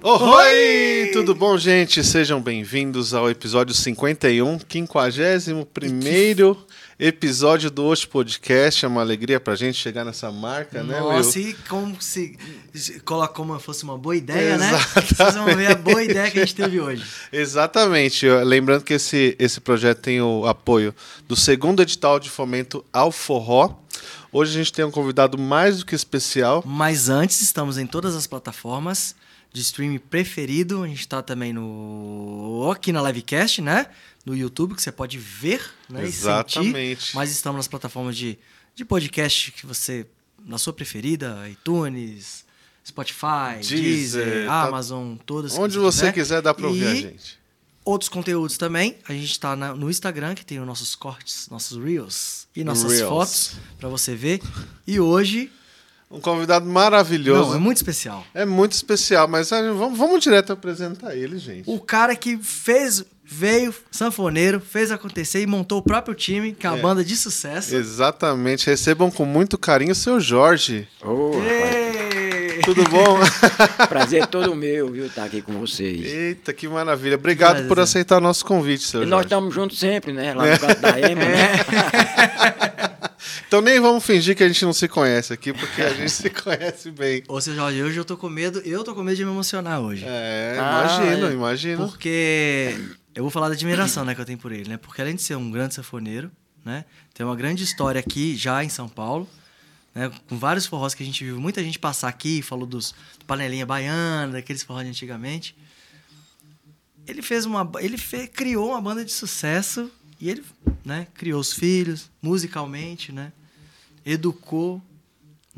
Oi! Tudo bom, gente? Sejam bem-vindos ao episódio 51, 51 episódio do Hoje Podcast. É uma alegria pra gente chegar nessa marca, né, Will? Nossa, e como se coloca como fosse uma boa ideia, né? Vocês vão ver a boa ideia que a gente teve hoje. Exatamente. Lembrando que esse, esse projeto tem o apoio do segundo edital de fomento ao forró. Hoje a gente tem um convidado mais do que especial. Mas antes, estamos em todas as plataformas de streaming preferido. A gente está também no aqui na livecast, né? No YouTube, que você pode ver né? Exatamente. e sentir. Mas estamos nas plataformas de, de podcast que você, na sua preferida, iTunes, Spotify, Deezer, Deezer tá... Amazon, todas. Onde você quiser, quiser dá para ouvir a gente. Outros conteúdos também. A gente está no Instagram, que tem os nossos cortes, nossos reels e nossas reels. fotos para você ver. E hoje um convidado maravilhoso. Não, é muito especial. É muito especial, mas ah, vamos, vamos direto apresentar ele, gente. O cara que fez, veio, sanfoneiro, fez acontecer e montou o próprio time, que é uma é. banda de sucesso. Exatamente. Recebam com muito carinho o seu Jorge. Oh, Tudo bom? Prazer todo meu, viu, estar tá aqui com vocês. Eita, que maravilha. Obrigado Prazer. por aceitar o nosso convite, seu e Jorge. Nós estamos juntos sempre, né? Lá no é. canto da Ema, né? Então nem vamos fingir que a gente não se conhece aqui, porque a gente se conhece bem. Ô, seu Jorge, hoje eu tô com medo, eu tô com medo de me emocionar hoje. É, imagino, ah, é. imagino. Porque eu vou falar da admiração né, que eu tenho por ele, né? Porque além de ser um grande sanfoneiro, né? Tem uma grande história aqui, já em São Paulo, né? Com vários forrós que a gente viu muita gente passar aqui, falou dos do panelinha baiana, daqueles forrós de antigamente. Ele fez uma ele fez, criou uma banda de sucesso e ele, né, criou os filhos musicalmente, né? Educou,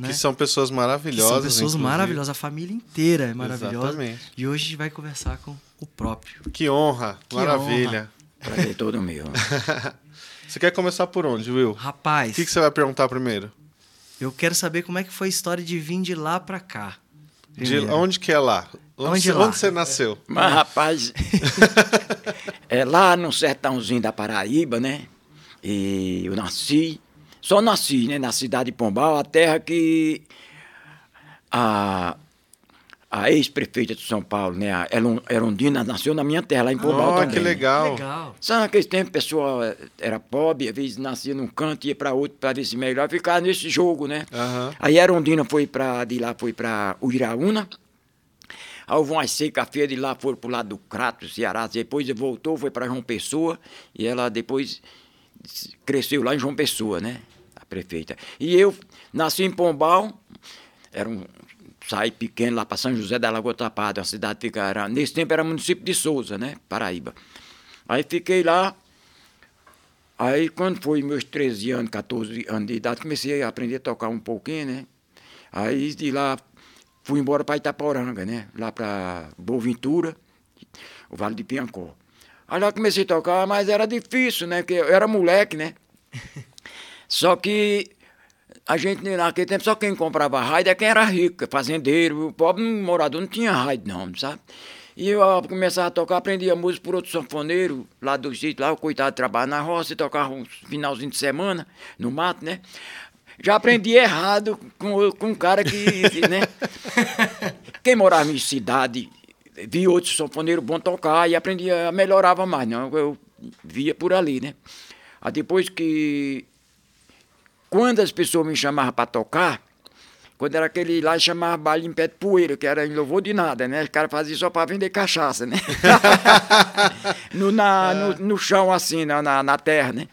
né? Que são pessoas maravilhosas. Que são pessoas inclusive. maravilhosas, a família inteira é maravilhosa. Exatamente. E hoje a gente vai conversar com o próprio. Que honra, que maravilha. Honra. Prazer todo meu. você quer começar por onde, Will? Rapaz. O que, que você vai perguntar primeiro? Eu quero saber como é que foi a história de vir de lá para cá. De onde que é lá? Onde, você nasceu? Mas, rapaz, é lá no sertãozinho da Paraíba, né? E eu nasci, só nasci, né? Na cidade de Pombal, a terra que a, a ex-prefeita de São Paulo, né? A Erondina, nasceu na minha terra, lá em Pombal oh, também. que legal. legal. Sabe aquele tempo, o pessoal era pobre, às vezes nascia num canto, ia para outro para ver se melhor, ficava nesse jogo, né? Uhum. Aí Erondina foi para, de lá foi para Uiraúna, houve uma seca feia de lá, foram pro lado do Crato, Ceará. Depois voltou, foi para João Pessoa. E ela depois cresceu lá em João Pessoa, né? A prefeita. E eu nasci em Pombal, era um. Saí pequeno lá para São José da Lagoa Tapada, uma cidade que era, nesse tempo era município de Souza, né? Paraíba. Aí fiquei lá. Aí quando foi meus 13 anos, 14 anos de idade, comecei a aprender a tocar um pouquinho, né? Aí de lá fui embora para Itaporanga, né? Lá para Boaventura, o Vale de Piancó. Aí lá comecei a tocar, mas era difícil, né? Porque eu era moleque, né? Só que a gente, naquele tempo, só quem comprava raid é quem era rico, fazendeiro. O pobre morador não tinha raid, não, sabe? E eu começava a tocar, aprendia música por outro sanfoneiro, lá do sítio, lá, o coitado trabalhava na roça, e tocava um finalzinho de semana, no mato, né? Já aprendi errado com, com um cara que, né? Quem morava em cidade, via outro sanfoneiro bom tocar e aprendia, melhorava mais, não? Eu via por ali, né? Aí depois que. Quando as pessoas me chamavam para tocar, quando era aquele lá, chamava baile em pé de poeira, que era em louvor de nada, né? Os caras faziam só para vender cachaça, né? no, na, no, no, chão, assim, na, na, na terra, né?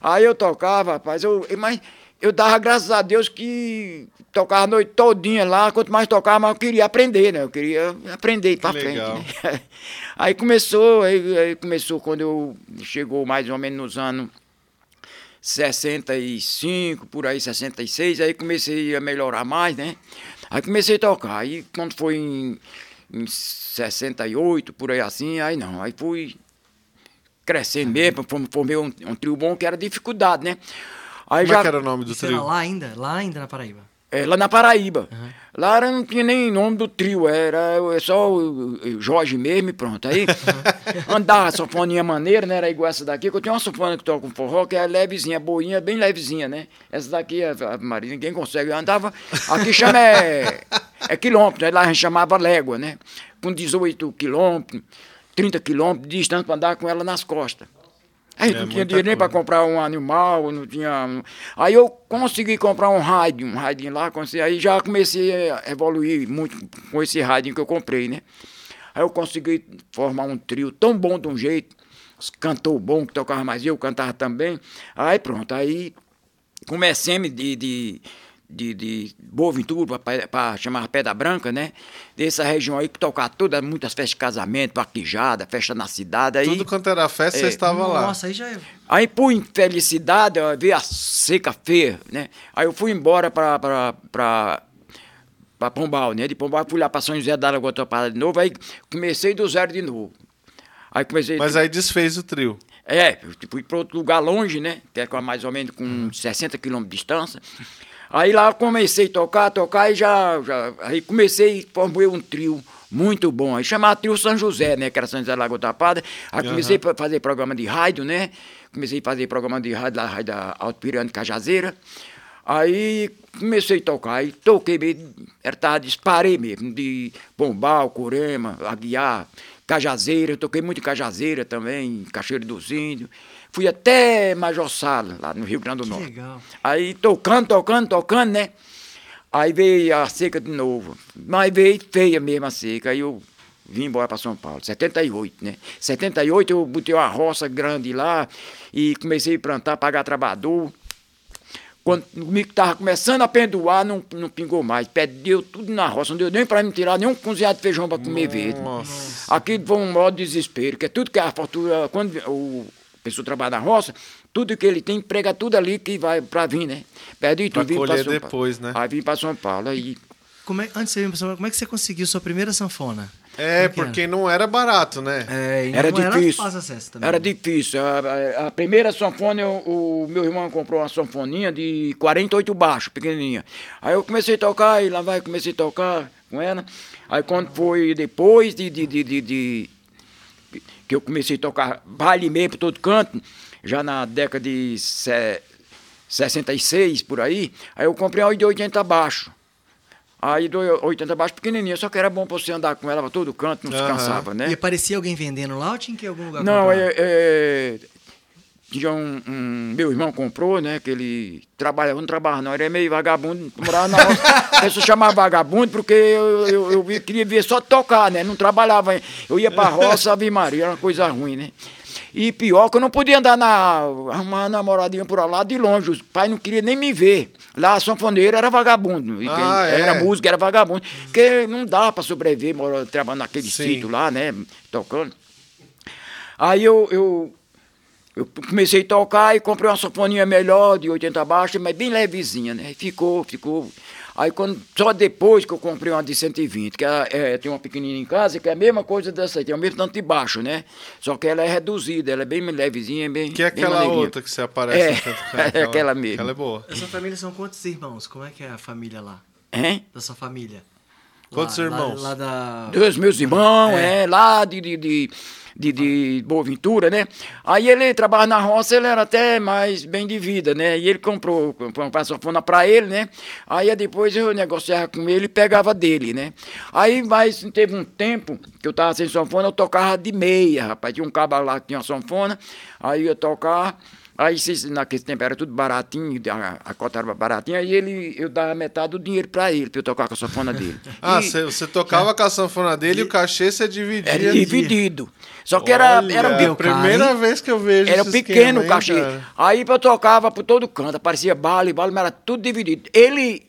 Aí eu tocava, rapaz, eu, mas eu dava graças a Deus que tocava a noite todinha lá, quanto mais tocava, mais eu queria aprender, né? Eu queria aprender para frente. Né? Aí começou, aí, aí, começou quando eu chegou mais ou menos nos anos 65, por aí 66, aí comecei a melhorar mais, né? Aí comecei a tocar. Aí quando foi em, em 68, por aí assim, aí não, aí fui crescendo mesmo, formei um, um trio bom que era dificuldade, né? Aí Como é já... é que era o nome do trio? Era lá ainda? Lá ainda na Paraíba? É, lá na Paraíba. Uhum. Lá era, não tinha nem nome do trio, era só o Jorge mesmo e pronto. Aí andava a sanfoninha maneira, né? Era igual essa daqui, que eu tinha uma sanfona que toca com forró, que é levezinha, boinha, bem levezinha, né? Essa daqui, a, a Maria, ninguém consegue. Eu andava, aqui chama é, é quilômetro, né? lá a gente chamava légua, né? Com 18 quilômetros, 30 quilômetros de distância para andar com ela nas costas. Aí é, não tinha dinheiro nem para comprar um animal, não tinha. Aí eu consegui comprar um rádio, um rádio lá, aí já comecei a evoluir muito com esse rádio que eu comprei, né? Aí eu consegui formar um trio tão bom de um jeito, cantor bom que tocava mais eu, cantava também. Aí pronto, aí comecei de, de de, de Boa Ventura para chamar Pedra Branca, né? Dessa região aí que tocava todas, muitas festas de casamento, vaquejada, festa na cidade. Aí, Tudo quanto era festa, é, você estava lá. Nossa, aí já é. Aí, por infelicidade, eu vi a seca feia, né? Aí eu fui embora para para Pombal, né? De Pombal fui lá para São José da Lagoa Topada de novo, aí comecei do zero de novo. Aí comecei. Mas aí desfez o trio. É, fui para outro lugar longe, né? Que é mais ou menos com 60 quilômetros de distância. Aí lá comecei a tocar, tocar e já, já aí comecei a formar um trio muito bom. Aí chamava Trio São José, né? Que era São José da Lagoa Tapada. Aí comecei a fazer programa de rádio, né? Comecei a fazer programa de rádio lá, rádio da Alto Pirano Cajazeira. Aí comecei a tocar, aí toquei mesmo, era tarde, disparei mesmo, de Pombal, Corema, Aguiar, Cajazeira, eu toquei muito em Cajazeira também, Cachoeiro dos Índios. Fui até Major Sala, lá no Rio Grande do Norte. Legal. Aí tocando, tocando, tocando, né? Aí veio a seca de novo. Mas veio feia mesmo a seca. Aí eu vim embora para São Paulo, 78, né? 78 eu botei uma roça grande lá e comecei a plantar, pagar trabalhador. Quando o mico estava começando a penduar, não, não pingou mais. Perdeu tudo na roça, não deu nem para me tirar nenhum cozinhado de feijão para comer verde. Aquilo foi um modo de desespero, que é tudo que a fortuna. Quando o, pessoa trabalha na roça, tudo que ele tem, prega tudo ali que vai para vir, né? Pede tudo, vim para São depois, Paulo. né? Aí vim para São Paulo. Aí... Como é, antes de vir para São Paulo, como é que você conseguiu sua primeira sanfona? É, porque não era barato, né? É, era difícil. Era, também, era né? difícil. A, a, primeira sanfona, o, o, meu irmão comprou uma sanfoninha de 48 baixo, pequenininha. Aí eu comecei a tocar, e lá vai, comecei a tocar com ela. Aí quando foi depois de, de, de, de, de que eu comecei a tocar baile mesmo por todo canto, já na década de 66, por aí, aí eu comprei uma de 80 baixo. Aí do 80 baixo pequenininha, só que era bom pra você andar com ela pra todo canto, não uhum. se cansava, né? E aparecia alguém vendendo lá ou tinha que ir em algum lugar Não, é, é, tinha um, um, Meu irmão comprou, né? Que ele trabalhava, não trabalhava, não, ele é meio vagabundo, morava na roça. Pessoa chamava vagabundo porque eu, eu, eu, queria ver só tocar, né? Não trabalhava. Eu ia pra roça, Ave Maria, era uma coisa ruim, né? E pior que eu não podia andar na. arrumar namoradinha por lá de longe. Os pais não queriam nem me ver. Lá a sanfoneira era vagabundo. Ah, é? Era música, era vagabundo. Porque não dá pra sobreviver morando, trabalhando naquele sítio lá, né? Tocando. Aí eu, eu eu comecei a tocar e comprei uma sanfoninha melhor, de 80 baixas, mas bem levezinha, né? Ficou, ficou. Aí quando, só depois que eu comprei uma de 120, que é, é, tem uma pequenininha em casa, que é a mesma coisa dessa aí, tem o mesmo tanto de baixo, né? Só que ela é reduzida, ela é bem levezinha, bem. Que é aquela outra que você aparece é, tanto, é aquela, aquela mesmo. Aquela é boa. Essa família são quantos irmãos? Como é que é a família lá? Hein? Da sua família? Quantos lá, irmãos? Lá, lá da... Dois meus irmãos, é, é lá de, de, de de, de Boa Ventura, né? Aí ele trabalhava na roça, ele era até mais bem de vida, né? E ele comprou, comprou uma sanfona para ele, né? Aí depois eu negociava com ele e pegava dele, né? Aí, mas teve um tempo que eu tava sem sanfona, eu tocava de meia, rapaz. Tinha um cabo lá que tinha uma sanfona, aí eu tocar. Aí naquele tempo era tudo baratinho, a, a cota era baratinha, aí ele, eu dava metade do dinheiro para ele, para eu tocar com a sanfona dele. ah, você tocava é, com a sanfona dele e o cachê você dividia? Era dividido. Só que era, Olha, era é a primeira vez que eu vejo Era pequeno o cachê. Aí eu tocava por todo canto, aparecia bala e bala, mas era tudo dividido. Ele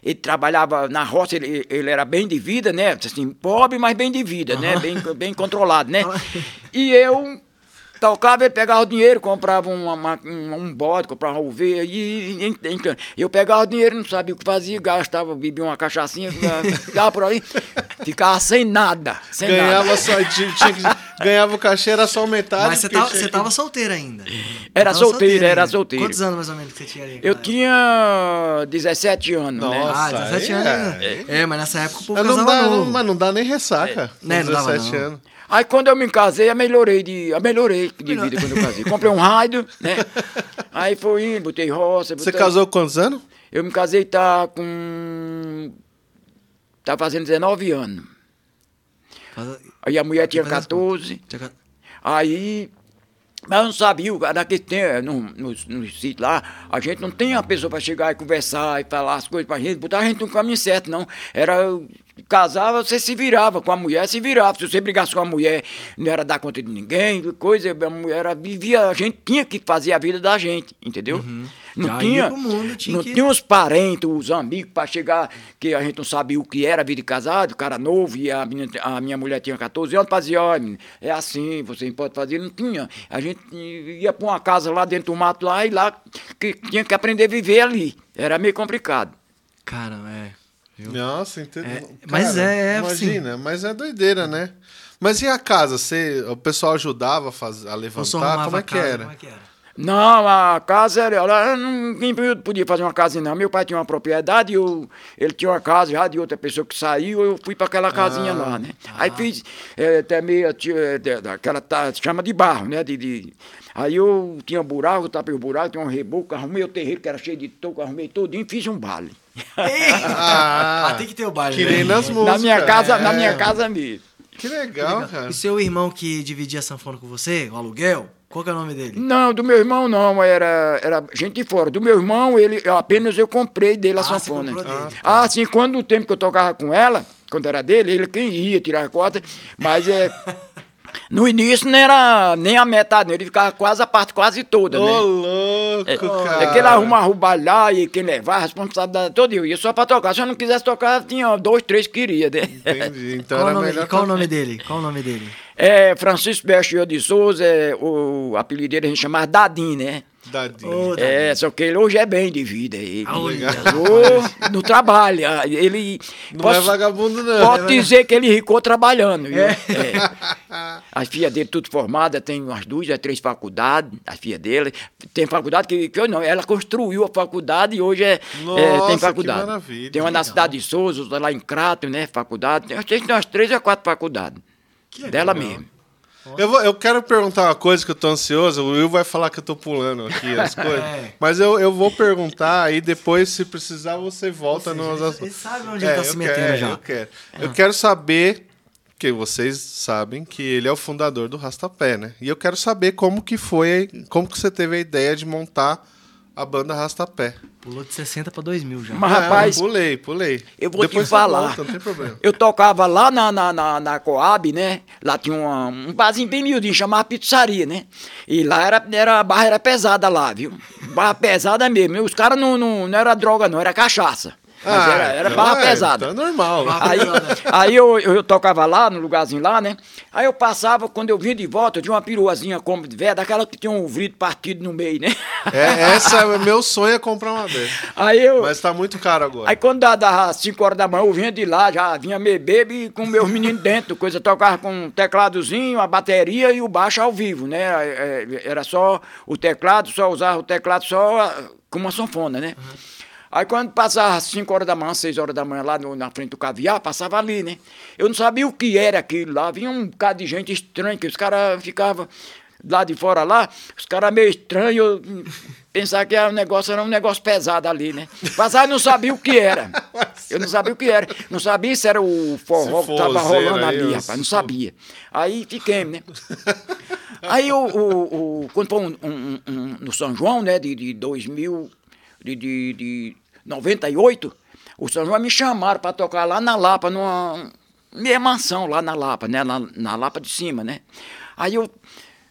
ele trabalhava na roça, ele, ele era bem de vida, né? Assim, pobre, mas bem de vida, né? Bem, bem controlado, né? E eu Tocava, ele pegava o dinheiro, comprava uma, uma, um, um bode, comprava uma ovelha, e, e, e, eu pegava o dinheiro, não sabia o que fazia, gastava, bebia uma cachaçinha, ficava por aí, ficava sem nada. Sem Ganhava nada. só, tinha, tinha, ganhava o cachê, era só metade. Mas você tava, tinha tava solteiro ainda. Era Tava solteiro, era ainda. solteiro. Quantos anos mais ou menos que você tinha ali? Eu tinha 17 anos, né? Nossa, Ah, 17 aí anos. é. ainda. É, mas nessa época o povo Mas não, casava dá, novo. não- mas não dá nem ressaca. com Né, não dava 17 não. anos. Aí quando eu me casei, eu melhorei de. Eu melhorei de vida quando eu casei. Comprei um rádio, né? Aí foi indo, botei roça. Você botei- casou com quantos anos? Eu me casei tá com. Tá fazendo 19 anos. Faz- Aí a mulher tinha Faz as 14. tinha Aí. Mas eu não sabia, o- naquele tempo, no, no, no sítio lá, a gente não tem uma pessoa para chegar e conversar e falar as coisas pra gente, botar a gente no caminho certo, não. Era. Casava, você se virava com a mulher, se virava. Se você brigasse com a mulher, não era dar conta de ninguém, coisa, a mulher era, vivia, a gente tinha que fazer a vida da gente, entendeu? Não Já tinha. ia pro mundo, tinha não que- tinha os parentes, os amigos para chegar, que a gente não sabia o que era a vida de casado, o cara novo, e a minha, a minha mulher tinha 14 anos, para dizer, olha, é assim, você não pode fazer, não tinha. A gente ia para uma casa lá dentro do mato lá e lá que tinha que aprender a viver ali. Era meio complicado. Cara, é. viu? Nossa, entendeu? É, mas é, é Imagina, mas é doideira, né? Mas e a casa? Você, o pessoal ajudava a, faz, a Eu levantar? Como é casa, era? Como é que era? Não, a casa era. ela- Ninguém podia fazer uma casa, não. Meu pai tinha uma propriedade, eu, ele tinha uma casa já de outra pessoa que saiu, eu fui para aquela casinha lá, né? Aí fiz é, até meio. de- daquela tá, chama de barro, né? De, de- aí eu tinha buraco, eu tapei o buraco, tinha um reboco, arrumei o terreiro que era cheio de toco, arrumei tudinho e fiz um baile. Ah, Ah, tem que ter o baile. que né? nas músicas. na minha casa, na é. minha casa mesmo. Que legal, cara. E seu irmão que dividia a sanfona com você, o aluguel, qual que é o nome dele? Não, do meu irmão não, era, era gente de fora. Do meu irmão, ele apenas eu comprei dele a Ah, você sanfona. comprou dele. Ah, sim, quando o tempo que eu tocava com ela, quando era dele, ele quem ia tirar a cota, mas é. No início não era nem a metade, não, ele ficava quase a parte quase toda, Ô, né? louco, cara. É que ele baile lá e quem levava, a responsabilidade toda eu ia só pra tocar. Se eu não quisesse tocar, tinha dois, três que queria, né? Entendi. Então Qual, o era nome, melhor. qual o nome dele? Qual o nome dele? É, Francisco Bestia de Souza, é, o apelido dele a gente chamava Dadim, né? Dadinho. Ô, É, só que ele hoje é bem de vida. Ele, no trabalho. ah, Ele. Não é vagabundo, não. Pode dizer que ele ricou trabalhando. viu? É. As filhas dele, tudo formada, tem umas duas, é, três faculdades. As filhas dele. Tem faculdade que, que eu não. Ela construiu a faculdade e hoje é, é, Nossa, tem que faculdade. maravilha. Tem uma na cidade de Souza, outra lá em Crato, né? Faculdade. Tem, tem umas três ou quatro faculdades. Dela mesmo. Eu, vou- eu quero perguntar uma coisa que eu tô ansioso. O Will vai falar que eu tô pulando aqui as coisas. É. Mas eu, eu vou perguntar aí depois, se precisar, você volta nos assuntos. Ele sabe onde ele tá se quero, metendo é, já. Eu quero. Eu quero saber, que vocês sabem que ele é o fundador do Rastapé, né? E eu quero saber como que foi, como que você teve a ideia de montar a banda Rastapé. Pulou de 60 pra 2 mil já. Mas, rapaz, pulei, pulei. eu vou Depois te falar. volta, não tem problema. Eu tocava lá na, na, na, na Coab, né? Lá tinha uma- um barzinho bem miudinho, chamava pizzaria, né? E lá era, era, a barra era pesada lá, viu? Barra pesada mesmo. Os caras não, não, não era droga, não, era cachaça. Mas era, era então barra é, pesada. É normal. Aí, aí eu, eu tocava lá, no lugarzinho lá, né? Aí eu passava, quando eu vinha de volta, eu tinha uma peruazinha como de velha, daquela que tinha um vidro partido no meio, né? É, essa é meu sonho é comprar uma dessas. Aí eu. Mas tá muito caro agora. Aí quando dava, dava 5 horas da manhã, eu vinha de lá, já vinha meio bebo e com meus meninos dentro, coisa, tocava com um tecladozinho, a bateria e o baixo ao vivo, né? É, Era só o teclado, só usava o teclado só ah, com uma sanfona, né? Aí quando passava 5 horas da manhã, 6 horas da manhã lá no- na frente do caviar, passava ali, né? Eu não sabia o que era aquilo lá, vinha um bocado de gente estranha, que os caras ficavam lá de fora lá, os caras meio estranhos, eu pensava que era um negócio, era um negócio pesado ali, né? Passava e não sabia o que era. Eu não sabia o que era. Não sabia se era o forró que tava forrozeiro rolando aí, ali, os- rapaz, não sabia. Aí fiquei, né? Aí o, o, o- quando foi um, um- um- no São João, né, de, de 2000, de, de, de 98, o São João me chamaram para tocar lá na Lapa, numa minha mansão lá na Lapa, né, na, na Lapa de cima, né. Aí eu,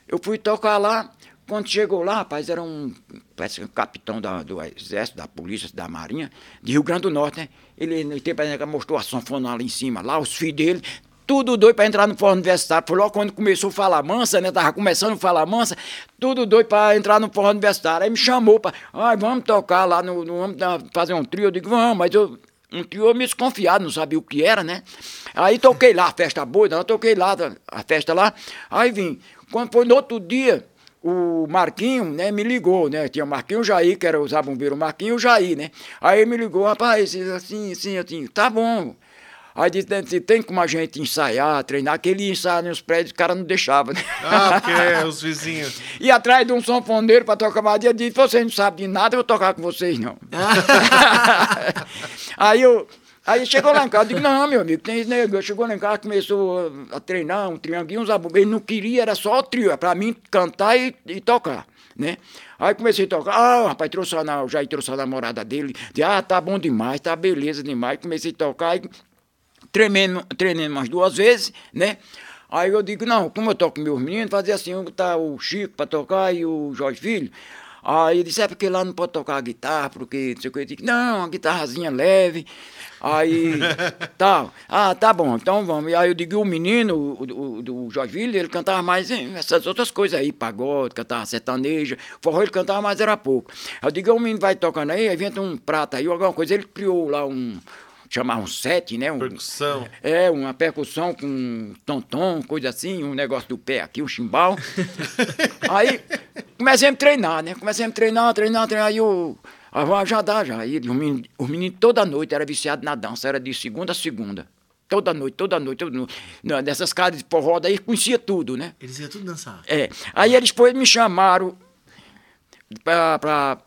eu fui tocar lá, quando chegou lá, rapaz, era um, parece um capitão da, do exército, da polícia, da marinha, de Rio Grande do Norte, né. Ele, no tempo, mostrou a sanfona lá em cima, lá, os filhos dele, tudo doido para entrar no fórum universitário. Foi logo quando começou a falar mansa, né? Tava começando a falar mansa, tudo doido para entrar no fórum universitário. Aí me chamou para, ai, vamos tocar lá, no, no- vamos fazer um trio. Eu digo, vamos, mas eu, um trio meio desconfiado, não sabia o que era, né? Aí toquei lá a festa boa, não, toquei lá a festa lá. Aí vim. Quando foi no outro dia, o Marquinho, né, me ligou, né? Tinha o Marquinho Jair, que era o Zabumbeiro Marquinho o Jair, né? Aí me ligou, rapaz, assim, assim, assim, tá bom. Aí disse, tem como a gente ensaiar, treinar, aquele ensaio nos prédios, o cara não deixava, né? Ah, porque é os vizinhos. E atrás de um sanfoneiro para tocar badia, disse, vocês não sabem de nada, eu vou tocar com vocês, não. aí eu Aí chegou lá em casa, eu digo, não, meu amigo, tem negócio. Chegou lá em casa, começou a treinar um trianguinho, uns abobeiros. Ele não queria, era só o trio, é pra mim cantar e, e, tocar, né? Aí comecei a tocar, ah, rapaz, trouxe a, já trouxe a namorada dele. Disse, ah, tá bom demais, tá beleza demais. Comecei a tocar e tremendo, treinando umas duas vezes, né? Aí eu digo, não, como eu toco meus meninos, fazer assim, tá o Chico para tocar e o Jorge Filho. Aí ele disse, é porque lá não pode tocar a guitarra, porque não sei o que. Eu digo, não, uma guitarrazinha leve. Aí, tá, ah, tá bom, então vamos. E aí eu digo, o menino, o, o, do Joinville, ele cantava mais essas outras coisas aí, pagode, cantava sertaneja, forró ele cantava mais, era pouco. Aí eu digo, o menino vai tocando aí, aí inventa um prata aí, alguma coisa, ele criou lá um, chamar um sete, né? Um, percussão. É, uma percussão com tom-tom, coisa assim, um negócio do pé aqui, um chimbal. aí comecei a treinar, né? Comecei a treinar, treinar, treinar, aí o... Ah, já dá, já. E o menino, o menino toda noite era viciado na dança, era de segunda a segunda. Toda noite, toda noite, toda noite. Nessas casas de porró daí conhecia tudo, né? Eles iam tudo dançar. É. Aí eles depois me chamaram pra, pra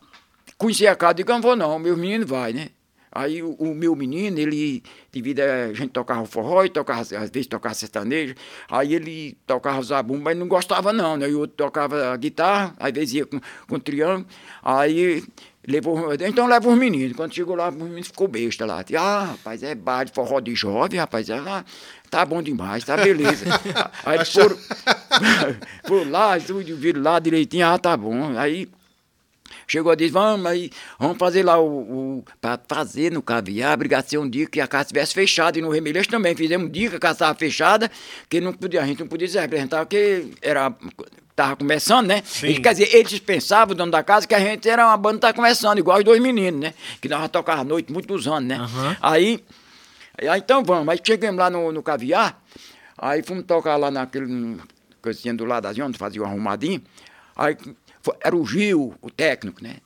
conhecer a casa. Eu digo, não vou não, meu menino vai, né? Aí o, o, meu menino, ele, devido a gente tocava forró e tocava, às vezes tocava sertanejo, aí ele tocava zabumba, mas não gostava não, né? E o outro tocava guitarra, às vezes ia com, com triângulo, aí levou, então leva os meninos. Quando chegou lá, os meninos ficou besta lá. Ah, rapaz, é baile, forró de jovem, rapaz, é, ah, tá bom demais, tá beleza. aí eles foram, foram lá, viram lá direitinho, ah, tá bom. Aí Chegou a dizer, vamos aí, vamos fazer lá o. o para fazer no caviar, obrigasse um dia que a casa estivesse fechada. E no Remeleixo também fizemos um dia que a casa estava fechada, que não podia, a gente não podia se representar, porque era estava começando, né? E, quer dizer, eles pensavam, o dono da casa, que a gente era uma banda que estava começando, igual os dois meninos, né? Que nós tocava à noite, muitos anos, né? Uhum. Aí, aí, então vamos, aí chegamos lá no, no caviar, aí fomos tocar lá naquele coisinha do lado da onde fazia um arrumadinho. Aí era o Gil, o técnico, né?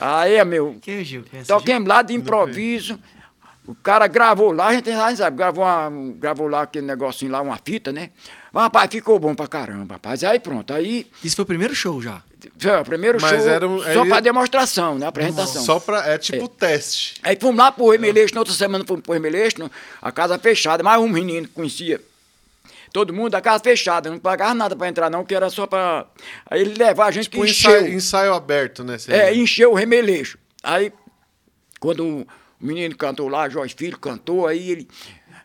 Aí, meu. Quem é o Gil? Quem é toquemos lá de improviso. O cara gravou lá, a gente já sabe, gravou, uma, gravou lá aquele negocinho lá, uma fita, né? Mas, rapaz, ficou bom pra caramba, rapaz. Aí pronto, aí. Isso foi o primeiro show já? Foi o primeiro Mas show. Era um, só aí... pra demonstração, né? Apresentação. Só pra. É tipo é. teste. Aí fomos lá pro Remeleixo, na outra semana fomos pro Remeleixo, a casa fechada, mais um menino que conhecia todo mundo, a casa fechada, não pagava nada para entrar, não, que era só para. Aí ele levar a gente que encheu. Ensaio, ensaio aberto, né? É, encheu o remeleixo. Aí, quando o menino cantou lá, Jorge Filho cantou, aí ele.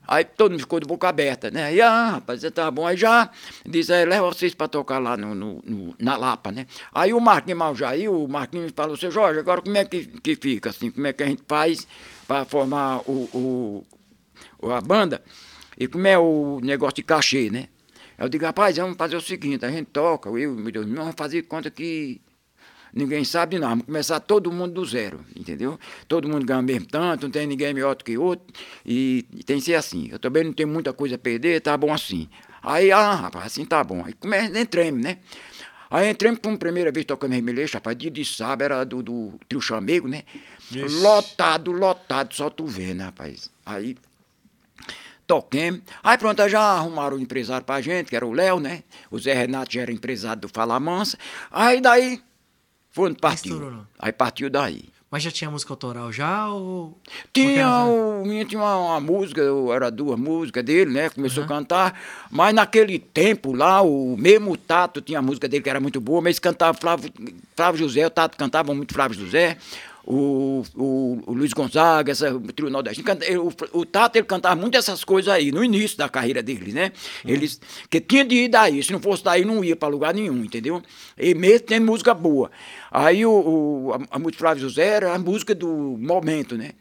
Aí todo mundo ficou de boca aberta, né? Aí, ah, rapaz, tá bom. Aí já disse, é, leva vocês para tocar lá no, no, no, na Lapa, né? Aí o Marquinhos Maljaí, o Marquinhos falou, seu Jorge, agora como é que, que fica, assim? Como é que a gente faz para formar o, o, a banda? E como é o negócio de cachê, né? Eu digo, rapaz, vamos fazer o seguinte, a gente toca, eu e Deus, vamos fazer conta que ninguém sabe nada, vamos começar todo mundo do zero, entendeu? Todo mundo ganha mesmo tanto, não tem ninguém melhor do que outro, e, e tem que ser assim. Eu também não tenho muita coisa a perder, tá bom assim. Aí, ah, rapaz, assim tá bom. Aí começa, entremos, né? Aí entramos por uma primeira vez tocando Remeleixo, rapaz, dia de sábado, era do, do trio Chamego, né? Ixi. Lotado, lotado, só tu vendo, rapaz. Aí toquemos. Aí pronto, já arrumaram um empresário pra gente, que era o Léo, né? O Zé Renato já era empresário do Fala Mansa. Aí daí, foi onde partiu. Aí partiu daí. Mas já tinha música autoral já ou. Tinha, o menino tinha uma, uma, música, era duas músicas dele, né? Começou uhum. a cantar. Mas naquele tempo lá, o mesmo Tato tinha a música dele que era muito boa, mas cantava Flávio, Flávio José, o Tato cantava muito Flávio José o, o, o Luiz Gonzaga, essa, o Trio Nordeste. O, o Tato, ele cantava muito essas coisas aí, no início da carreira dele, né? Uhum. Eles, que tinha de ir daí, se não fosse daí, não ia para lugar nenhum, entendeu? E mesmo tem música boa. Aí o, o, a, a música Flávio José era a música do momento, né?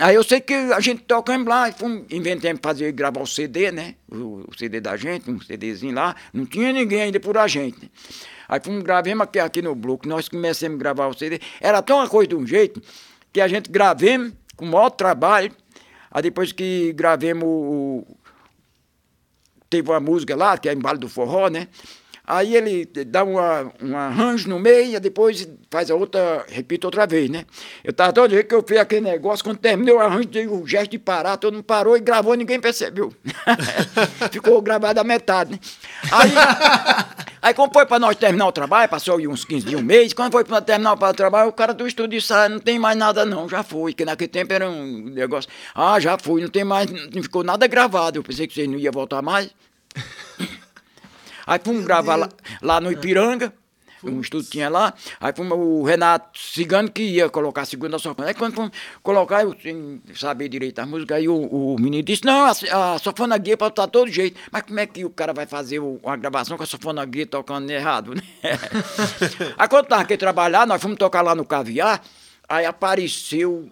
Aí eu sei que a gente tocando lá, fomos, inventamos fazer, gravar o CD, né? O, o, CD da gente, um CDzinho lá. Não tinha ninguém ainda por a gente. Né? Aí fomos, gravemos aqui, aqui no bloco, nós começamos a gravar o CD. Era tão uma coisa de um jeito que a gente gravemos, com o maior trabalho. Aí depois que gravemos o. Teve uma música lá, que é Embalo do Forró, né? Aí ele dá uma, um arranjo no meio, e depois faz a outra, repita outra vez, né? Eu tava todo jeito que eu fiz aquele negócio, quando terminei o arranjo, dei o gesto de parar, todo mundo parou e gravou, ninguém percebeu. Ficou gravado a metade, né? Aí, aí foi para nós terminar o trabalho, passou uns 15 dias, um mês, quando foi para terminar o trabalho, o cara do estúdio disse, ah, não tem mais nada não, já foi, que naquele tempo era um negócio, ah, já foi, não tem mais, não ficou nada gravado, eu pensei que você não ia voltar mais. Aí fomos gravar lá, lá no Ipiranga, um estúdio tinha lá. Aí fomos o Renato Cigano que ia colocar a segunda sofona. Aí quando fomos colocar, eu sem saber direito a música, aí o, o menino disse, não, a, a sofona guia pode estar todo jeito. Mas como é que o cara vai fazer o, uma gravação com a sofona guia tocando errado, né? aí quando tava aqui trabalhar, nós fomos tocar lá no Caviar, aí apareceu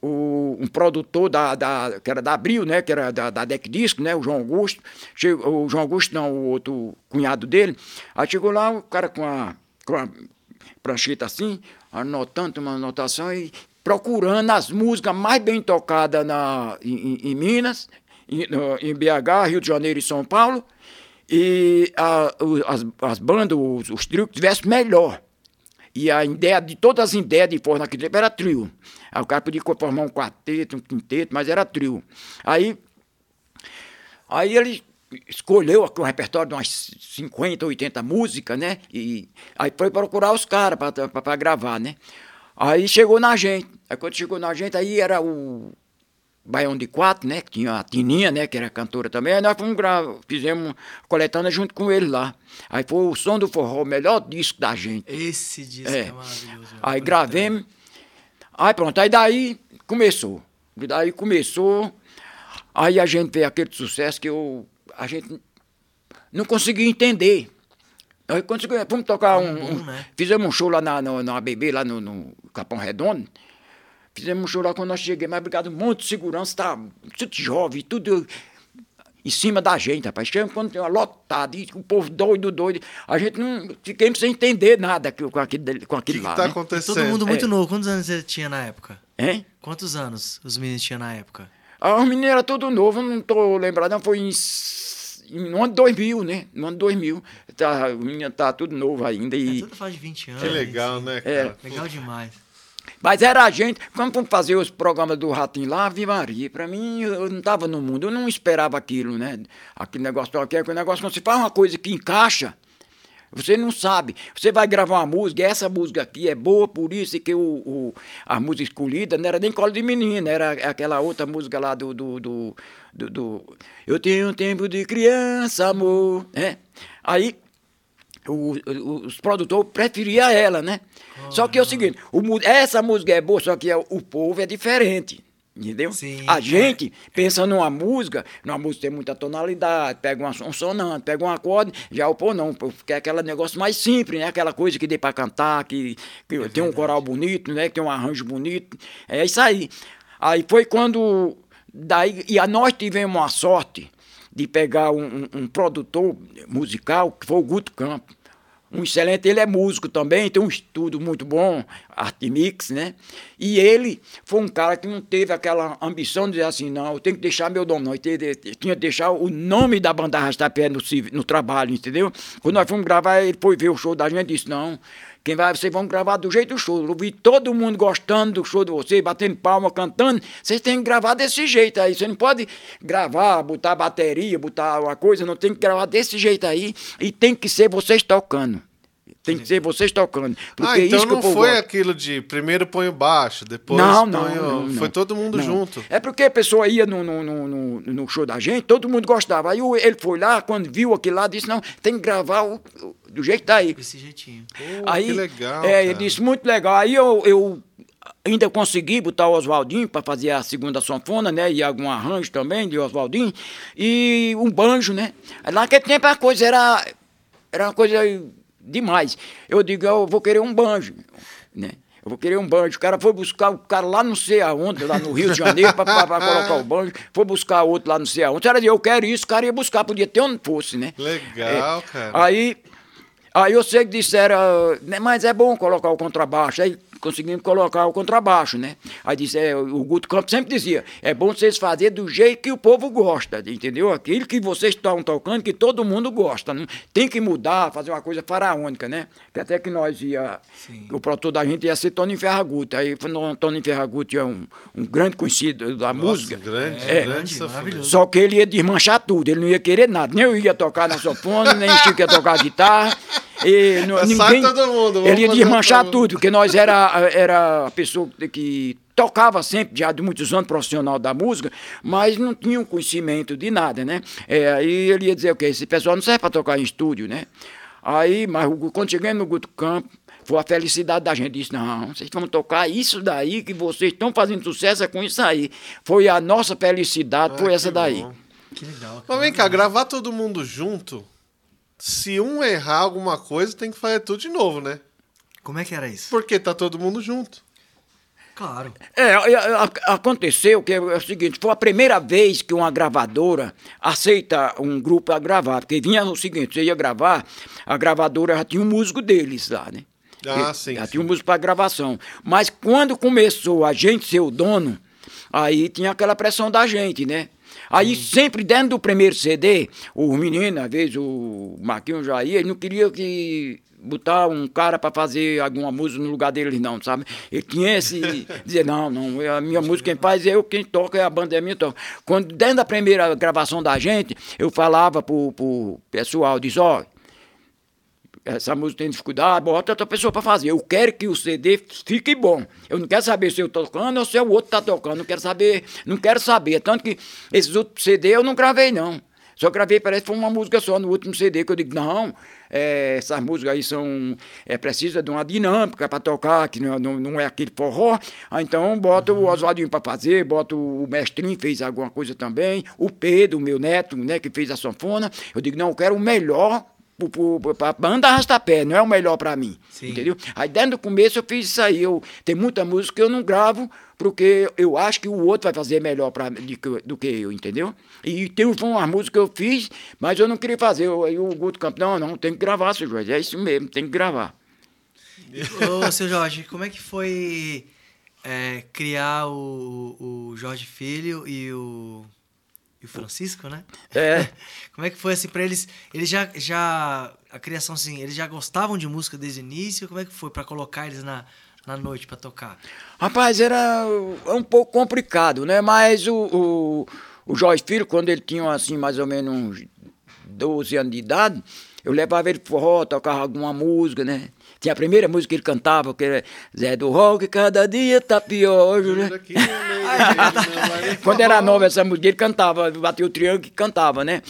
o, um produtor da, da, que era da Abril, né, que era da, da Deck Disco, né, o João Augusto, chegou, o João Augusto não, o outro cunhado dele, aí chegou lá o cara com a, com a prancheta assim, anotando uma anotação e procurando as músicas mais bem tocadas na, em, em Minas, em, em, BH, Rio de Janeiro e São Paulo, e a, as, as bandas, os, os trios que tivessem melhor. E a ideia de todas as ideias de forma naquele tempo era trio. Aí o cara podia formar um quarteto, um quinteto, mas era trio. Aí, aí ele escolheu o repertório de umas 50, 80 músicas, né? E aí foi procurar os caras para gravar, né? Aí chegou na gente. Aí quando chegou na gente, aí era o Baião de Quatro, né? Que tinha a Tininha, né? Que era cantora também. Aí nós fomos gravar, fizemos coletando junto com ele lá. Aí foi o Som do Forró, o melhor disco da gente. Esse disco é, é maravilhoso. Aí gravemos. Aí pronto, aí daí começou. Daí começou. Aí a gente vê aquele sucesso que eu, a gente não conseguia entender. Aí conseguimos, fomos tocar um. um né? Fizemos um show lá na, na, na ABB, lá no, no Capão Redondo. Fizemos lá quando nós chegamos, mas obrigado, um monte de segurança, tá tudo jovem, tudo em cima da gente, rapaz. Chegamos quando tem uma lotada, e o povo doido, doido. A gente não fiquemos sem entender nada com aquele, com aquele que lá. Que tá né? acontecendo? Todo mundo muito é. novo. Quantos anos ele tinha na época? Hein? Quantos anos os meninos tinham na época? Ah, os meninos eram tudo novo, não tô lembrado, não. Foi em, no ano 2000, né? No ano 2000. Tá, o menino tá tudo novo ainda. E... É, tudo faz de 20 anos. Que legal, né, é. cara? É, legal demais. Mas era a gente, quando fazer os programas do Ratinho lá, Ave Maria, pra mim, eu não estava no mundo, eu não esperava aquilo, né? Aquele negócio, aquele negócio, quando você faz uma coisa que encaixa, você não sabe. Você vai gravar uma música, essa música aqui é boa, por isso que o, o a música escolhida não era nem Colo de Menina, era aquela outra música lá do, do, do, do, do Eu tenho um tempo de criança, amor, né? Aí o, o, os produtores preferiam ela, né? Só que é o seguinte, o, essa música é boa, só que é, o povo é diferente. Entendeu? Sim, a gente é. pensa numa música, numa música tem muita tonalidade, pega uma, um sonante, pega um acorde, já o pô não, porque é aquele negócio mais simples, né? Aquela coisa que dê para cantar, que, que é tem um coral bonito, né? Que tem um arranjo bonito. É isso aí. Aí foi quando. Daí, e a nós tivemos a sorte de pegar um, um, um produtor musical, que foi o Guto Campos um excelente, ele é músico também, tem um estudo muito bom, arte mix, né? E ele foi um cara que não teve aquela ambição de dizer assim, não, eu tenho que deixar meu nome, não, eu tinha que deixar o nome da banda Rastapé no, no trabalho, entendeu? Quando nós fomos gravar, ele foi ver o show da gente e disse, não, quem vai, vocês vão gravar do jeito do show. Eu vi todo mundo gostando do show de vocês, batendo palma, cantando. Vocês têm que gravar desse jeito aí. Você não pode gravar, botar bateria, botar uma coisa, não tem que gravar desse jeito aí. E tem que ser vocês tocando. Tem que ser vocês tocando. Porque ah, então isso não foi gosta. aquilo de primeiro põe o baixo, depois não, põe não, o... não, Foi todo mundo não. junto. É porque a pessoa ia no, no, no, no, show da gente, todo mundo gostava. Aí ele foi lá, quando viu aquilo lá, disse, não, tem que gravar o, do jeito que tá aí. Desse jeitinho. Pô, aí, que legal, É, cara. ele disse, muito legal. Aí eu, eu ainda consegui botar o Oswaldinho para fazer a segunda sanfona, né? E algum arranjo também de Oswaldinho. E um banjo, né? Naquele tempo a coisa era, era uma coisa demais. Eu digo, eu vou querer um banjo, né? Eu vou querer um banjo. O cara foi buscar o cara lá não sei aonde, lá no Rio de Janeiro, para colocar o banjo. Foi buscar outro lá não sei aonde. O cara dizia, eu quero isso, o cara ia buscar, podia ter onde fosse, né? Legal, é. cara. Aí, aí eu sei que disseram, né, mas é bom colocar o contrabaixo. Aí conseguimos colocar o contrabaixo, né? Aí disse, é, o Guto Campos sempre dizia, é bom vocês fazerem do jeito que o povo gosta, entendeu? Aquilo que vocês estão tocando, que todo mundo gosta. Não tem que mudar, fazer uma coisa faraônica, né? Que até que nós ia, Sim. o produtor da gente ia ser Tony Ferragutti. Aí Tony Ferragutti é um, um grande conhecido da Nossa, música. grande, é, grande, maravilhoso. Só que ele ia desmanchar tudo, ele não ia querer nada. Nem eu ia tocar na sofone, nem o Chico ia tocar guitarra. E não, ninguém, todo mundo. Ele ia desmanchar tudo, porque nós era, era a pessoa que tocava sempre, já de muitos anos, profissional da música, mas não tinha um conhecimento de nada, né? É, aí ele ia dizer o quê? Esse pessoal não serve para tocar em estúdio, né? Aí, mas quando cheguei no Guto Campo, foi a felicidade da gente. Disse, não, vocês vão tocar isso daí, que vocês estão fazendo sucesso é com isso aí. Foi a nossa felicidade, ah, foi essa daí. Bom. Que legal. Que mas vem cá, gravar todo mundo junto se um errar alguma coisa, tem que fazer tudo de novo, né? Como é que era isso? Porque tá todo mundo junto. Claro. É, aconteceu que é o seguinte, foi a primeira vez que uma gravadora aceita um grupo a gravar, porque vinha o seguinte, você ia gravar, a gravadora já tinha um músico deles lá, né? Ah, sim. Já sim. tinha um músico para gravação. Mas quando começou a gente ser o dono, aí tinha aquela pressão da gente, né? Aí sempre dentro do primeiro CD, o menino, às vezes o Marquinhos Jair, ele não queria que botar um cara para fazer alguma música no lugar dele, não, sabe? Ele tinha esse. dizer, não, não, a minha música quem faz é eu, quem toca é a banda é minha toca. Quando, dentro da primeira gravação da gente, eu falava pro, pro pessoal, diz, ó, oh, essa música tem dificuldade, bota outra pessoa para fazer. Eu quero que o CD fique bom. Eu não quero saber se eu tô tocando ou se o outro tá tocando. Não quero saber, não quero saber. Tanto que esses outros CD eu não gravei, não. Só gravei, parece que foi uma música só no último CD, que eu digo, não, é, essas músicas aí são. É, precisa de uma dinâmica para tocar, que não, não, não, é aquele forró. Ah, então bota uhum. o Oswaldinho para fazer, bota o mestrinho, fez alguma coisa também, o Pedro, meu neto, né, que fez a sanfona. Eu digo, não, eu quero o melhor a banda arrasta-pé, não é o melhor para mim. Sim. Entendeu? Aí dentro do começo eu fiz isso aí. Eu, tem muita música que eu não gravo, porque eu acho que o outro vai fazer melhor pra, de, do que eu, entendeu? E tem uma música que eu fiz, mas eu não queria fazer. Aí o Guto Campos, não, não, tem que gravar, seu Jorge. É isso mesmo, tem que gravar. Ô, seu Jorge, como é que foi é, criar o, o Jorge Filho e o e o Francisco, né? É. Como é que foi assim para eles? Eles já, já a criação assim, eles já gostavam de música desde o início? Como é que foi para colocar eles na, na noite para tocar? Rapaz, era um pouco complicado, né? Mas o, o, o Jorge Filho, quando ele tinha assim mais ou menos uns 12 anos de idade, eu levava ele pro forró, tocava alguma música, né? Tinha a primeira música que ele cantava, que era Zé do Rock, cada dia tá pior. Né? quando era nova essa música, ele cantava, batia o triângulo e cantava, né?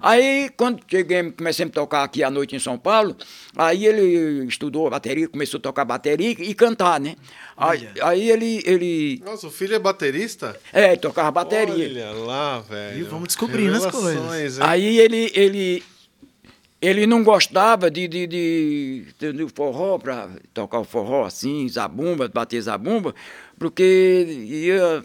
Aí, quando cheguei, comecei a tocar aqui à noite em São Paulo, aí ele estudou bateria, começou a tocar bateria e cantar, né? Aí, aí, ele, ele. Nossa, o filho é baterista? É, ele tocava bateria. Olha lá, velho. E vamos descobrindo as coisas. Hein? Aí ele, ele, ele não gostava de, de, de, de forró, para tocar o forró assim, zabumba, bater zabumba, porque ia,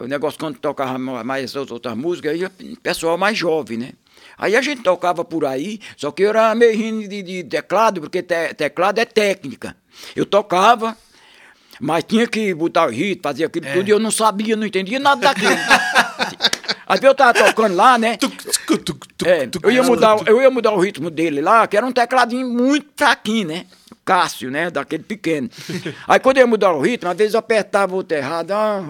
o negócio quando tocava mais essas outras músicas, ia pessoal mais jovem, né? Aí a gente tocava por aí, só que eu era meio de, de teclado, porque te, teclado é técnica. Eu tocava, mas tinha que botar o ritmo, fazer aquilo é. tudo, e eu não sabia, não entendia nada daquilo. Às vezes eu tava tocando lá, né? É, eu, ia mudar, eu ia mudar o ritmo dele lá, que era um tecladinho muito fraquinho, né? Cássio, né? Daquele pequeno. Aí quando eu ia mudar o ritmo, às vezes eu apertava o errado. Ah,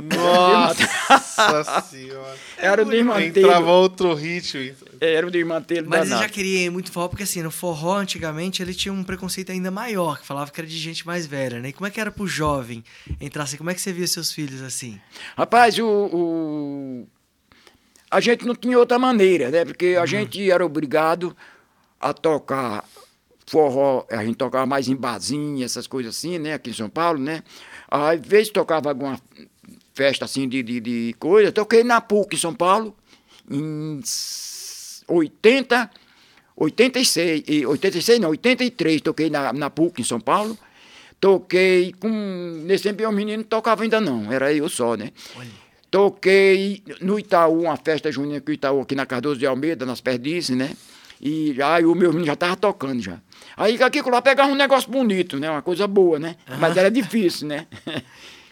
Nossa senhora. Era o desmantelo. Entrava outro ritmo. Era o desmantelo Mas danado. ele já queria muito forró, porque assim, no forró antigamente ele tinha um preconceito ainda maior, que falava que era de gente mais velha, né? E como é que era pro jovem entrar assim? Como é que você via seus filhos assim? Rapaz, o, o a gente não tinha outra maneira, né? Porque a uhum. gente era obrigado a tocar forró, a gente tocava mais em barzinho, essas coisas assim, né? Aqui em São Paulo, né? Às vezes tocava alguma festa assim de, de, de coisa. Toquei na PUC em São Paulo em 80, 86, 86 não, 83 toquei na, na PUC em São Paulo. Toquei com. Nesse tempo o menino não tocava ainda não, era eu só, né? Olha. Toquei no Itaú, uma festa junina que o Itaú, aqui na Cardoso de Almeida, nas Perdices, né? E e o meu menino já estava tocando já. Aí aqui lá pegava um negócio bonito, né? Uma coisa boa, né? Mas era difícil, né?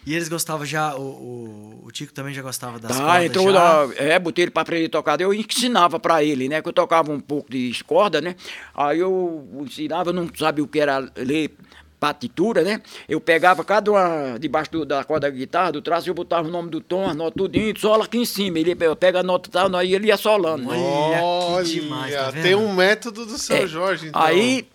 E eles gostavam já, o, o, o Tico também já gostava das tá, entrou já? Da, é, botei ele para aprender a tocar. Eu ensinava para ele, né? Que eu tocava um pouco de corda, né? Aí eu ensinava, não sabia o que era ler partitura, né? Eu pegava cada uma debaixo do, da corda da guitarra, do traço, eu botava o nome do tom, a nota tudinho, sola aqui em cima. Ele pega a nota tal, aí ele ia solando. Olha, que demais, tá tem um método do seu é, Jorge, então. Aí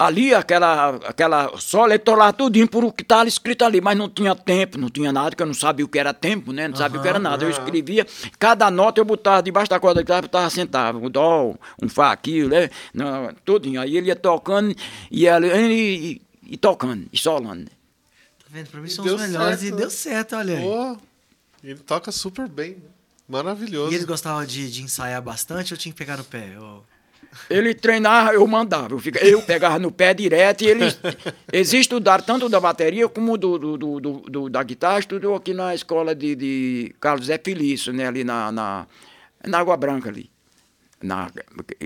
ali, aquela, aquela só lá tudinho por o que estava escrito ali, mas não tinha tempo, não tinha nada, que eu não sabia o que era tempo, né? Não sabia uhum, o que era nada. Eu escrevia, cada nota eu botava debaixo da corda que estava sentado, um dó, um fá, aquilo, né? Não, tudinho. Aí ele ia tocando, e, e, e, e tocando, e solando. Tá vendo? Pra mim são os melhores certo, e deu certo, olha aí. Pô, ele toca super bem, né? Maravilhoso. E eles gostavam de, de ensaiar bastante ou tinha que pegar no pé? Ou... Ele treinava, eu mandava. Eu, fica, eu pegava no pé direto e eles, eles estudaram tanto da bateria como do, do, do, do, da guitarra. Estudou aqui na escola de, de Carlos Zé Felício, né? Ali na, na, na Água Branca ali. Na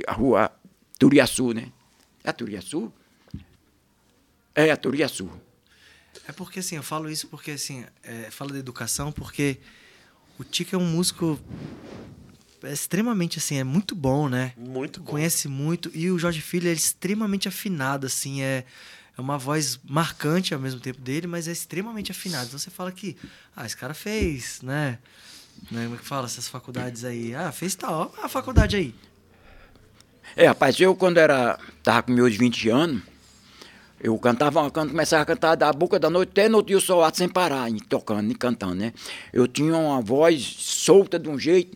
rua Turiaçu, né? É Turiaçu? É, a Turiaçu. É porque assim, eu falo isso porque assim, é, falo da educação porque o Tico é um músico é extremamente assim, é muito bom, né? Muito bom. Conhece muito. E o Jorge Filho é extremamente afinado, assim, é, é uma voz marcante ao mesmo tempo dele, mas é extremamente afinado. Então você fala que, ah, esse cara fez, né? né? Como é que fala essas faculdades aí? Ah, fez tal, a faculdade aí. É, rapaz, eu quando era, tava com meus 20 anos, eu cantava, canto, começava a cantar da boca da noite até no dia sol sem parar, tocando e cantando, né? Eu tinha uma voz solta de um jeito,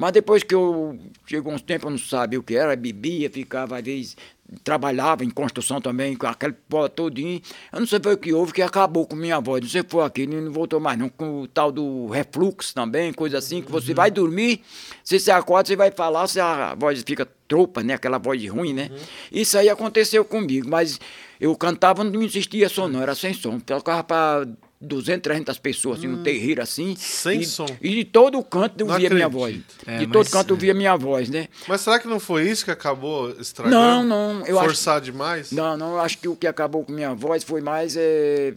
mas depois que eu chegou uns tempos, eu não sabia o que era, bebia, ficava às vezes trabalhava em construção também, com aquele pó todinho. Eu não sei foi o que houve que acabou com minha voz. Não sei se foi aquilo, não voltou mais não. Com o tal do refluxo também, coisa assim, que você uhum. vai dormir, se você acorda, você vai falar, se a voz fica tropa, né? Aquela voz ruim, né? Uhum. Isso aí aconteceu comigo, mas eu cantava, não existia som, não, era sem som. Tocava para 200, 300 pessoas, assim, hum, um terreiro assim. Sem e, som. E de todo canto eu não via acredito. minha voz. É, de todo canto eu via minha voz, né? Mas será que não foi isso que acabou estragando? Não, não. Eu Forçar acho, demais? Não, não. Eu acho que o que acabou com minha voz foi mais é,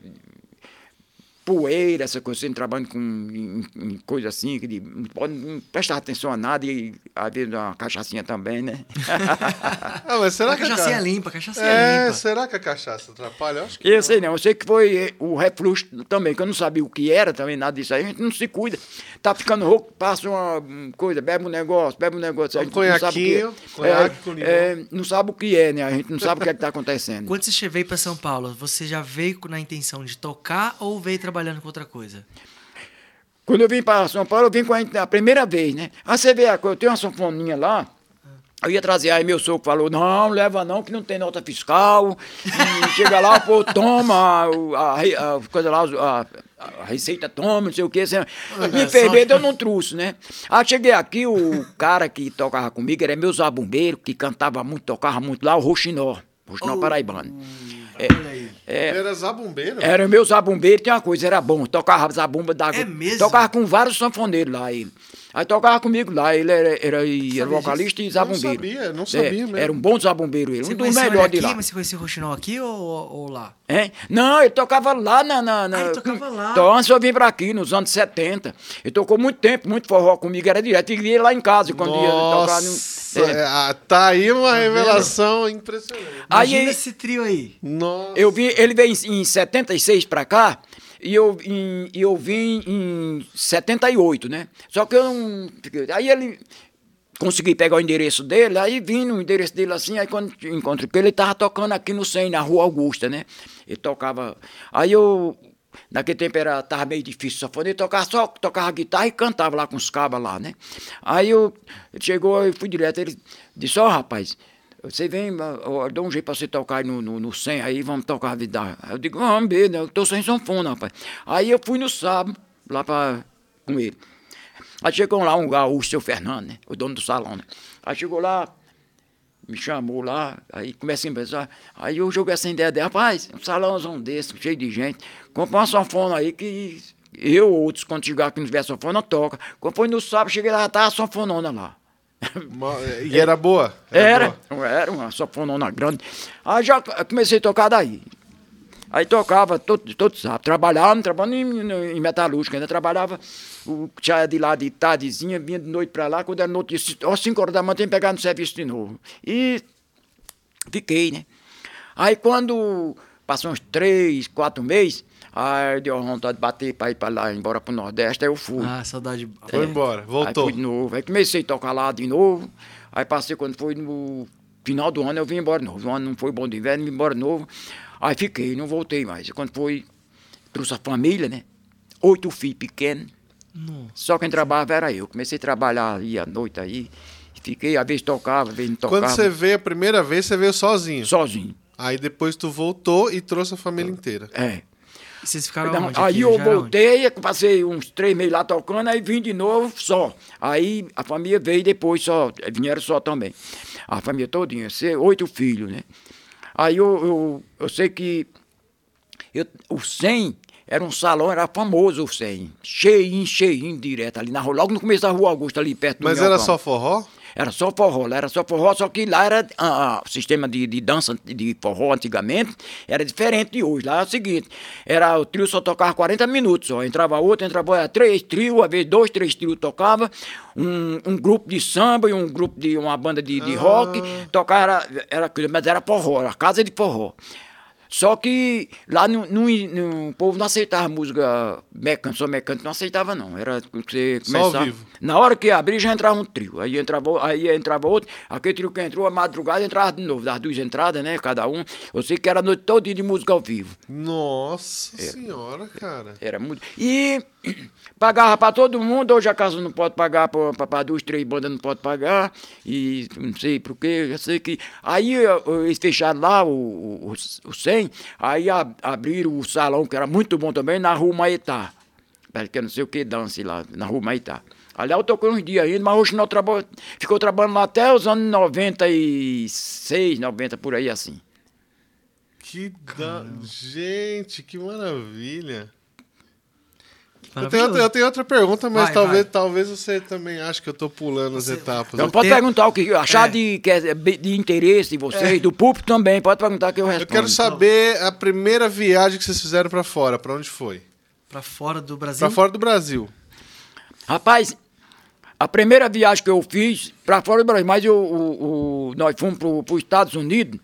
poeira, essa coisa, assim, trabalhando com em, em coisa assim, que de, não pode não prestar atenção a nada e vezes uma cachaçinha também, né? ah, mas será a que cachaçinha a ca... limpa, a cachaçinha é, limpa. Será que a cachaça atrapalha? Eu acho que eu não. sei não, eu sei que foi o refluxo também, que eu não sabia o que era também, nada disso aí, a gente não se cuida. Tá ficando rouco, passa uma coisa, bebe um negócio, bebe um negócio. Um conhaquinho, conhaque é, com limão. É, não sabe o que é, né? A gente não sabe o que é que tá acontecendo. Quando você veio para São Paulo, você já veio na intenção de tocar ou veio trabalhando com outra coisa? Quando eu vim para São Paulo, eu vim com a, a primeira vez, né? Aí você vê, eu tenho uma sanfoninha lá, eu ia trazer, aí meu sogro falou, não, leva não, que não tem nota fiscal. Chega lá, pô, toma a, a, a coisa lá, a, a, receita toma, não sei o quê. Assim, me ferver, eu não trouxe, né? Aí cheguei aqui, o cara que tocava comigo era meu zabumbeiro, que cantava muito, tocava muito lá, o Roxinó, Roxinó oh. Paraibano. É, é, era zabumbeiro? Era meu zabumbeiro, tem uma coisa, era bom. Tocava zabumba da. É mesmo? Tocava com vários sanfoneiros lá, ele. Aí tocava comigo lá, ele era, era, era vocalista e zabumbeiro. Não sabia, não sabia é, mesmo. Era um bom zabumbeiro, ele, um dos melhores de lá. Mas você conhecia o Roxinol aqui ou, ou lá? É? Não, ele tocava lá na... na, na ah, ele tocava lá? Então, antes eu vim pra aqui, nos anos 70. Ele tocou muito tempo, muito forró comigo, era direto. E ia lá em casa, quando Nossa, ia tocar... No, é. é. tá aí uma tá revelação impressionante. Imagina aí, esse trio aí. Nossa. Eu vi, ele veio em, em 76 pra cá, e eu, em, eu vim em 78, né? Só que eu não. Aí ele consegui pegar o endereço dele, aí vim no endereço dele assim, aí quando encontrei ele, ele tava tocando aqui no 100, na Rua Augusta, né? Ele tocava. Aí eu. Naquele tempo era, tava meio difícil só ele tocava só tocava guitarra e cantava lá com os cabas lá, né? Aí eu, ele chegou, eu fui direto, ele disse, ó oh, rapaz, você vem, eu dou um jeito para você tocar no, no, no 100, aí vamos tocar a vida. Eu digo, vamos ver, né? Eu tô sem sanfona, rapaz. Aí eu fui no sábado, lá pra, com ele. Aí chegou lá um gaúcho, seu Fernando, né? O dono do salão, né? Aí chegou lá, me chamou lá, aí comecei a pensar. Aí eu joguei essa ideia dele, rapaz, um salãozão desse, cheio de gente, compra uma sanfona aí que eu ou outros, quando chegar aqui não tiver sanfona, toca. Quando foi no sábado, cheguei lá, tava a sanfonona lá. E era boa? Era, era, era uma sofonona grande. Aí já comecei a tocar daí. Aí tocava todo, todo sábado. Trabalhava, trabalhava em, em metalúrgica, ainda trabalhava. O tinha de lá de tardezinha, vinha de noite pra lá, quando era noite, às 5 horas da manhã, tem que pegar no serviço de novo. E fiquei, né? Aí quando passou uns três, quatro meses, aí deu vontade de bater para ir para lá, embora para o Nordeste, aí eu fui. Ah, saudade. Foi embora, voltou. Aí fui de novo, aí comecei a tocar lá de novo, aí passei quando foi no final do ano, eu vim embora de novo. O ano não foi bom de inverno, vim embora de novo. Aí fiquei, não voltei mais. E quando foi, trouxe a família, né? Oito filhos pequenos. Nossa. Só quem trabalhava era eu. Comecei a trabalhar aí à noite aí. Fiquei, às vezes tocava, às vezes não tocava. Quando você veio a primeira vez, você veio sozinho? Sozinho. Aí depois tu voltou e trouxe a família inteira. É. E vocês ficaram então, onde? Aí eu voltei, onde? passei uns três meses lá tocando, aí vim de novo só. Aí a família veio depois só, vieram só também. A família todinha, oito filhos, né? Aí eu, eu, eu sei que eu, o 100 era um salão, era famoso o 100. Cheinho, cheinho, direto ali na rua. Logo no começo da Rua Augusta, ali perto do Mas era só forró? Era só forró, lá era só forró, só que lá era ah, o sistema de, de dança de forró antigamente era diferente de hoje. Lá é o seguinte, era o trio só tocava 40 minutos, só entrava outro, entrava era três trios, às vezes dois, três trios tocava, um, um grupo de samba e um grupo de uma banda de, de ah. rock, tocava era, era mas era forró, era casa de forró. Só que lá no, no, no, o povo não aceitava música mecânica, só mecânica não aceitava não. Era você começar. Na hora que abrir já entrava um trio. Aí entrava, aí entrava outro. Aquele trio que entrou, a madrugada entrava de novo. Das duas entradas, né? Cada um. Eu sei que era a noite toda de música ao vivo. Nossa era. senhora, cara. Era muito. E pagava para todo mundo. Hoje a casa não pode pagar para duas, três bandas não pode pagar. E não sei por quê. Eu sei que. Aí eles fecharam lá o, o, o 100 aí abriram o salão, que era muito bom também, na rua Maetá. Que eu não sei o que dance lá, na rua Maetá. Aliás, eu toquei uns dias ainda, mas hoje não traba... ficou trabalhando lá até os anos 96, 90, por aí assim. Que da... Gente, que maravilha. Eu tenho, outra, eu tenho, outra pergunta, mas vai, talvez, vai. talvez você também ache que eu estou pulando você, as etapas. Então pode perguntar o que achar é. de, é de interesse de vocês, é. do público também, pode perguntar que eu respondo. Eu quero saber a primeira viagem que vocês fizeram para fora, para onde foi? Para fora do Brasil? Para fora do Brasil. Rapaz, a primeira viagem que eu fiz para fora do Brasil, mas eu, o, o, nós fomos para os Estados Unidos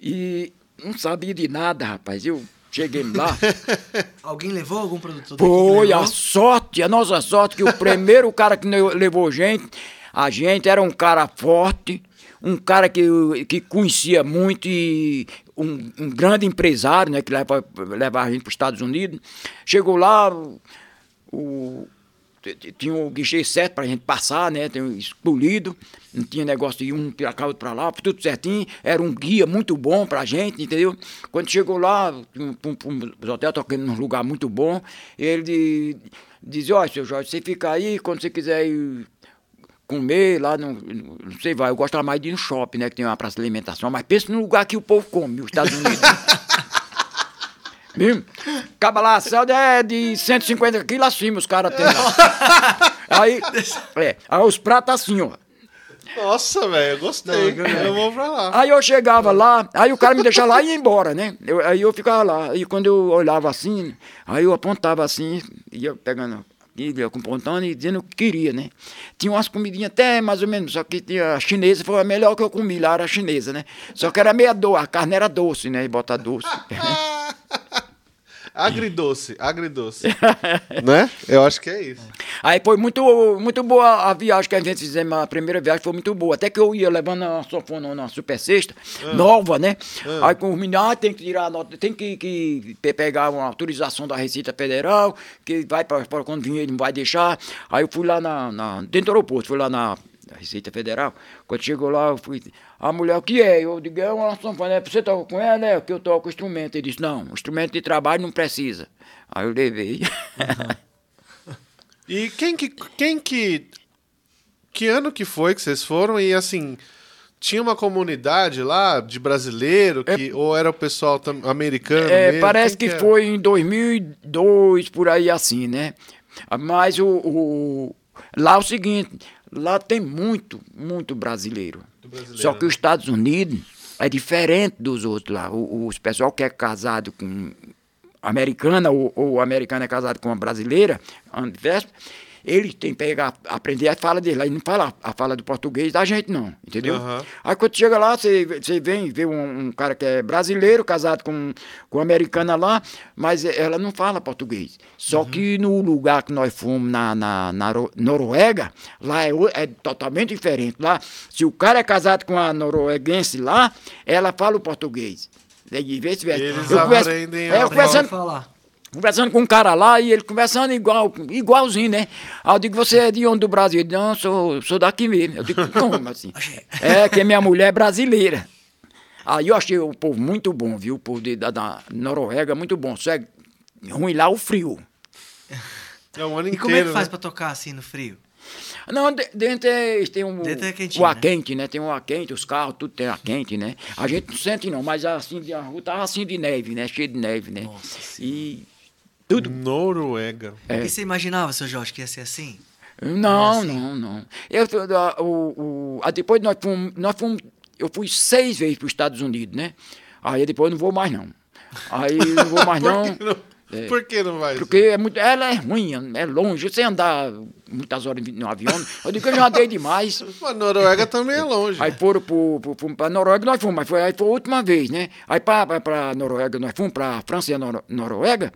e não sabia de nada, rapaz. Eu Cheguei lá. Alguém levou algum produtor Foi a sorte, a nossa sorte, que o primeiro cara que levou gente, a gente era um cara forte, um cara que, que conhecia muito e um, um grande empresário, né, que leva, leva a gente para os Estados Unidos. Chegou lá, o, tinha o guichê certo para a gente passar, né? Tem escolhido, não tinha negócio de um para cá, outro para lá, tudo certinho. Era um guia muito bom para a gente, entendeu? Quando chegou lá, um, um, um hotel tocando num lugar muito bom, ele dizia: Olha, seu Jorge, você fica aí, quando você quiser ir comer lá, não, não sei, vai. Eu gosto mais de ir no shopping, né? Que tem uma praça de alimentação, mas pensa no lugar que o povo come, os Estados Unidos. Viu? Cabalação é de 150 quilos acima, os caras têm lá. Aí, é, aí os pratos assim, ó. Nossa, velho, eu gostei. Não, eu vou pra lá. Aí eu chegava lá, aí o cara me deixava lá e ia embora, né? Eu, aí eu ficava lá. E quando eu olhava assim, aí eu apontava assim, ia pegando ia apontando e dizendo o que queria, né? Tinha umas comidinhas até mais ou menos, só que tinha a chinesa foi a melhor que eu comi lá, era a chinesa, né? Só que era meia doce, a carne era doce, né? E botar doce. Agridoce, agridoce. né? Eu acho que é isso. Aí foi muito, muito boa a viagem que a gente fizemos, a primeira viagem foi muito boa. Até que eu ia levando a sofona na super sexta, ah. nova, né? Ah. Aí com os meninos, ah, tem que tirar nota, tem que, que pegar uma autorização da Receita Federal, que vai para quando vir ele não vai deixar. Aí eu fui lá na, na dentro do aeroporto, fui lá na Receita Federal. Quando chegou lá, eu fui. A mulher, o que é? Eu digo, é uma sanfona. Você toca com ela? É, que eu toco instrumento. Ele disse, não, instrumento de trabalho não precisa. Aí eu levei. Uhum. e quem que, quem que. Que ano que foi que vocês foram? E assim. Tinha uma comunidade lá de brasileiro que é, ou era o pessoal americano? É, mesmo? parece que, que foi em 2002 por aí assim, né? Mas o, o, lá é o seguinte, Lá tem muito, muito brasileiro. Brasileiro Só que os Estados Unidos é diferente dos outros lá. O, os pessoal que é casado com americana ou, ou americana é casado com uma brasileira, eles têm que pegar, aprender a fala dele. Aí não fala a fala do português da gente, não. Entendeu? Uhum. Aí quando chega lá, você, vem, vê um, um, cara que é brasileiro, casado com, com uma americana lá, mas ela não fala português. Só uhum. que no lugar que nós fomos, na, na, na Noruega, lá é, é, totalmente diferente. Lá, se o cara é casado com a norueguense lá, ela fala o português. Vez, Eles eu aprendem converso, é, eu a falar conversando com um cara lá e ele conversando igual, igualzinho, né? Aí eu digo, você é de onde do Brasil? Ele, não, sou, sou daqui mesmo. Eu digo, como assim? é que minha mulher é brasileira. Aí eu achei o povo muito bom, viu? O povo de, da, da Noruega muito bom. Só é ruim lá o frio. É um ano inteiro, e como é que faz né? pra tocar assim no frio? Não, dentro é, tem um, dentro é quentinho, o ar né? quente, né? Tem um ar quente, os carros, tudo tem ar quente, né? A gente não sente não, mas assim, a rua tava assim de neve, né? Cheio de neve, né? Nossa, e tudo. Noruega. É. E você imaginava, seu Jorge, que ia ser assim? Não, assim? não, não. Eu, o, o, depois nós fomos, nós fomos, eu fui seis vezes para os Estados Unidos, né? Aí depois não vou mais não. Aí não vou mais não. não? É, Por que não vai? Porque é muito, ela é ruim, é longe. Você andar muitas horas no avião, eu digo que eu já andei demais. A Noruega também é longe. Aí foram para a Noruega, nós fomos, mas foi, aí foi a última vez, né? Aí para a Noruega, nós fomos para a França e a Nor Noruega.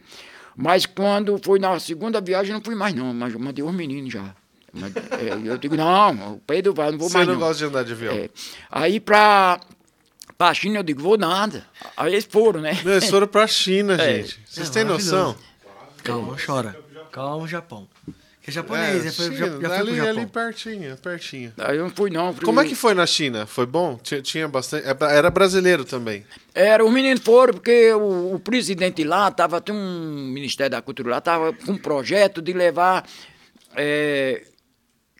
Mas quando foi na segunda viagem, não fui mais, não. Mas mandei os meninos já. Mas, é, eu digo, não, o Pedro vai, não vou Você mais. Você não, gosta de andar de avião? É. Aí pra, pra China eu digo, vou nada. Aí eles foram, né? Não, eles foram pra China, é. gente. Vocês é, têm noção? Calma, chora. Calma, Japão. Que é japonês, é, né? Foi, China, já, já ali, ali pertinho, pertinho. Aí eu não fui, não. Como é que foi na China? Foi bom? Tinha, tinha bastante. É, era brasileiro também. Era, os meninos foram, porque o, o presidente lá estava, tem um Ministério da Cultura lá, estava com um projeto de levar. É,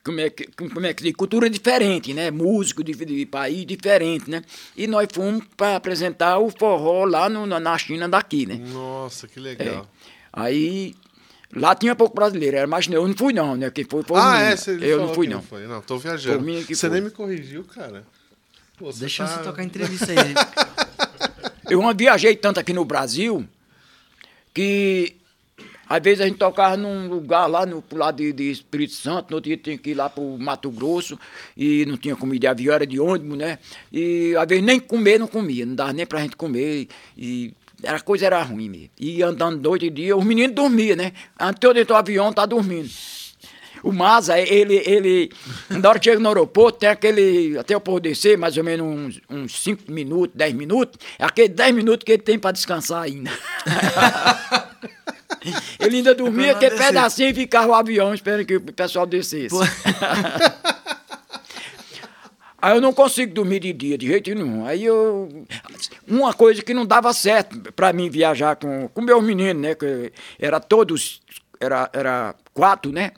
como é que, como é que diz? Cultura diferente, né? Músico de, de país diferente, né? E nós fomos para apresentar o forró lá no, na China daqui, né? Nossa, que legal. É. Aí Lá tinha pouco brasileiro, era mais eu não fui não, né? Quem foi foi Ah, é, você Eu não fui não. Não, foi. não, tô viajando. Você foi. nem me corrigiu, cara. Pô, você Deixa tá... você tocar entrevista aí. eu viajei tanto aqui no Brasil que às vezes a gente tocava num lugar lá no pro lado de, de Espírito Santo, no outro dia tinha que ir lá pro Mato Grosso e não tinha comida de avião, era de ônibus, né? E às vezes nem comer não comia, não dava nem pra gente comer. E a coisa era ruim mesmo. E andando noite e dia, os meninos dormiam, né? Antônio dentro do avião tá dormindo. O Maza, ele, ele, na hora que chega no aeroporto, tem aquele, até o pôr descer, mais ou menos uns 5 minutos, 10 minutos, é aquele 10 minutos que ele tem para descansar ainda. ele ainda dormia aquele pedacinho e ficava o avião esperando que o pessoal descesse. Aí eu não consigo dormir de dia, de jeito nenhum. Aí eu. Uma coisa que não dava certo para mim viajar com, com meus meninos, né? Que era todos. Era, era quatro, né?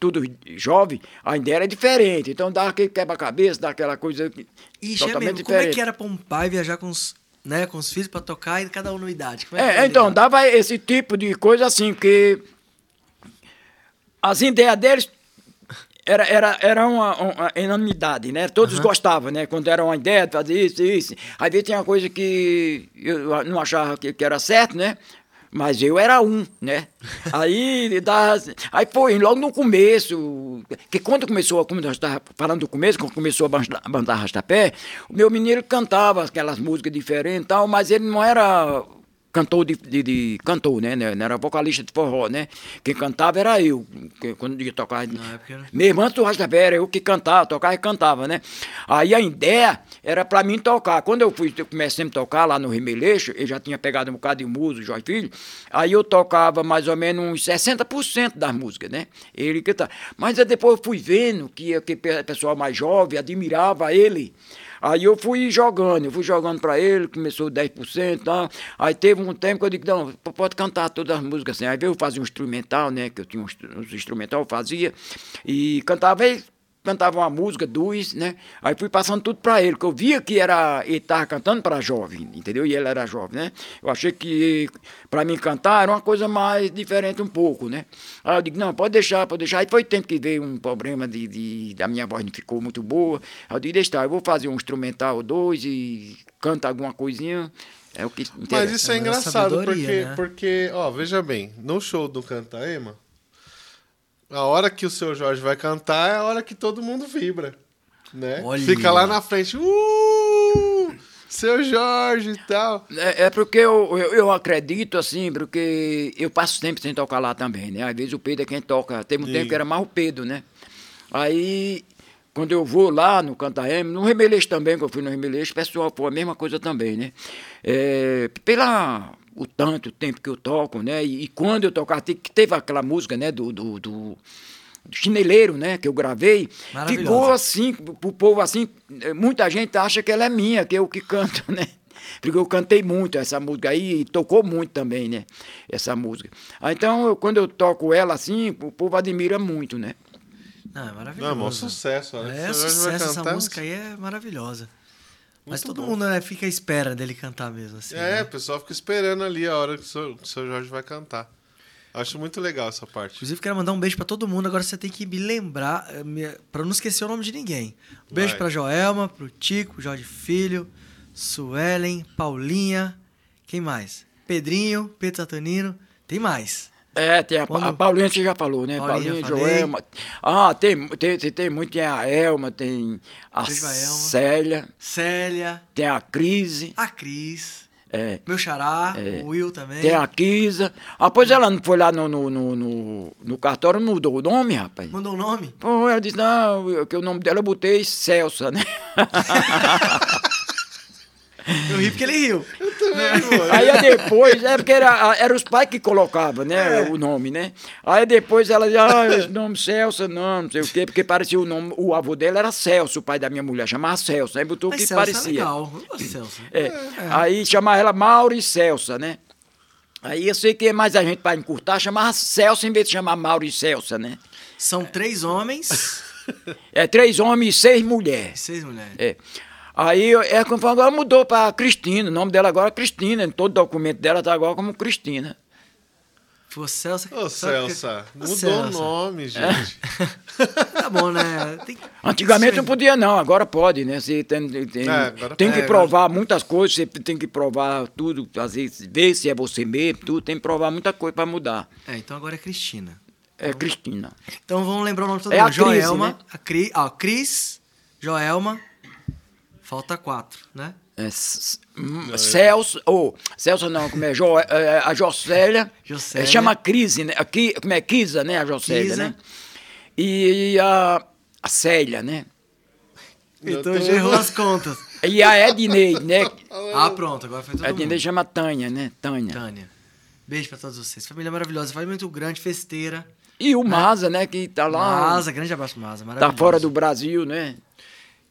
Tudo jovem, ainda era diferente. Então dava aquele quebra-cabeça, dava aquela coisa. E totalmente mesmo, como é que era para um pai viajar com os, né, com os filhos para tocar e cada um no idade? É, é então, dava esse tipo de coisa assim, que as ideias deles era, era, era uma, uma enormidade, né? Todos uhum. gostavam, né? Quando era uma ideia de fazer isso, isso. Às vezes tinha coisa que eu não achava que, que era certo, né? Mas eu era um, né? Aí, da, aí foi logo no começo, que quando começou, como nós estávamos falando do começo, quando começou a bandar Rastapé, o meu menino cantava aquelas músicas diferentes e tal, mas ele não era cantor de, de, de, cantor, né? Não era vocalista de forró, né? Quem cantava era eu. Que, quando ia tocar. Não, é porque... Mesmo antes do Rastafé, era eu que cantava, tocava e cantava, né? Aí a ideia era pra mim tocar. Quando eu fui, eu comecei a tocar lá no Remeleixo, eu já tinha pegado um bocado de música, Jorge Filho, aí eu tocava mais ou menos uns 60% das músicas, né? Ele cantava. Mas depois eu fui vendo que o pessoal mais jovem admirava ele. Aí eu fui jogando, eu fui jogando para ele, começou 10%, tá? aí teve um tempo que eu digo, não, pode cantar todas as músicas assim. Aí eu fazia um instrumental, né? Que eu tinha uns, uns instrumental, eu fazia, e cantava, aí cantava uma música, duas, né? Aí fui passando tudo para ele, que eu via que era ele estava cantando para jovem, entendeu? E ele era jovem, né? Eu achei que para mim cantar era uma coisa mais diferente um pouco, né? Aí eu digo, não, pode deixar, pode deixar. Aí foi tempo que veio um problema de, de da minha voz não ficou muito boa. Aí eu digo, deixa, eu vou fazer um instrumental ou dois e canta alguma coisinha. É o que interessa. Mas isso é, é engraçado, porque, né? porque, ó, veja bem, no show do Canta Ema, a hora que o seu Jorge vai cantar é a hora que todo mundo vibra, né? Olha. Fica lá na frente, uh! Seu Jorge e tal. É, é porque eu, eu, eu, acredito, assim, porque eu passo tempo sem tocar lá também, né? Às vezes o Pedro é quem toca. Teve um Sim. tempo que era mais o Pedro, né? Aí, quando eu vou lá no Cantaém, no Remeleixo também, que eu fui no Remeleixo, o pessoal foi a mesma coisa também, né? É, pela o tanto tempo que eu toco, né? E, e quando eu tocava, teve aquela música, né, do, do, do chineleiro, né, que eu gravei, ficou assim, pro povo assim, muita gente acha que ela é minha, que eu que canto, né? Porque eu cantei muito essa música aí e tocou muito também, né? Essa música. Ah, então, eu, quando eu toco ela assim, o povo admira muito, né? Não, é maravilhoso. Não, é um sucesso. Né? É, sucesso. Essa música aí é maravilhosa. Mas todo bom. mundo né, fica à espera dele cantar mesmo. Assim, é, né? o pessoal fica esperando ali a hora que o seu, que o seu Jorge vai cantar. Acho muito legal essa parte. Inclusive, quero mandar um beijo para todo mundo. Agora você tem que me lembrar, eh, para não esquecer o nome de ninguém. Um beijo para Joelma, pro Tico, Jorge Filho, Suelen, Paulinha. Quem mais? Pedrinho, Pedro Satanino. Tem mais. É, tem a, Quando... a Paulinha você já falou, né? Paulinha, Paulinha Joelma. Ah, tem, tem, tem, muito, tem a Elma, tem a Célia. Célia. Tem a Crise. A Cris. É. Meu xará, é. o Will também. Tem a Kisa. Ah, pois ela não foi lá no, no, no, no, no cartório, mudou o nome, rapaz. Mudou o nome? Pô, ela disse, não, que o nome dela eu botei Celsa, né? Eu ri porque ele riu. Eu também, Aí depois, é porque era, era os pais que colocavam, né, é. o nome, né? Aí depois ela dizia, ah, esse nome Celso, não, não sei o quê, porque parecia o nome, o avô dela era Celso, o pai da minha mulher, chamava Celso, aí botou o que Celso é parecia. É legal, Celso. É. é. Aí chamava ela Mauro e Celsa, né? Aí eu sei que mais a gente para encurtar, chamava Celso em vez de chamar Mauro e Celsa, né? São três homens. É, três homens e seis mulheres. Seis mulheres. É. Aí é como agora mudou para Cristina, o nome dela agora é Cristina, em todo documento dela tá agora como Cristina. Pô, Celsa. Ô, Celsa, que... mudou o nome, é. gente. É. tá bom, né? Tem... Antigamente não podia, não, agora pode, né? Você tem, tem, é, tem que provar muitas coisas, você tem que provar tudo, às vezes, ver se é você mesmo, tudo, tem que provar muita coisa para mudar. É, então agora é Cristina. É então, Cristina. Então vamos lembrar o nome de todo é mundo. A Cris, Joelma, né? a Cris, ó, Cris, Joelma, Falta quatro, né? É, Celso, ou oh, Celso não, como é, jo, é, é a Jocélia, Jocélia. É, chama Crise, né? Aqui, como é Kisa, né? A Jocélia, Kisa. né? E a, a Célia, né? Então já errou as contas. E a Ednei, né? ah, pronto, agora foi todo Ednei mundo. chama Tânia, né? Tânia. Tânia. Beijo pra todos vocês. Família maravilhosa, família muito grande, festeira. E o né? Maza, né? Que tá lá. Maza, grande abraço, Maza. Tá fora do Brasil, né?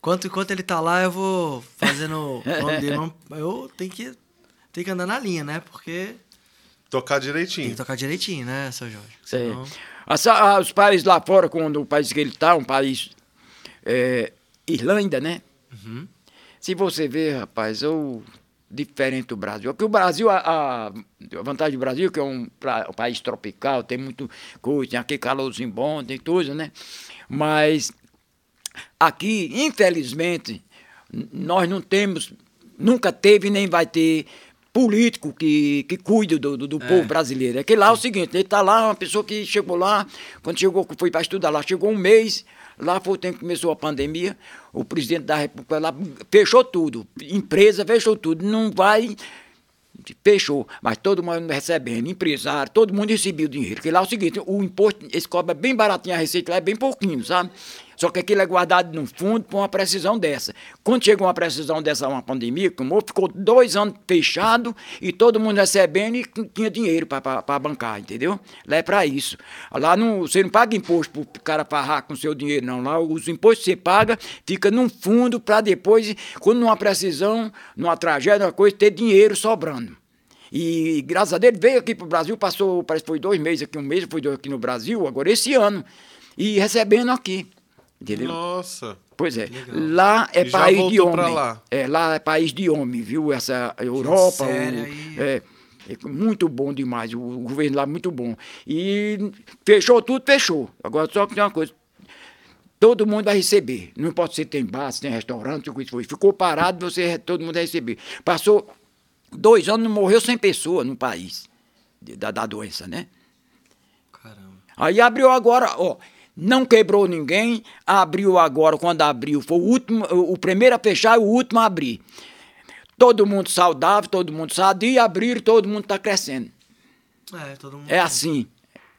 Enquanto, enquanto ele tá lá, eu vou fazendo o nome dele. Eu tenho que, tenho que andar na linha, né? Porque. Tocar direitinho. Tem que tocar direitinho, né, seu Jorge? Senão... Ah, os países lá fora, quando o país que ele tá, um país. É, Irlanda, né? Uhum. Se você ver, rapaz, o diferente do Brasil. Porque o Brasil, a, a, a vantagem do Brasil, que é um, pra, um, país tropical, tem muito coisa, tem aquele calorzinho bom, tem coisa, né? Mas Aqui, infelizmente, nós não temos, nunca teve nem vai ter político que, que cuide do, do, do é. povo brasileiro. É que lá é o seguinte, ele está lá, uma pessoa que chegou lá, quando chegou, foi para estudar lá, chegou um mês, lá foi o tempo que começou a pandemia, o presidente da República lá fechou tudo, empresa fechou tudo, não vai fechou, mas todo mundo recebendo, empresário, todo mundo recebeu dinheiro. Porque lá é o seguinte, o imposto, esse cobra bem baratinho, a receita lá é bem pouquinho, sabe? Só que aquilo é guardado no fundo para uma precisão dessa. Quando chegou uma precisão dessa, uma pandemia, como ficou dois anos fechado e todo mundo recebendo e tinha dinheiro para bancar, entendeu? Lá é para isso. Lá não, você não paga imposto para o cara farrar com seu dinheiro, não. Lá os impostos que você paga fica num fundo para depois, quando numa precisão, numa tragédia, uma coisa, ter dinheiro sobrando. E graças a Deus veio aqui para o Brasil, passou, parece que foi dois meses aqui, um mês foi aqui no Brasil, agora esse ano, e recebendo aqui Entendeu? Nossa. Pois é. Lá é E país de homem. lá. É, lá é país de homem, viu? Essa Europa. sério o- é, é muito bom demais. O, o governo lá é muito bom. E fechou tudo, fechou. Agora só que tem uma coisa. Todo mundo vai receber. Não importa se tem bar, se tem restaurante, o que foi. Ficou parado, você, todo mundo vai receber. Passou dois anos, morreu 100 pessoas no país da, da doença, né? Caramba. Aí abriu agora, ó. Não quebrou ninguém, abriu agora, quando abriu, foi o último, o primeiro a fechar e o último a abrir. Todo mundo saudável, todo mundo sadio, abriram, todo mundo está crescendo. É, todo mundo. É assim.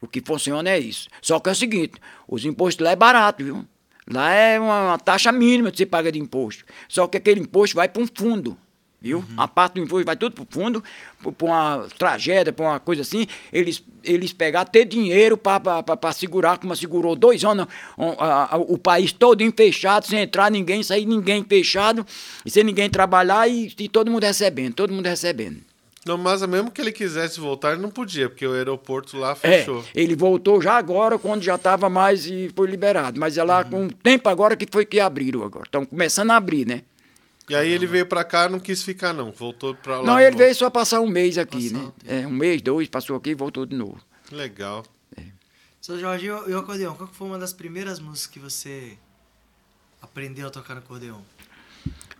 O que funciona é isso. Só que é o seguinte, os impostos lá é barato, viu? Lá é uma, uma taxa mínima que você paga de imposto. Só que aquele imposto vai para um fundo, viu? A parte do imposto vai tudo para o fundo, para uma tragédia, para uma coisa assim. Eles, eles pegar, ter dinheiro para segurar, como segurou dois anos um, a- a- o país todo fechado, sem entrar ninguém, sair ninguém fechado, e sem ninguém trabalhar e, e todo mundo recebendo, todo mundo recebendo. Não, mas mesmo que ele quisesse voltar, ele não podia, porque o aeroporto lá É, fechou. ele voltou já agora, quando já estava mais e foi liberado. Mas é lá com o tempo agora que foi que abriram agora. Estão começando a abrir, né? E aí ele veio pra cá não quis ficar, não. Voltou pra lá. Não, ele veio só passar um mês aqui, Passar né? um. É, um mês, dois, passou aqui e voltou de novo. Legal. Seu Jorge, e o acordeão? Qual foi uma das primeiras músicas que você aprendeu a tocar no acordeão?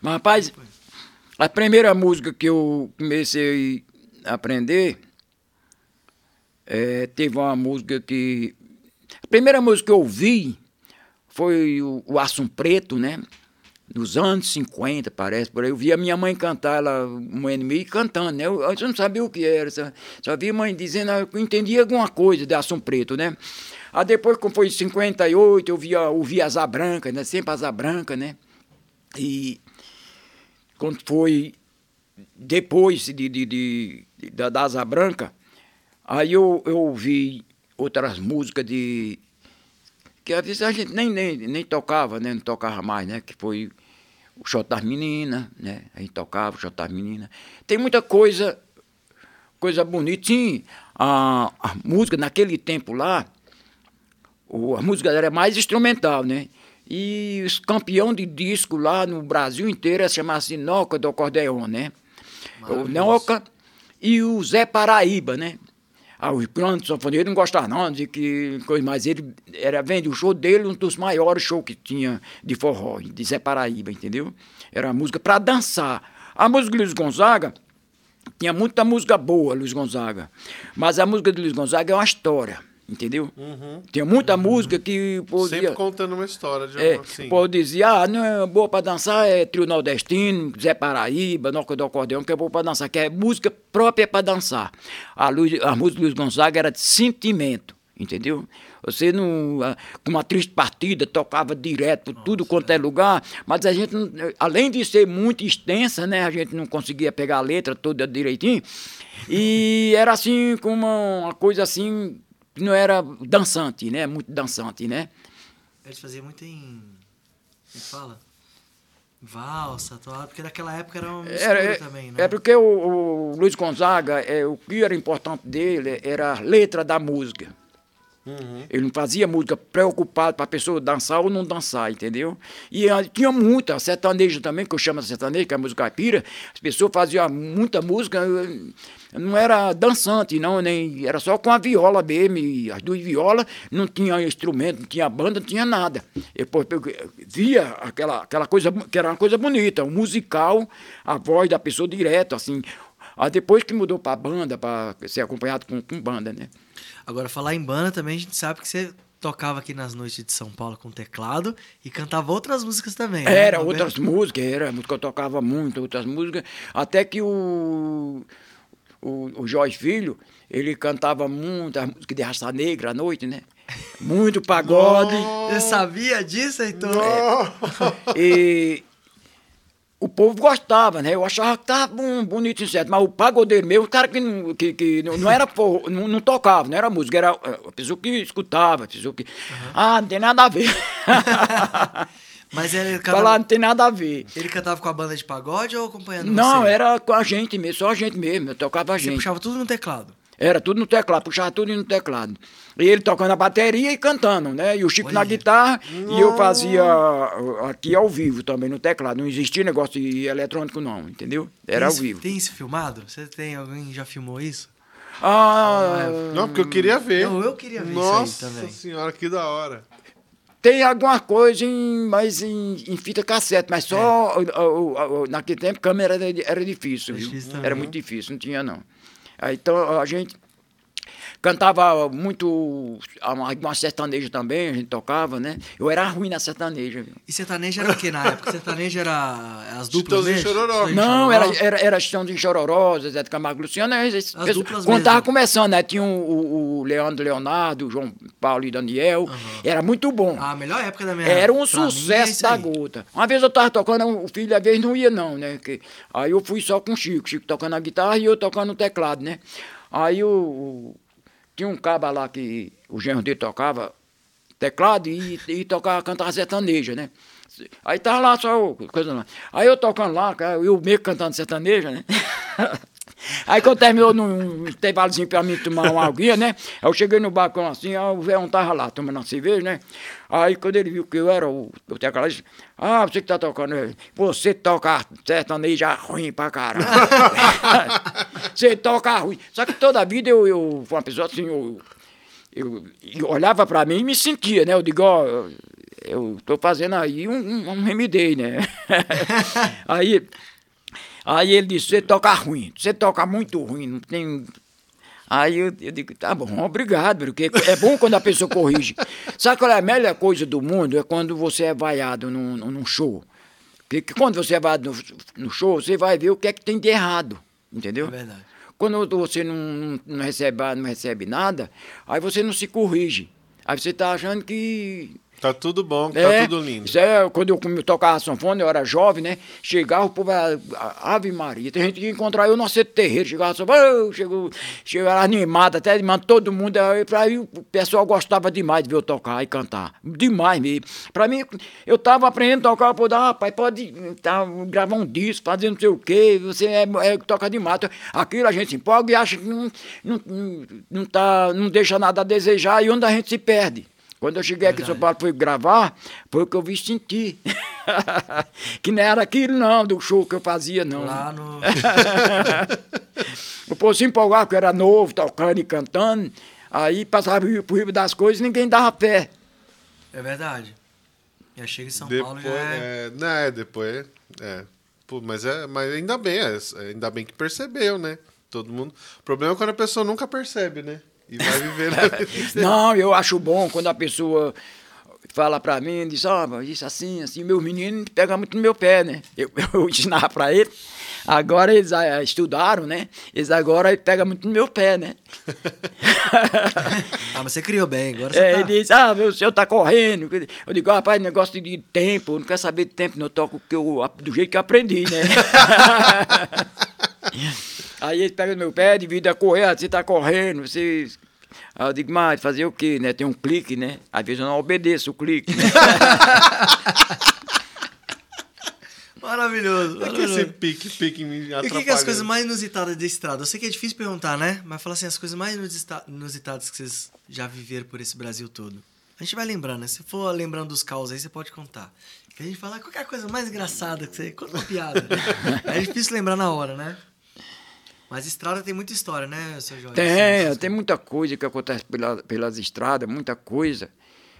Mas, rapaz, a primeira música que eu comecei a aprender é, teve uma música que. A primeira música que eu ouvi foi o, o Assum Preto, né? Nos anos 50, parece, por aí. Eu vi a minha mãe cantar, ela, um enemy cantando, né? Eu, eu não sabia o que era, só, só vi a mãe dizendo, eu entendia alguma coisa de Assum Preto, né? Aí depois, quando foi em 58, eu via, ouvi Asa Branca, né? Sempre Asa Branca, né? E quando foi depois de, de, de- de- da, da Asa Branca, aí eu, eu ouvi outras músicas de. Que às vezes a gente nem, nem, nem tocava, né? Não tocava mais, né? Que foi o Shot das Meninas, né? A gente tocava o Shot das Meninas. Tem muita coisa, coisa bonita. Sim, a, a música naquele tempo lá, o- a música era mais instrumental, né? E os campeão de disco lá no Brasil inteiro chamasse Noca do Acordeon, né? O Noca e o Zé Paraíba, né? Ah, os grandes sanfoneiros não gostavam não, de que coisa mais. Ele era, vende o show dele, um dos maiores shows que tinha de forró, de Zé Paraíba, entendeu? Era música para dançar. A música de Luiz Gonzaga, tinha muita música boa, Luiz Gonzaga. Mas a música de Luiz Gonzaga é uma história, entendeu? Tinha muita música que podia. Sempre contando uma história de É, uma, assim. povo dizia, ah, não é boa pra dançar, é trio nordestino, Zé Paraíba, Noca do Acordeão, que é boa pra dançar, que é música própria pra dançar. A, Luiz, a música do Luiz Gonzaga era de sentimento, entendeu? Você não, com uma triste partida, tocava direto por tudo quanto é lugar, mas a gente, além de ser muito extensa, né, a gente não conseguia pegar a letra toda direitinho, e era assim, com uma, uma coisa assim, não era dançante, né, muito dançante, né? Eles faziam muito em. Como é que fala? Valsa, toada, porque naquela época era mistura Era, é, também, né? é porque o, o Luiz Gonzaga, é, o que era importante dele era a letra da música. Ele não fazia música preocupado para a pessoa dançar ou não dançar, entendeu? E ah, tinha muita, sertaneja também, que eu chamo de sertanejo, que é a música caipira, as pessoas faziam muita música, eh, não era dançante, não, nem era só com a viola mesmo, e as duas violas, não tinha instrumento, não tinha banda, não tinha nada. Depois eu via aquela, aquela coisa, que era uma coisa bonita, um musical, a voz da pessoa direto, assim. Aí depois que mudou para banda, para ser acompanhado com, com banda, né? Agora, falar em banda também, a gente sabe que você tocava aqui nas noites de São Paulo com teclado e cantava outras músicas também. né? Era Roberto? outras músicas, era música que eu tocava muito, outras músicas, até que o, o, o Jorge Filho, ele cantava muita música de raça negra à noite, né? Muito pagode. Você sabia disso, Heitor? E o povo gostava, né? Eu achava que tava bom, bonito certo, mas o pagodeiro mesmo, o cara que não, que, que não não era forró, não, não tocava, não era música, era a pessoa que escutava, a pessoa que. Ah, não tem nada a ver. Mas ele cantava, Falar, não tem nada a ver. ele cantava com a banda de pagode ou acompanhando Não, você? era com a gente mesmo, só a gente mesmo, eu tocava a Você gente. puxava tudo no teclado. Era tudo no teclado, puxava tudo no teclado. E ele tocando a bateria e cantando, né? E o Chico Olha. na guitarra e eu fazia uh, aqui ao vivo também no teclado. Não existia negócio de eletrônico, não, entendeu? Era tem ao vivo. Tem isso filmado? Você tem alguém já filmou isso? Ah, não, porque eu queria ver. Não, eu queria ver Nossa isso aí também. Nossa senhora, que da hora. Tem alguma coisa em, mas em, em fita cassete, mas só é. naquele tempo câmera era, era difícil, viu? Era muito difícil, não tinha não. Aí, então a gente Cantava muito uma sertaneja também, a gente tocava, né? Eu era ruim na sertaneja. Viu? E sertaneja era o que na época? Sertaneja era as duplas mesmo? Chororó. Não, era, era, era de Chororó, Zé de Camargo Luciano. As, as duplas quando estava começando, né? Tinha o, o, o, Leandro Leonardo, o João Paulo e Daniel. Uhum. Era muito bom. A melhor época da minha Era um sucesso é da gota. Uma vez eu estava tocando, o filho, às vezes não ia não, né? Que, aí eu fui só com o Chico, Chico tocando a guitarra e eu tocando o teclado, né? Aí o, tinha um caba lá que o genro dele tocava teclado e, e tocava, cantava sertaneja, né? Aí tava lá só coisa lá. Aí eu tocando lá, eu meio cantando sertaneja, né? Aí quando terminou num intervalozinho pra mim tomar uma aguinha, né? Aí eu cheguei no balcão assim, aí o velho tava lá tomando uma cerveja, né? Aí quando ele viu que eu era o, o tecladista, ah, você que tá tocando, você toca sertaneja ruim pra caralho. você toca ruim. Só que toda a vida eu, eu fui uma pessoa assim, eu, eu, eu olhava pra mim e me sentia, né? Eu digo, ó, eu tô fazendo aí um, um, um remedei, né? aí Aí ele disse, você toca ruim, você toca muito ruim, não tem. Aí eu, eu digo, tá bom, obrigado, porque é bom quando a pessoa corrige. Sabe qual é a melhor coisa do mundo? É quando você é vaiado num, num show. Porque quando você é vaiado no, no, show, você vai ver o que é que tem de errado. Entendeu? É verdade. Quando você não, não, não recebe, não recebe nada, aí você não se corrige. Aí você está achando que Tá tudo bom, tá é, tudo lindo. Isso é, quando eu tocava sanfona, eu era jovem, né? Chegava o povo, Ave Maria, tem gente que encontrava eu no centro terreiro, chegava só, oh, chegou, chegava animado, até animando todo mundo, aí, aí o pessoal gostava demais de ver eu tocar e cantar, demais mesmo. Pra mim, eu tava aprendendo a tocar, pô, ah, rapaz, pode tá, gravar um disco, fazer não sei o quê, você é, é, toca demais. Aquilo a gente se empolga e acha que não, não, não, não, tá, não deixa nada a desejar e onde a gente se perde. Quando eu cheguei aqui em São Paulo fui gravar, foi o que eu vi sentir. que não era aquilo não, do show que eu fazia, não. Lá no... o povo se empolgava, que eu era novo, tocando e cantando. Aí passava por riba das coisas e ninguém dava pé. É verdade. Já chega em São depois, Paulo já é... é... Não, é, depois... É. Pô, mas, é, mas ainda bem, é, ainda bem que percebeu, né? Todo mundo... O problema é quando a pessoa nunca percebe, né? E vai viver na. Não, eu acho bom quando a pessoa fala pra mim, diz, ó, oh, isso assim, assim, meus meninos pegam muito no meu pé, né? Eu, eu ensinava pra ele. Agora eles ah, estudaram, né? Eles agora pegam muito no meu pé, né? ah, mas você criou bem, agora você é, tá... Ele diz, ah, meu senhor tá correndo. Eu digo, ah, rapaz, negócio de tempo, não quer saber de tempo, não, eu toco que eu, do jeito que eu aprendi, né? Aí eles pegam no meu pé, devido a correr, você tá correndo, você. Aí eu digo, mas fazer o quê, né? Tem um clique, né? Às vezes eu não obedeço o clique. Né? Maravilhoso. Por que esse pique, pique me atrapalha? E o que, que é as coisas mais inusitadas da estrada? Eu sei que é difícil perguntar, né? Mas fala assim, as coisas mais inusitadas que vocês já viveram por esse Brasil todo. A gente vai lembrando, né? Se for lembrando dos caos aí, você pode contar. Que a gente fala qualquer coisa mais engraçada que você conta uma piada. É difícil lembrar na hora, né? Mas estrada tem muita história, né, seu Jorge? Tem, tem muita coisa que acontece pela, pelas estradas, muita coisa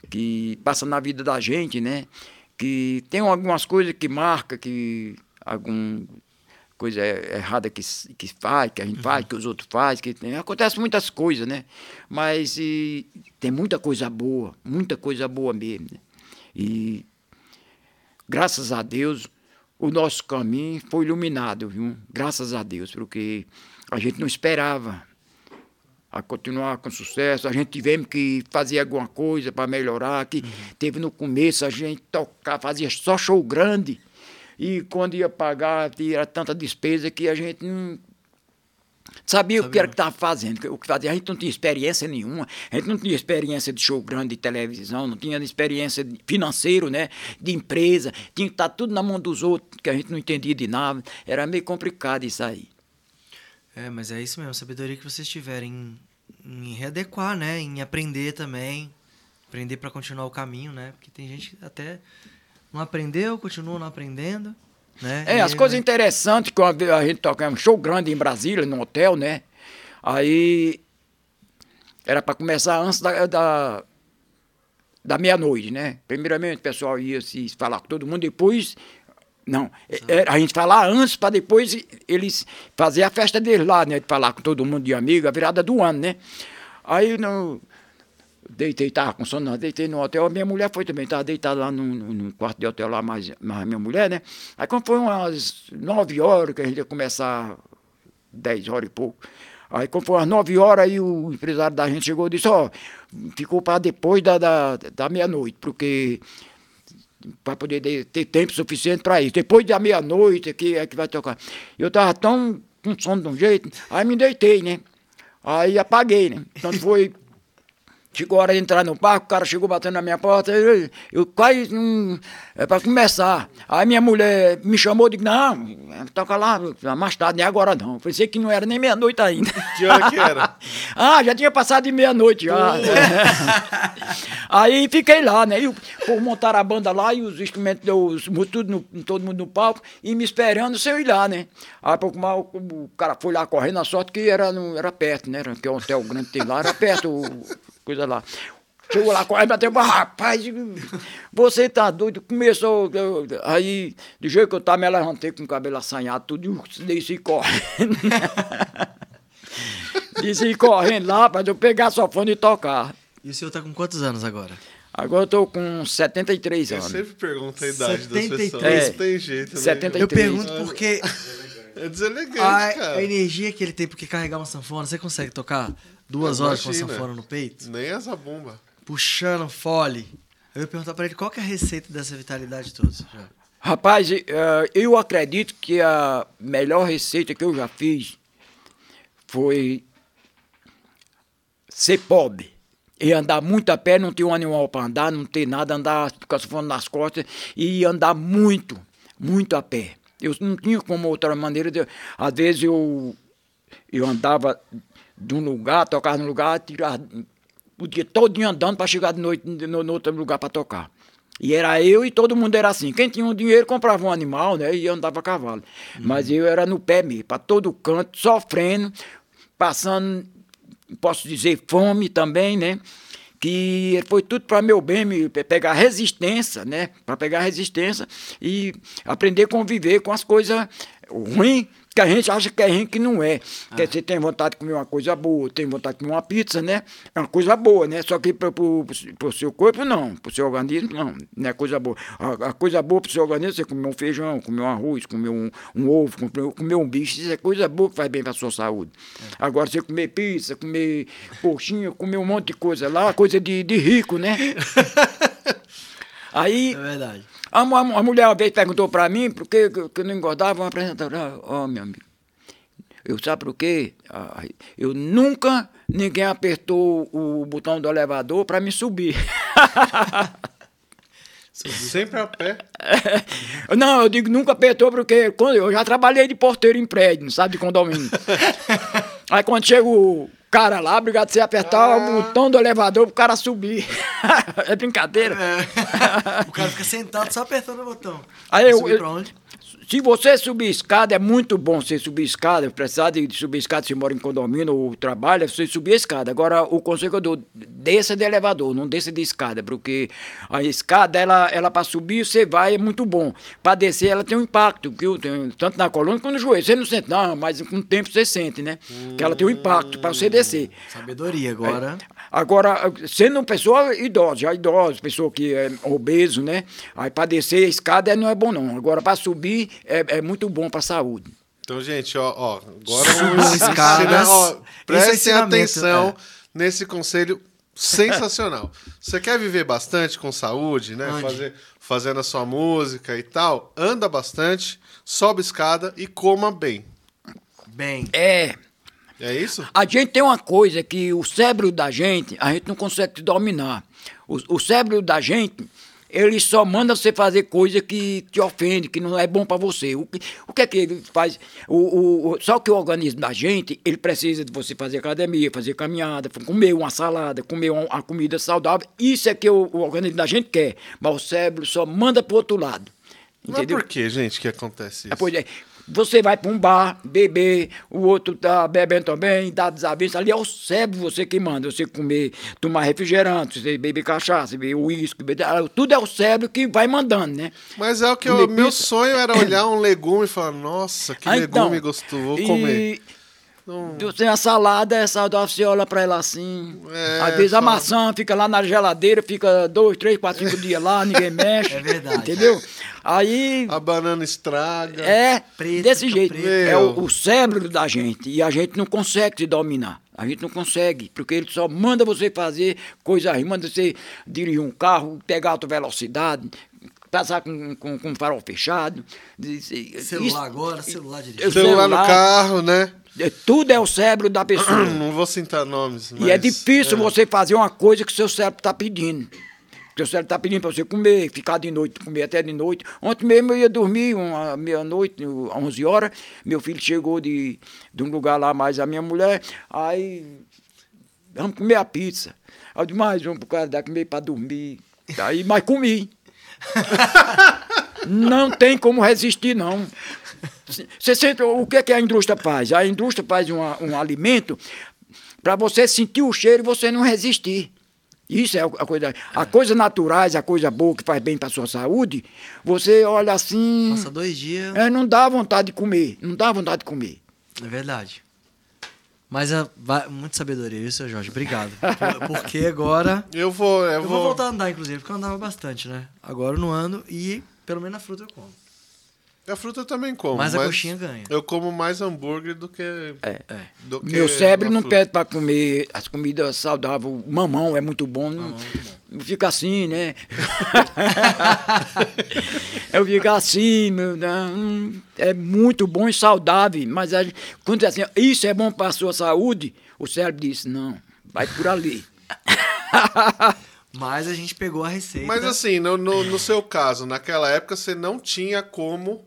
que passa na vida da gente, né? Que tem algumas coisas que marca, que algum coisa errada que, que faz, que a gente uhum. faz, que os outros fazem, que tem, acontece muitas coisas, né? Mas e, tem muita coisa boa, muita coisa boa mesmo. Né? E graças a Deus o nosso caminho foi iluminado, viu? Graças a Deus, porque a gente não esperava a continuar com sucesso. A gente tivemos que fazer alguma coisa para melhorar. Que teve no começo a gente tocar, fazia só show grande. E quando ia pagar, tinha tanta despesa que a gente não Sabia, o que era que estava fazendo, o que fazia. A gente não tinha experiência nenhuma, a gente não tinha experiência de show grande de televisão, não tinha experiência financeira, né? De empresa, tinha que estar tudo na mão dos outros, que a gente não entendia de nada. Era meio complicado isso aí. É, mas é isso mesmo, sabedoria que vocês tiverem em, em readequar, né? Em aprender também. Aprender para continuar o caminho, né? Porque tem gente que até não aprendeu, continua não aprendendo. Né? É, as coisas interessantes, quando a gente toca um show grande em Brasília, no hotel, né? Aí era para começar antes da, da, da meia-noite, né? Primeiramente o pessoal ia se falar com todo mundo, depois. Não, é- é, a gente falar antes para depois eles fazer a festa deles lá, né? De falar com todo mundo de amigo, a virada do ano, né? Aí no, deitei, tava com sono, deitei no hotel. A minha mulher foi também, tava deitada lá no quarto de hotel lá, mais, a minha mulher, né? Aí quando foi umas nove horas que a gente ia começar, dez horas e pouco. Aí quando foi umas nove horas, aí o empresário da gente chegou e disse, ó, ficou para depois da, da, da meia-noite, porque para poder ter- tempo suficiente para isso. Depois da meia-noite que é que vai tocar. Eu tava tão com sono de um jeito, aí me deitei, né? Aí apaguei, né? Então foi. Chegou a hora de entrar no parque, o cara chegou batendo na minha porta, eu, eu quase. Hum, é para começar. Aí minha mulher me chamou e disse: Não, toca lá, mais tarde, nem agora não. Pensei que não era nem meia-noite ainda. Que hora que era? ah, já tinha passado de meia-noite já. Aí fiquei lá, né? E o povo montaram a banda lá e os instrumentos, os, tudo no- todo mundo no palco e me esperando sem eu ir lá, né? Aí pouco mal o cara foi lá correndo, a sorte que era, era perto, né? Que é um hotel grande tem lá, era perto, o- coisa lá. Chegou lá, correndo, bateu, rapaz, você tá doido? Começou, eu- aí, do jeito que eu tava, me levantei com o cabelo assanhado, tudo, e desci correndo. desci correndo lá, para eu pegar sua fone e tocar. E o senhor tá com quantos anos agora? Agora eu tô com 73 Eu anos. sempre pergunto a idade 73. das pessoas. É. Não tem jeito, né? 73. Eu Três. pergunto porque É deselegante, a, cara. a energia que ele tem porque carregar uma sanfona, você consegue tocar duas horas com a Imagina. sanfona no peito? Nem essa bomba. Puxando fole. Eu ia perguntar pra ele qual que é a receita dessa vitalidade toda. Já. Rapaz, eh, eu acredito que a melhor receita que eu já fiz foi ser pobre. E andar muito a pé, não ter um animal para andar, não ter nada, andar com a sanfona nas costas e andar muito, muito a pé. Eu não tinha como outra maneira. De, às vezes eu, eu andava de um lugar, tocava num lugar, tirava o dia todo andando para chegar de noite no, no outro lugar para tocar. E era eu e todo mundo era assim. Quem tinha um dinheiro comprava um animal, né? E andava a cavalo. Mas eu era no pé mesmo, para todo canto, sofrendo, passando, posso dizer, fome também, né? Que foi tudo para meu bem, me pegar resistência, né? Para pegar resistência e aprender a conviver com as coisas ruins que a gente acha que é ruim que não é. Quer dizer, tem vontade de comer uma coisa boa, tem vontade de comer uma pizza, né? É uma coisa boa, né? Só que para o seu corpo, não. Para o seu organismo, não. Não é coisa boa. A, a coisa boa para o seu organismo é você comer um feijão, comer um arroz, comer um, um ovo, comer, comer um bicho. Isso é coisa boa que faz bem para a sua saúde. Agora, você comer pizza, comer coxinha, comer um monte de coisa lá, coisa de, de rico, né? Aí, É verdade. A, a mulher uma vez perguntou para mim por que que eu não engordava, uma apresentadora, ó, meu amigo, eu sabe por quê? Ah, Eu nunca ninguém apertou o botão do elevador para me subir. Sempre a pé. não, eu digo nunca apertou porque quando eu já trabalhei de porteiro em prédio, sabe, de condomínio. Aí quando chega o cara lá, obrigado você apertar o botão do elevador pro cara subir. é brincadeira. O cara fica sentado só apertando o botão. Aí Vai eu- subir eu- pra onde? Se você subir escada, é muito bom você subir escada. Precisar de subir escada, se mora em condomínio ou trabalha, você subir a escada. Agora, o conselho que eu dou, desça de elevador, não desça de escada, porque a escada, ela, ela para subir, você vai, é muito bom. Para descer, ela tem um impacto, viu? Tem, tanto na coluna quanto no joelho. Você não sente, não, mas com o tempo você sente, né? Que ela tem um impacto para você descer. Sabedoria agora. Agora, sendo uma pessoa idosa, já idosa, pessoa que é obeso, né? Aí para descer a escada não é bom, não. Agora, para subir, é, é muito bom para a saúde. Então, gente, ó, ó agora vamos ensinar, ó, é prestem atenção é. nesse conselho sensacional. Você quer viver bastante com saúde, né? Fazer, fazendo a sua música e tal, anda bastante, sobe escada e coma bem. Bem. É. É isso? A gente tem uma coisa que o cérebro da gente, a gente não consegue dominar. O, o cérebro da gente, ele só manda você fazer coisa que te ofende, que não é bom para você. O que, o que é que ele faz? O, o, só que o organismo da gente, ele precisa de você fazer academia, fazer caminhada, comer uma salada, comer uma, uma comida saudável. Isso é que o, o, organismo da gente quer. Mas o cérebro só manda pro outro lado. Entendeu? Mas por que, gente, que acontece isso? É, pois é. Você vai para um bar, beber, o outro tá bebendo também, dá desavença. Ali é o cérebro você que manda. Você comer, tomar refrigerante, você beber cachaça, beber uísque, tudo é o cérebro que vai mandando, né? Mas é o que o meu sonho era olhar um legume e falar, nossa, que ah, então, legume gostoso, vou comer. Não... Tem a salada, é saudável, você olha pra ela assim. É, Às vezes a maçã fica lá na geladeira, fica dois, três, quatro, cinco dias lá, ninguém mexe. É verdade. Entendeu? Aí. A banana estraga. É, preto, desse jeito. Preto. É o, o, cérebro da gente. E a gente não consegue se dominar. A gente não consegue, porque ele só manda você fazer coisa aí, manda você dirigir um carro, pegar alta velocidade, passar com, com, com farol fechado. Celular Isso, agora, celular dirigindo. Celular, celular no carro, né? Tudo é o cérebro da pessoa. Não vou citar nomes. Mas, e é difícil é. você fazer uma coisa que seu cérebro está pedindo. Seu cérebro está pedindo para você comer, ficar de noite, comer até de noite. Ontem mesmo eu ia dormir, uma meia-noite, 11 horas. Meu filho chegou de, de um lugar lá, mais a minha mulher. Aí, vamos comer a pizza. Aí eu disse, mais um pro cara dar comer para dormir. Aí, mas comi. não tem como resistir, não. Você sente, o que, é que a indústria faz? A indústria faz um, um alimento para você sentir o cheiro e você não resistir. Isso é a coisa. A coisa naturais, a coisa boa que faz bem para sua saúde, você olha assim. Passa dois dias. É, não dá vontade de comer. Não dá vontade de comer. É verdade. Mas é muita sabedoria isso, Jorge. Obrigado. porque agora. Eu vou. Eu, eu vou... vou voltar a andar, inclusive, porque eu andava bastante, né? Agora eu não ando e pelo menos a fruta eu como. A fruta eu também como. Mas, mas a coxinha ganha. Eu como mais hambúrguer do que. É. é. Do que Meu cérebro não pede para comer as comidas saudáveis. Mamão é muito bom. Mamão, não, é não fica assim, né? eu fico assim, meu, não, é muito bom e saudável. Mas a, quando é assim, isso é bom para a sua saúde, o cérebro diz: não, vai por ali. Mas a gente pegou a receita. Mas assim, no, no, no seu caso, naquela época você não tinha como.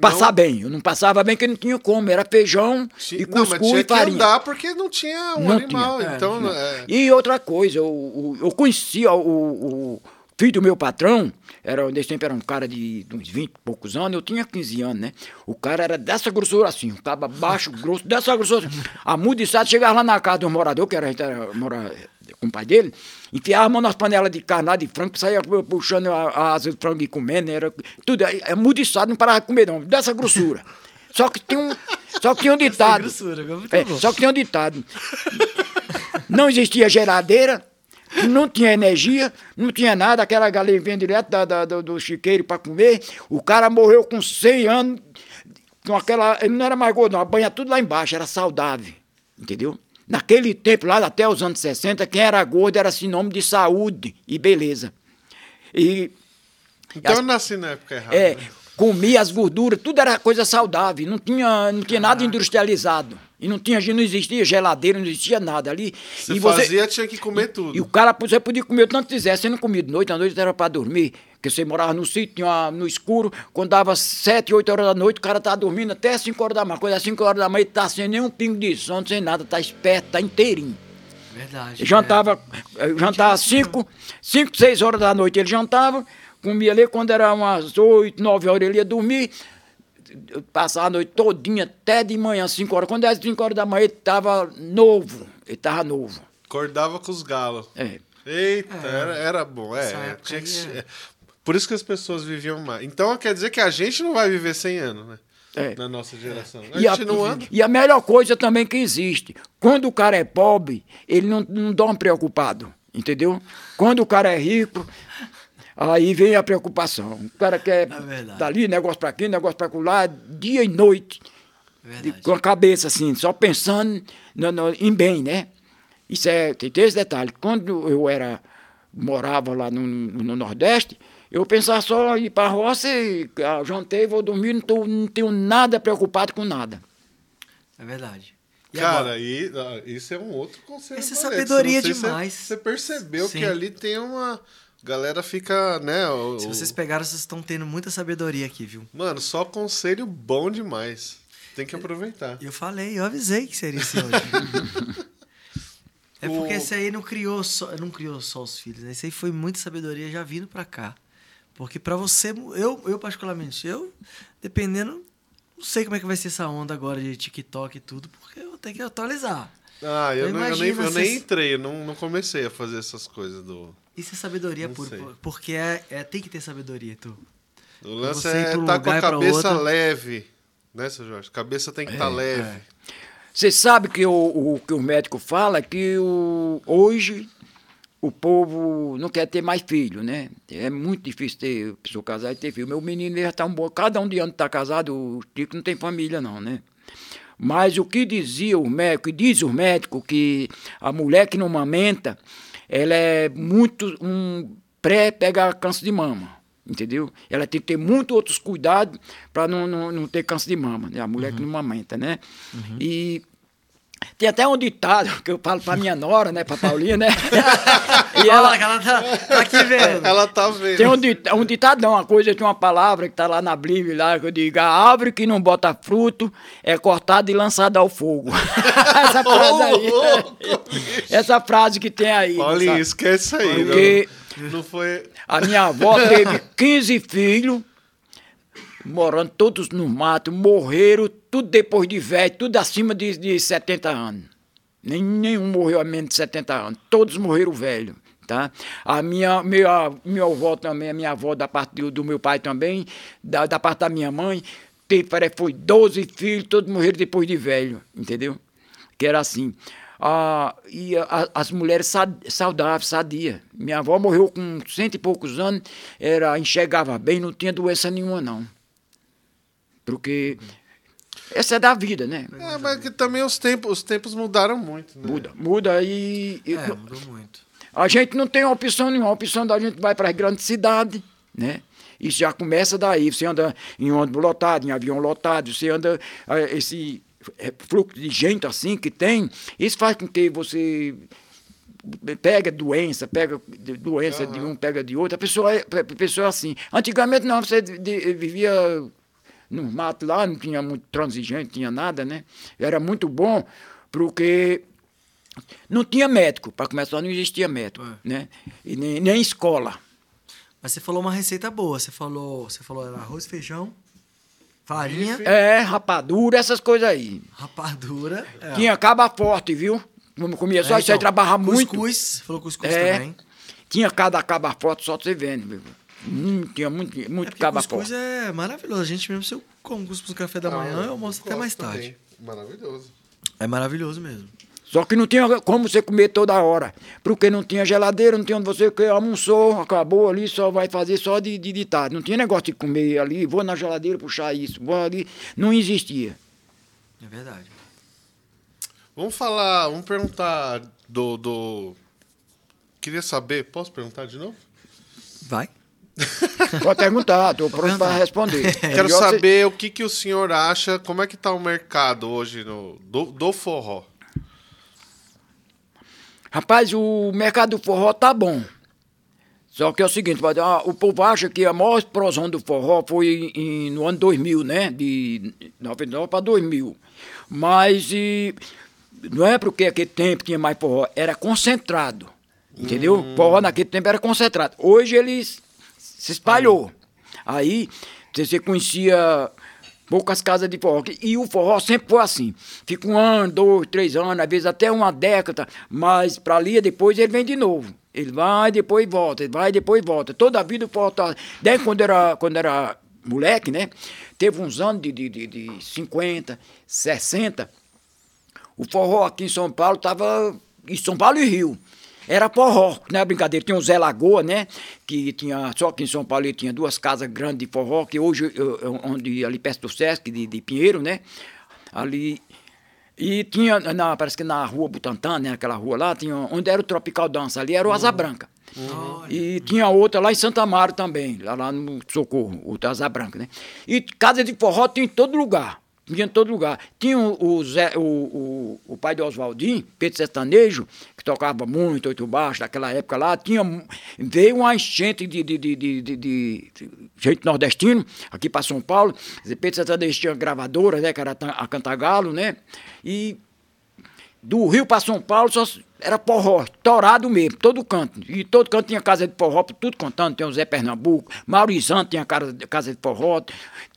Passar não... bem. Eu não passava bem porque não tinha como. Era feijão e cuscuz não, mas tinha e farinha. que andar porque não tinha um não animal. Tinha. Então, é, é... E outra coisa, eu, eu conhecia o, o filho do meu patrão, era, nesse tempo era um cara de, de uns 20 e poucos anos, eu tinha 15 anos, né? O cara era dessa grossura assim, tava baixo, grosso, dessa grossura assim. A mudiçada chegava lá na casa do morador, que era, a gente era com o pai dele, enfiava nas panelas de carne de frango, saía puxando a, a asa de frango e comendo, era tudo, é, é mudiçado, não parava de comer não, dessa grossura. Só que tinha um, só que tinha um ditado. Grossura, é, só que tinha um ditado. Não existia geladeira, não tinha energia, não tinha nada, aquela galinha vinha direto da, da, do, do chiqueiro para comer. O cara morreu com 100 anos, com aquela. Ele não era mais gordo, não, a banha tudo lá embaixo, era saudável, entendeu? Naquele tempo, lá até os anos 60, quem era gordo era sinônimo de saúde e beleza. E. Então as, eu nasci na época errada. É, né? comia as gorduras, tudo era coisa saudável, não tinha, não tinha nada industrializado. E não tinha, não existia geladeira, não existia nada ali. Você e você fazia, tinha que comer tudo. E o cara você podia comer o tanto que quisesse, você não comia de noite, à noite era para dormir. Porque você morava no sítio, no escuro, quando dava 7, 8 horas da noite, o cara estava dormindo até 5 horas da manhã. Quando é 5 horas da manhã, ele tá sem nenhum pingo de sono, sem nada, tá esperto, tá inteirinho. Verdade. Jantava, é. jantava 5, 5, 6 horas da noite ele jantava, comia ali, quando era umas 8, 9 horas ele ia dormir passava a noite todinha, até de manhã, 5 horas. Quando era 5 horas da manhã, ele estava novo. Ele estava novo. Acordava com os galos. É. Eita, é. Era, era bom. É, tinha que, é. Por isso que as pessoas viviam mais. Então quer dizer que a gente não vai viver 100 anos, né? É. Na nossa geração. A e, a, e a melhor coisa também que existe: quando o cara é pobre, ele não, não dorme preocupado. Entendeu? Quando o cara é rico, Aí vem a preocupação. O cara quer é dali, negócio para aqui, negócio para lá, dia e noite. De, com a cabeça assim, só pensando no, no, em bem, né? Isso é, tem esse detalhe. Quando eu era, morava lá no, no Nordeste, eu pensava só ir para a roça, e, ah, jantei, vou dormir, não, tô, não tenho nada preocupado com nada. É verdade. E Cara, e, isso é um outro conselho. Essa é sabedoria demais. Você percebeu Sim. que ali tem uma galera fica, né? O, Se vocês pegaram, vocês estão tendo muita sabedoria aqui, viu? Mano, só conselho bom demais. Tem que aproveitar. Eu falei, eu avisei que seria esse hoje. é porque esse aí não criou só, não criou só os filhos. Esse aí foi muita sabedoria já vindo pra cá. Porque pra você, eu, eu particularmente, eu, dependendo, não sei como é que vai ser essa onda agora de TikTok e tudo, porque eu tenho que atualizar. Ah, eu, eu, não, eu, nem, eu nem entrei, eu não, não comecei a fazer essas coisas do. Isso é sabedoria pura, porque é, é, tem que ter sabedoria, tu. O lance é estar tá com a cabeça leve, né, seu Jorge? Cabeça tem que estar tá é, leve. É. Você sabe que o, o que o médico fala é que o, hoje o povo não quer ter mais filho, né? É muito difícil ter pessoa casar e ter filho. Meu menino já está um bom. Cada um de ano está casado, o Tico não tem família, não, né? Mas o que dizia o médico, e diz o médico, que a mulher que não amamenta, ela é muito um pré-pegar câncer de mama. Entendeu? Ela tem que ter muito outros cuidados para não, não, não ter câncer de mama, né? A mulher uhum. que não amamenta, né? Uhum. E tem até um ditado que eu falo pra minha nora, né? Pra Paulinha, né? e ela, ela tá, tá, aqui vendo. Ela tá vendo. Tem um, dit, um ditado, não, uma coisa, tem uma palavra que tá lá na Bíblia, lá, que eu digo, a árvore que não bota fruto é cortada e lançada ao fogo. essa frase aí. essa frase que tem aí. Paulinha, esquece aí. Porque não, não foi... A minha avó teve 15 filhos morando todos no mato, morreram tudo depois de velho, tudo acima de, de 70 anos. Nem, nenhum morreu a menos de 70 anos, todos morreram velho. Tá? A minha, minha, minha avó também, a minha avó da parte do, do meu pai também, da, da parte da minha mãe, teve, foi 12 filhos, todos morreram depois de velho, entendeu? Que era assim. Ah, e a, as mulheres saudáveis, sadias. Minha avó morreu com cento e poucos anos, era, enxergava bem, não tinha doença nenhuma, não. Porque essa é da vida, né? É, mas que também os tempos, os tempos mudaram muito, né? Muda, muda e. É, mudou muito. A gente não tem opção nenhuma. A opção da gente vai para as grandes cidades, né? Isso já começa daí. Você anda em ônibus lotado, em avião lotado, você anda. Esse é, fluxo de gente assim que tem, isso faz com que você pega doença, pega doença uhum. de um, pega de outro. A pessoa, é, a pessoa é assim. Antigamente não, você vivia no mato lá, não tinha muito transigente, tinha nada, né? Era muito bom, porque não tinha médico, para começar, não existia médico, é. né? E nem, nem escola. Mas você falou uma receita boa, você falou, você falou arroz, feijão, farinha. É, rapadura, essas coisas aí. Rapadura. É. Tinha caba forte, viu? Comia só é, isso aí, então, trabalhava muito. Cuscuz, falou cuscuz é, também. Tinha cada caba forte, só você vendo, viu? Hum, tinha muito, muito é caba cuscuz é maravilhoso. A gente mesmo, se eu como cuscuz no café da ah, manhã, eu almoço até mais tarde. Também. Maravilhoso. É maravilhoso mesmo. Só que não tinha como você comer toda hora. Porque não tinha geladeira, não tinha onde você almoçou, acabou ali, só vai fazer só de, de, de tarde. Não tinha negócio de comer ali, vou na geladeira puxar isso, vou ali. Não existia. É verdade. Vamos falar, vamos perguntar do. do... Queria saber, posso perguntar de novo? Vai. Pode perguntar, estou pronto para responder. Quero saber o que, que o senhor acha, como é que está o mercado hoje no, do, do forró? Rapaz, o mercado do forró tá bom. Só que é o seguinte, o povo acha que a maior explosão do forró foi em, no ano 2000, né? De 99 para 2000. Mas e, não é porque aquele tempo tinha mais forró, era concentrado. Entendeu? Hum. Forró naquele tempo era concentrado. Hoje eles se espalhou. Aí você conhecia poucas casas de forró. E o forró sempre foi assim. Fica um ano, dois, três anos, às vezes até uma década, mas para ali depois ele vem de novo. Ele vai, depois volta, ele vai, depois volta. Toda a vida o forró tá... Desde quando era, quando era moleque, né? Teve uns anos de, de, de, de 50, 60. O forró aqui em São Paulo estava... Em São Paulo e Rio era forró, não é brincadeira. Tinha o Zé Lagoa, né? Que tinha, só que em São Paulo tinha duas casas grandes de forró, que hoje, eu, onde, ali perto do Sesc, de, de Pinheiro, né? Ali. E tinha, na, parece que na rua Butantã, né? Aquela rua lá, tinha, onde era o Tropical Dança, ali era o Asa Branca. Uhum. E tinha outra lá em Santa Amaro também, lá, lá no Socorro, o Asa Branca, né? E casa de forró tinha em todo lugar. Vinha em todo lugar. Tinha o, Zé, o, o, o pai de Oswaldinho, Pedro Sertanejo, que tocava muito, oito baixo, naquela época lá. Tinha, veio uma enchente de, de, de, de, de, gente nordestino aqui para São Paulo. Pedro Sertanejo tinha gravadora, né, que era a Cantagalo, né? E do Rio para São Paulo só era forró, torado mesmo, todo canto. E todo canto tinha casa de forró, tudo contando. Tem o Zé Pernambuco, Maurizão tinha casa, de forró.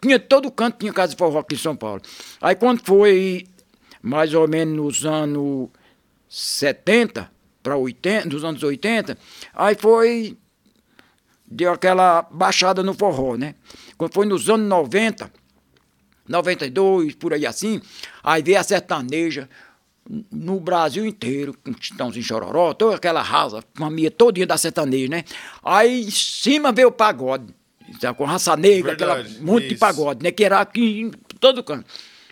Tinha todo canto tinha casa de forró aqui em São Paulo. Aí quando foi mais ou menos nos anos 70 para 80, nos anos 80, aí foi deu aquela baixada no forró, né? Quando foi nos anos 90, 92, por aí assim, aí veio a sertaneja, no Brasil inteiro, com Titãozinho Chororó, toda aquela raça, família todinha da sertaneja, né? Aí em cima veio o pagode, com raça negra, Verdade, aquela monte isso. de pagode, né? Que era aqui em todo canto.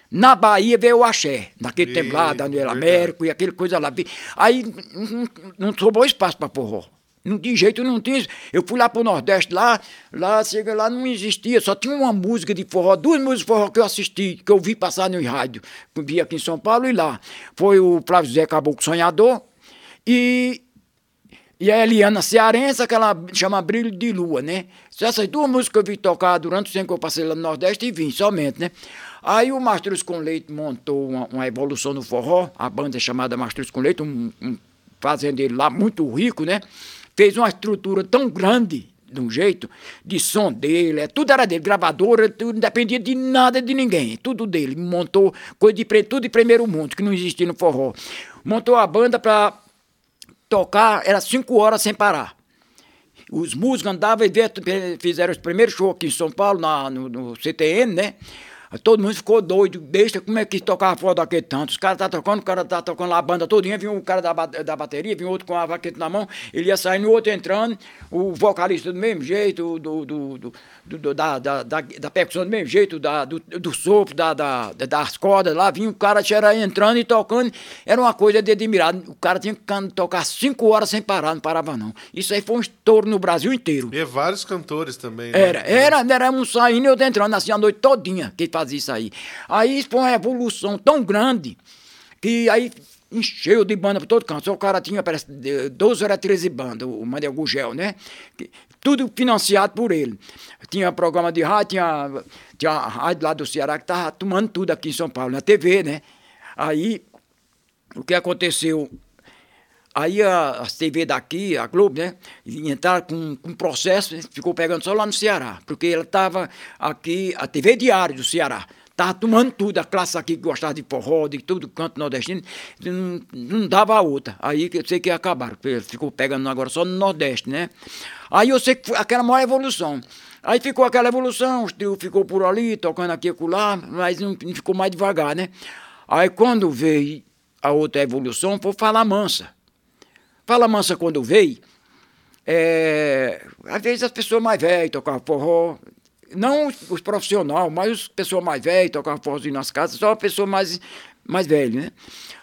Na Bahia veio o axé, naquele tempo lá, Daniel Américo e aquele coisa lá. Aí não, não sobrou espaço para forró. De jeito não tinha. Eu fui lá pro Nordeste, lá, lá, chega lá, não existia, só tinha uma música de forró, duas músicas de forró que eu assisti, que eu vi passar no rádio. Vi aqui em São Paulo e lá. Foi o Flávio Zé Caboclo Sonhador e, e a Eliana Cearense, aquela chama Brilho de Lua, né? Essas duas músicas que eu vi tocar durante o tempo que eu passei lá no Nordeste e vim somente, né? Aí o Mastruz com Leite montou uma, uma, evolução no forró, a banda é chamada Mastruz com Leite, um, um fazendeiro lá muito rico, né? Fez uma estrutura tão grande, de um jeito, de som dele, é, tudo era dele, gravadora, tudo, não dependia de nada de ninguém, tudo dele. Montou coisa de tudo de primeiro mundo, que não existia no forró. Montou a banda para tocar, era cinco horas sem parar. Os músicos andavam e fizeram os primeiros shows aqui em São Paulo, na, no, no CTN, né? Todo mundo ficou doido, besta, como é que tocava fora daquele tanto? Os caras tá tocando, o cara tá tocando lá a banda todinha, vinha um cara da, da bateria, vinha outro com a vaqueta na mão, ele ia saindo, o outro entrando, o vocalista do mesmo jeito, do, do, do, do da, da, da, percussão do mesmo jeito, da, do, do sopro, da, da, das cordas lá, vinha o cara era entrando e tocando, era uma coisa de admirar. O cara tinha que tocar cinco horas sem parar, não parava não. Isso aí foi um estouro no Brasil inteiro. E vários cantores também, né? Era, era, era um saindo e outro entrando, assim, a noite todinha, que fazia isso aí. Aí foi uma evolução tão grande que aí encheu de banda por todo canto. O cara tinha, parece, 12 ou 13 bandas, o Mandel Gugel, né? Tudo financiado por ele. Tinha programa de rádio, tinha, tinha a rádio lá do Ceará que estava tomando tudo aqui em São Paulo, na TV, né? Aí, o que aconteceu? Aí a, TV daqui, a Globo, né, entraram com, com processo, ficou pegando só lá no Ceará, porque ela estava aqui, a TV Diário do Ceará, estava tomando tudo, a classe aqui que gostava de forró, de tudo canto nordestino, não, não dava a outra. Aí eu sei que acabaram, ficou pegando agora só no Nordeste, né? Aí eu sei que foi aquela maior evolução. Aí ficou aquela evolução, os trio ficou por ali, tocando aqui e lá, mas não, não ficou mais devagar, né? Aí quando veio a outra evolução, foi Fala Mansa. Fala Mansa, quando veio, é, às vezes as pessoas mais velhas tocavam forró, não os, os profissionais, mas as pessoas mais velhas tocavam forrozinho nas casas, só a pessoa mais, mais velha, né?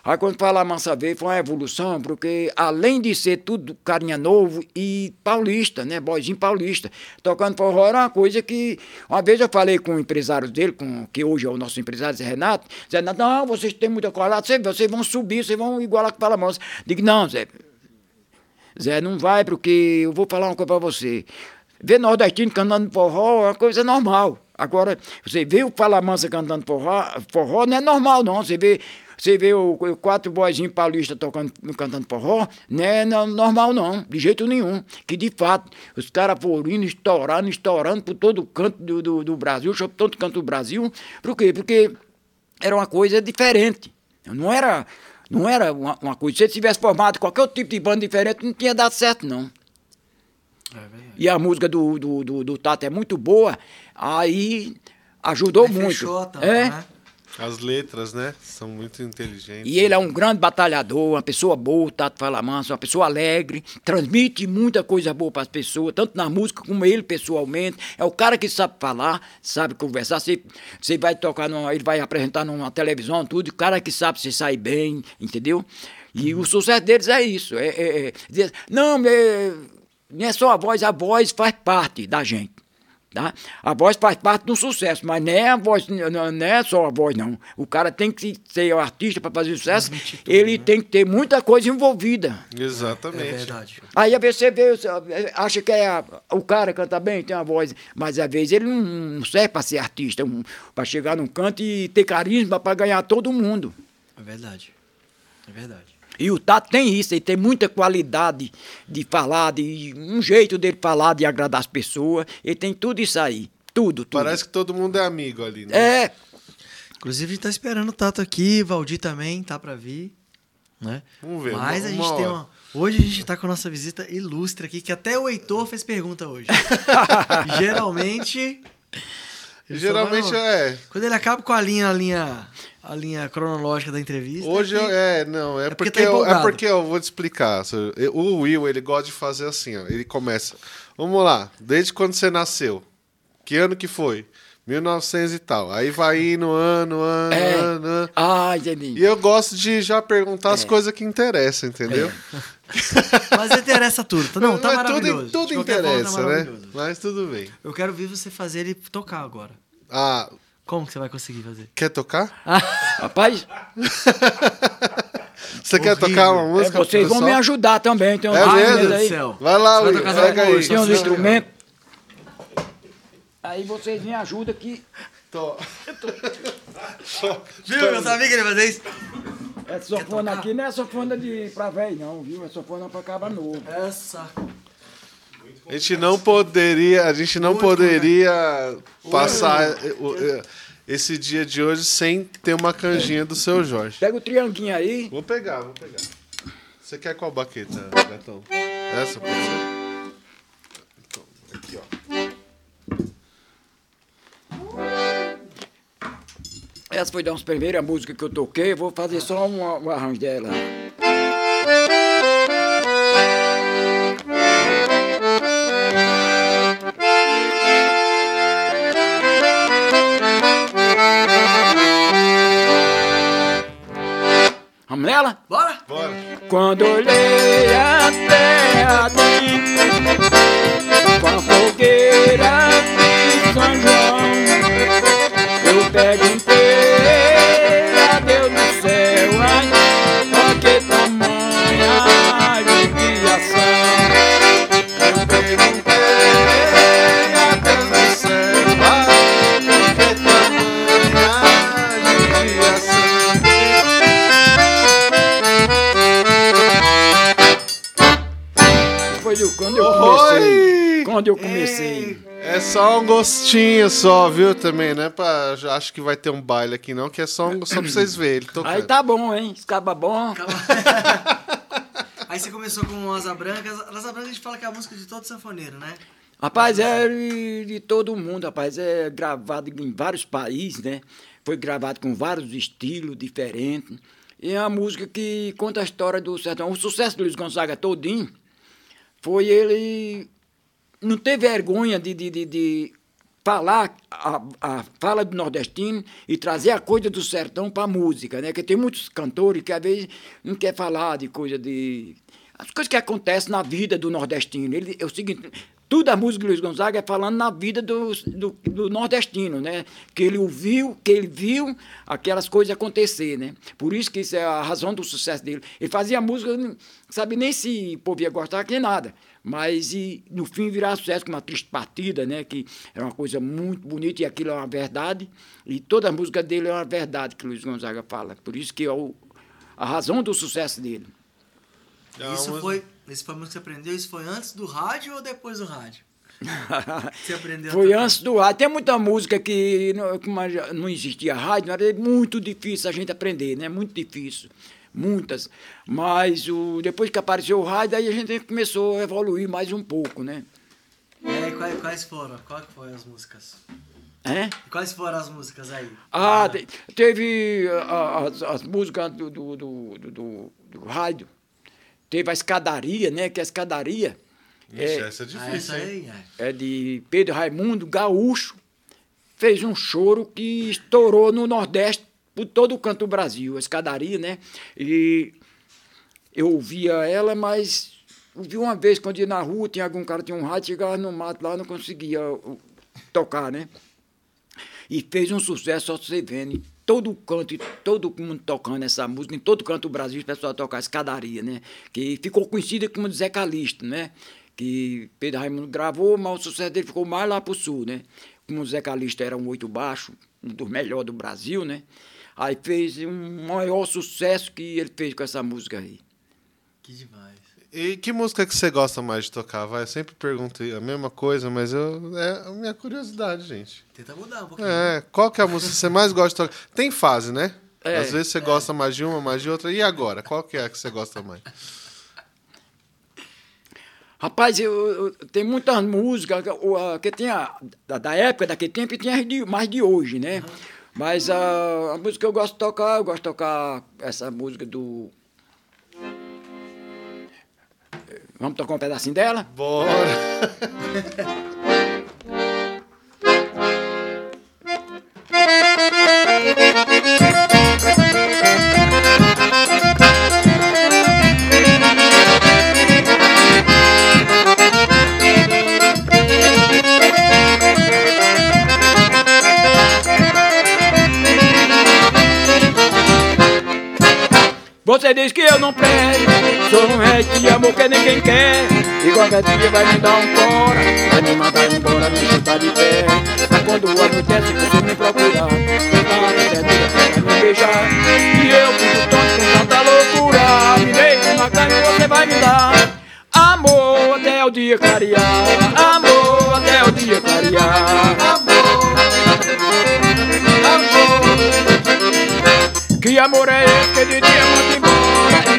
Aí quando fala Mansa veio, foi uma evolução, porque além de ser tudo carinha novo e paulista, né? Boizinho paulista, tocando forró era uma coisa que. Uma vez eu falei com o empresário dele, com, que hoje é o nosso empresário, Zé Renato, Zé Renato, não, vocês têm muita qualidade, vocês vão subir, vocês vão igualar com o Fala Mansa. Digo, não, Zé, Zé, não vai, porque eu vou falar uma coisa para você. Ver nordestino cantando forró é uma coisa normal. Agora, você vê o Fala Mansa cantando forró, forró não é normal, não. Você vê, você vê o, o quatro boizinhos paulistas tocando, cantando forró, não é normal, não, de jeito nenhum. Que de fato, os caras foram indo, estourando, estourando por todo canto do, do, do Brasil, por todo canto do Brasil. Por quê? Porque era uma coisa diferente. Não era não era uma, uma coisa. Se ele tivesse formado qualquer outro tipo de banda diferente, não tinha dado certo, não. É e a música do, do, do, do Tato é muito boa, aí ajudou aí muito. Fechou, então, é? Né? As letras, né? São muito inteligentes. E ele é um grande batalhador, uma pessoa boa, o Tato Fala Manso, uma pessoa alegre, transmite muita coisa boa para as pessoas, tanto na música como ele pessoalmente. É o cara que sabe falar, sabe conversar. Você, você vai tocar, numa, ele vai apresentar numa televisão, tudo, o cara que sabe se sair bem, entendeu? E o sucesso deles é isso. É, é, é, não, é, não é só a voz, a voz faz parte da gente. Tá? A voz faz parte do sucesso, mas não é, a voz, não é só a voz, não. O cara tem que ser o artista para fazer sucesso, ele né? tem que ter muita coisa envolvida. Exatamente. É verdade. Aí às vezes você vê, acha que é a, o cara canta bem, tem uma voz, mas às vezes ele não serve para ser artista, um, para chegar num canto e ter carisma para ganhar todo mundo. É verdade. É verdade. E o Tato tem isso, ele tem muita qualidade de falar, de um jeito dele falar, de agradar as pessoas. Ele tem tudo isso aí. Tudo, tudo. Parece que todo mundo é amigo ali, né? É. Inclusive, a gente tá esperando o Tato aqui, Valdir também tá para vir. Né? Vamos ver. Mas uma, a gente tem uma. Hoje a gente tá com a nossa visita ilustre aqui, que até o Heitor fez pergunta hoje. Geralmente. Geralmente é. Quando ele acaba com a linha, a linha a linha cronológica da entrevista. Hoje é, que... é não, é, é porque, porque tá eu, é porque eu vou te explicar. O Will, ele gosta de fazer assim, ó. Ele começa. Vamos lá, desde quando você nasceu? Que ano que foi? 1900 e tal. Aí vai indo ano, ano, é. ano. Ah. E eu gosto de já perguntar é. as coisas que interessam, entendeu? É. Mas interessa tudo. Não, tá Mas maravilhoso. Tudo, tudo interessa, forma, tá né? Mas tudo bem. Eu quero ver você fazer ele tocar agora. Ah, como que você vai conseguir fazer? Quer tocar? Ah. Rapaz. Você Horrível. quer tocar uma música? É, vocês vão me ajudar também. Tem um é mesmo? Aí. Céu. Vai lá, Will. Pega aí. Tem uns instrumentos. Aí vocês me ajudam aqui. Tô. Viu? Eu sabia que ele ia fazer isso. Essa sofona aqui não é sofona de pra velho, não, viu? É sofona pra caba novo. Essa. A gente não poderia, a gente não poderia passar esse dia de hoje sem ter uma canjinha do seu Jorge. Pega o trianguinho aí. Vou pegar, vou pegar. Você quer qual baqueta, gatão? Essa pode ser? Então, aqui, ó. Essa foi das primeiras músicas que eu toquei, vou fazer só um, um arranjo dela. Vamos nela? Bora! Bora! Quando olhei a terra com a fogueira de São João, eu perguntei quando eu comecei. Quando eu comecei. É só um gostinho só, viu? Também, né? Pra, já acho que vai ter um baile aqui, não, que é só, um, só pra vocês verem. Aí tá bom, hein? Escaba bom. Aí você começou com Asa Branca. Asa Branca a gente fala que é a música de todo sanfoneiro, né? Rapaz, é de, de todo mundo, rapaz. É gravado em vários países, né? Foi gravado com vários estilos diferentes. E é uma música que conta a história do sertão. O sucesso do Luiz Gonzaga todinho foi ele não ter vergonha de, de, de, de falar a, a fala do nordestino e trazer a coisa do sertão para a música, né? Porque tem muitos cantores que às vezes não quer falar de coisa de as coisas que acontecem na vida do nordestino. Ele é o seguinte, tudo a música do Luiz Gonzaga é falando na vida do, do, do nordestino, né? Que ele ouviu, que ele viu aquelas coisas acontecer, né? Por isso que isso é a razão do sucesso dele. Ele fazia música, não sabe nem se o povo ia gostar, que nada. Mas e, no fim virar sucesso com uma triste partida, né? Que é uma coisa muito bonita e aquilo é uma verdade. E toda a música dele é uma verdade que o Luiz Gonzaga fala. Por isso que é o, a razão do sucesso dele. Isso uma- foi, a música que você aprendeu? Isso foi antes do rádio ou depois do rádio? Você aprendeu Foi tocar? antes do rádio. Tem muita música que não, não existia rádio, era muito difícil a gente aprender, né? Muito difícil. Muitas. Mas o, depois que apareceu o rádio, aí a gente começou a evoluir mais um pouco, né? É, quais, quais foram? Qual que foram as músicas? É? Quais foram as músicas aí? Ah, te- teve ah, as, as músicas do, do, do, do- do rádio. Teve a escadaria, né? Que a escadaria Ixi, é, essa é Ah, difícil, essa hein? é. é de Pedro Raimundo Gaúcho. Fez um choro que estourou no Nordeste, por todo o canto do Brasil. A escadaria, né? E eu ouvia ela, mas ouvi uma vez quando ia na rua, tinha algum cara tinha um rádio, chegava no mato lá, não conseguia o- tocar, né? E fez um sucesso, só você vendo. Todo canto, todo mundo tocando essa música, em todo canto do Brasil, o pessoal tocar escadaria, né? Que ficou conhecida como Zé Calixto, né? Que Pedro Raimundo gravou, mas o sucesso dele ficou mais lá pro sul, né? Como o Zé Calixto era um oito baixo, um dos melhores do Brasil, né? Aí fez um maior sucesso que ele fez com essa música aí. Que demais. E que música que você gosta mais de tocar? Vai, eu sempre pergunto a mesma coisa, mas eu, é a minha curiosidade, gente. Tenta mudar um pouquinho. É, qual que é a música que você mais gosta de tocar? Tem fase, né? É, Às vezes você gosta mais de uma, mais de outra. E agora? Qual que é a que você gosta mais? Rapaz, eu, eu- tem muitas músicas a, que tinha da, da época, daquele tempo, e tinha de- mais de hoje, né? Mas a, a música que eu gosto de tocar, eu gosto de tocar essa música do. Vamos tocar um pedacinho dela? Bora! Você diz que eu não presto, sou um rei de amor que ninguém quer. E qualquer dia vai me dar um fora, vai me mandar embora, me chutar de pé. Mas quando anoitece, você me procurar, tanta ternura pra me beijar. E eu fico tonto com tanta loucura, me deito na cama e você vai me dar. Amor até o dia clarear, amor até o dia clarear. Que amor é esse que de dia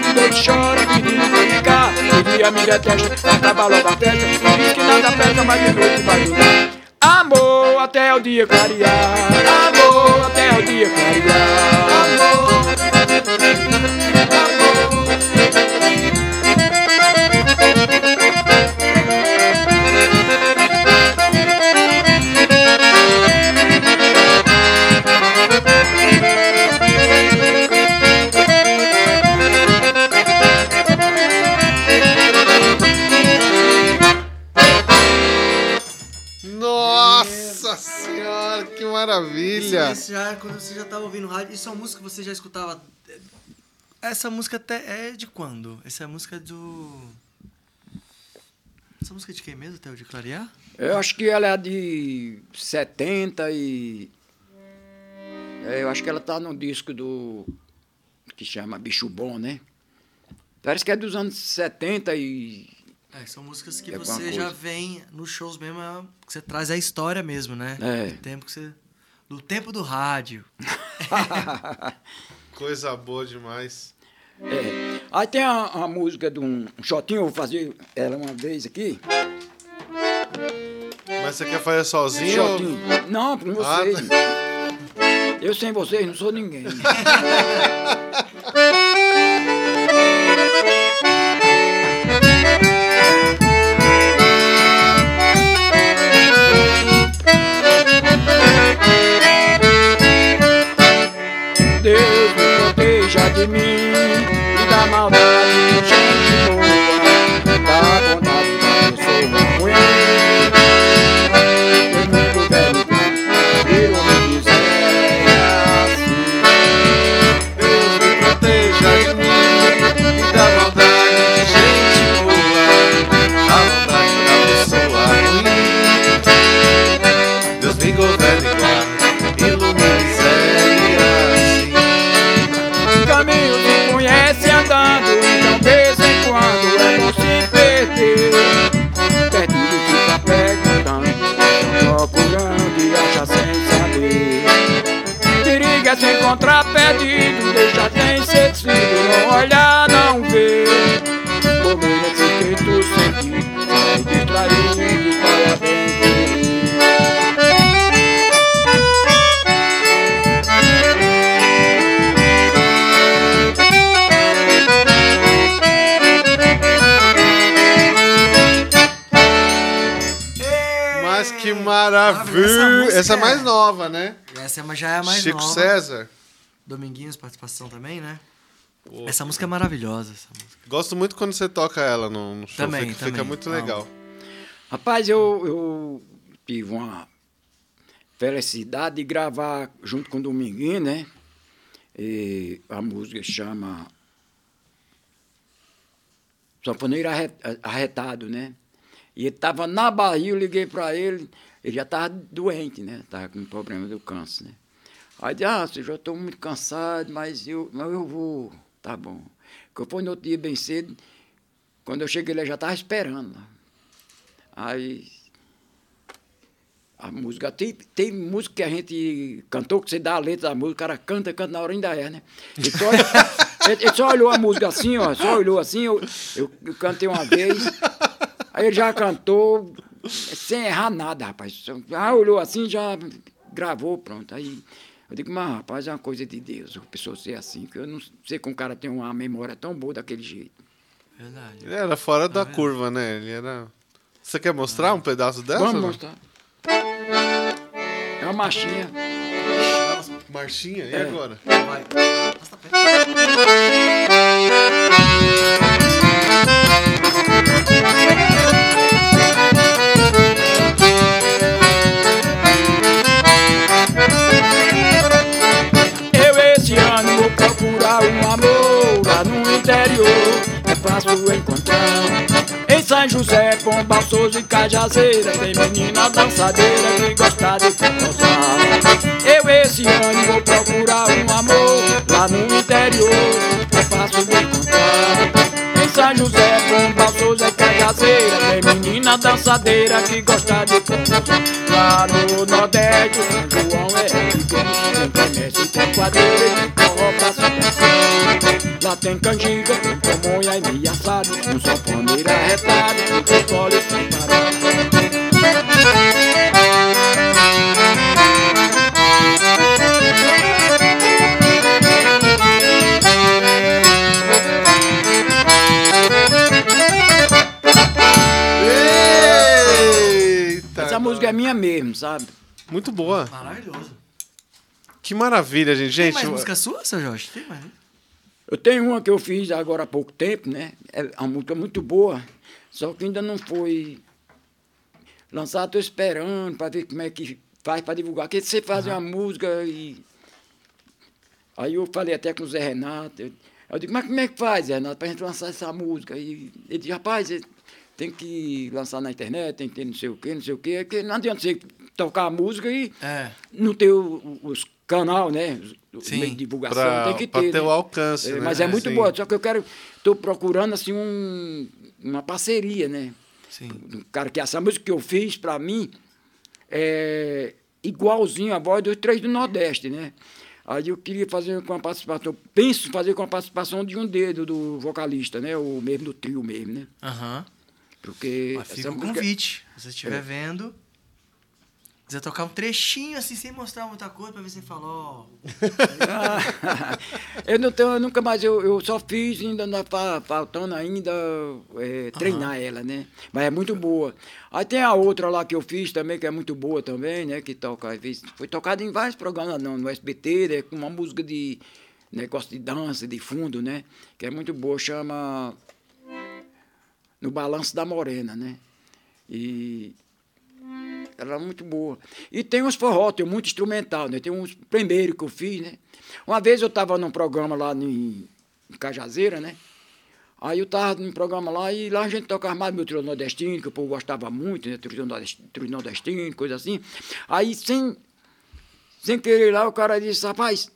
E noite chora pedindo pra ficar De dia me detesta, acaba logo a festa. Diz que nada presta, mas de noite vai ajudar Amor até o dia clarear. Amor até o dia clarear. Amor Nossa maravilha! Isso, isso já é quando você já estava ouvindo rádio. Isso é uma música que você já escutava. Essa música até é de quando? Essa é a música do. Essa música é de quem mesmo, Theo de Clarear? Eu acho que ela é de 70 e. É, eu acho que ela tá no disco do. que chama Bicho Bom, né? Parece que é dos anos 70 e. É, são músicas que É você já vem nos shows mesmo, é- que você traz a história mesmo, né? É. Do tempo que você. Do tempo do rádio. Coisa boa demais. É. Aí tem a, a música de um shotinho, eu vou fazer ela uma vez aqui. Mas você quer fazer sozinho? ou- Shotinho. Não, com Ah, vocês. Eu sem vocês não sou ninguém. de mim e da maldade Se encontrar perdido, deixa sem sentido, não olhar, Maravilha, essa Essa é é- mais nova, né? Essa é uma- já é a mais Chico nova. César. Dominguinhos, participação também, né? Pô. Essa música é maravilhosa. Essa música. Gosto muito quando você toca ela no, no show. Também, fica, fica também. muito Amo. legal. Rapaz, eu, eu tive uma felicidade de gravar junto com o Dominguinho, né? E a música chama Sanfoneiro Arretado, né? E ele estava na Bahia, eu liguei para ele, ele já estava doente, né? Estava com problema do câncer, né? Aí disse, ah, eu já estou muito cansado, mas eu, mas eu vou, tá bom. Porque eu fui no outro dia bem cedo, quando eu cheguei ele já estava esperando. Aí a música, tem, tem música que a gente cantou, que você dá a letra da música, o cara canta, canta na hora ainda é, né? Ele só, ele, ele só olhou a música assim, ó, só olhou assim, eu, eu, eu cantei uma vez, aí ele já cantou sem errar nada, rapaz. Já olhou assim, já gravou, pronto. Aí eu digo, mas rapaz, é uma coisa de Deus, a pessoa ser assim, que eu não sei que um cara tem uma memória tão boa daquele jeito. Verdade. Ele era fora da é curva, né? Ele era. Você quer mostrar um pedaço dessa? Vamos mostrar. É uma marchinha. Marchinha? E é. agora? Vai. Eu são José, Pombal, Souza e Cajazeira. Tem menina dançadeira que gosta de dançar Eu esse ano vou procurar um amor Lá no interior, é fácil de encontrar. Em São José, Pombal, Souza e Cajazeira. Tem menina dançadeira que gosta de dançar Lá no Nordeste, São João é Tem comércio, tem quadrilha e forró pra Lá tem canjica, tem pamonha e meia assado Um só paneira arretado, um pole sem parar Eita, Essa música é minha mesmo, sabe? Muito boa. Maravilhoso. Que maravilha, gente. Tem gente mais eu- música sua, seu Jorge? Tem mais. né? Eu tenho uma que eu fiz agora há pouco tempo, né? É uma música muito boa, só que ainda não foi lançada. Estou esperando para ver como é que faz para divulgar. Porque você faz uma música e. Aí eu falei até com o Zé Renato. Eu, eu digo, mas como é que faz, Zé Renato, para a gente lançar essa música? E ele disse, rapaz, é- tem que lançar na internet, tem que ter não sei o quê, não sei o quê. É que não adianta você tocar a música e É. não ter os canal, né? Sim. meios de divulgação Pra, tem que ter. ter né? o alcance. É, né? Mas é muito Sim. boa, só que eu quero. Estou procurando assim um, uma parceria, né? Sim. Um cara que essa música que eu fiz, para mim, é igualzinho a voz dos três do Nordeste, né? Aí eu queria fazer com a participação, penso fazer com a participação de um dedo do vocalista, né? O mesmo do trio mesmo, né? Aham. Porque Mas Fica o música- convite. Se você estiver vendo, quiser tocar um trechinho assim, sem mostrar muita coisa, pra ver se ó. eu não tenho, eu nunca mais, eu, eu só fiz, ainda ainda fa- faltando ainda é, treinar ela, né? Mas é muito boa. Aí tem a outra lá que eu fiz também, que é muito boa também, né? Que toca, foi tocada em vários programas não, no SBT, né? Com uma música de negócio de dança, de fundo, né? Que é muito boa, chama No Balanço da Morena, né? E ela é muito boa. E tem uns forró, tem muito instrumental, né? Tem uns primeiro que eu fiz, né? Uma vez eu estava num programa lá em, Cajazeira, né? Aí eu estava num programa lá e lá a gente tocava mais meu trio nordestino, que o povo gostava muito, né? Nordestino, trio nordestino, coisa assim. Aí, sem, sem querer lá, o cara disse, rapaz,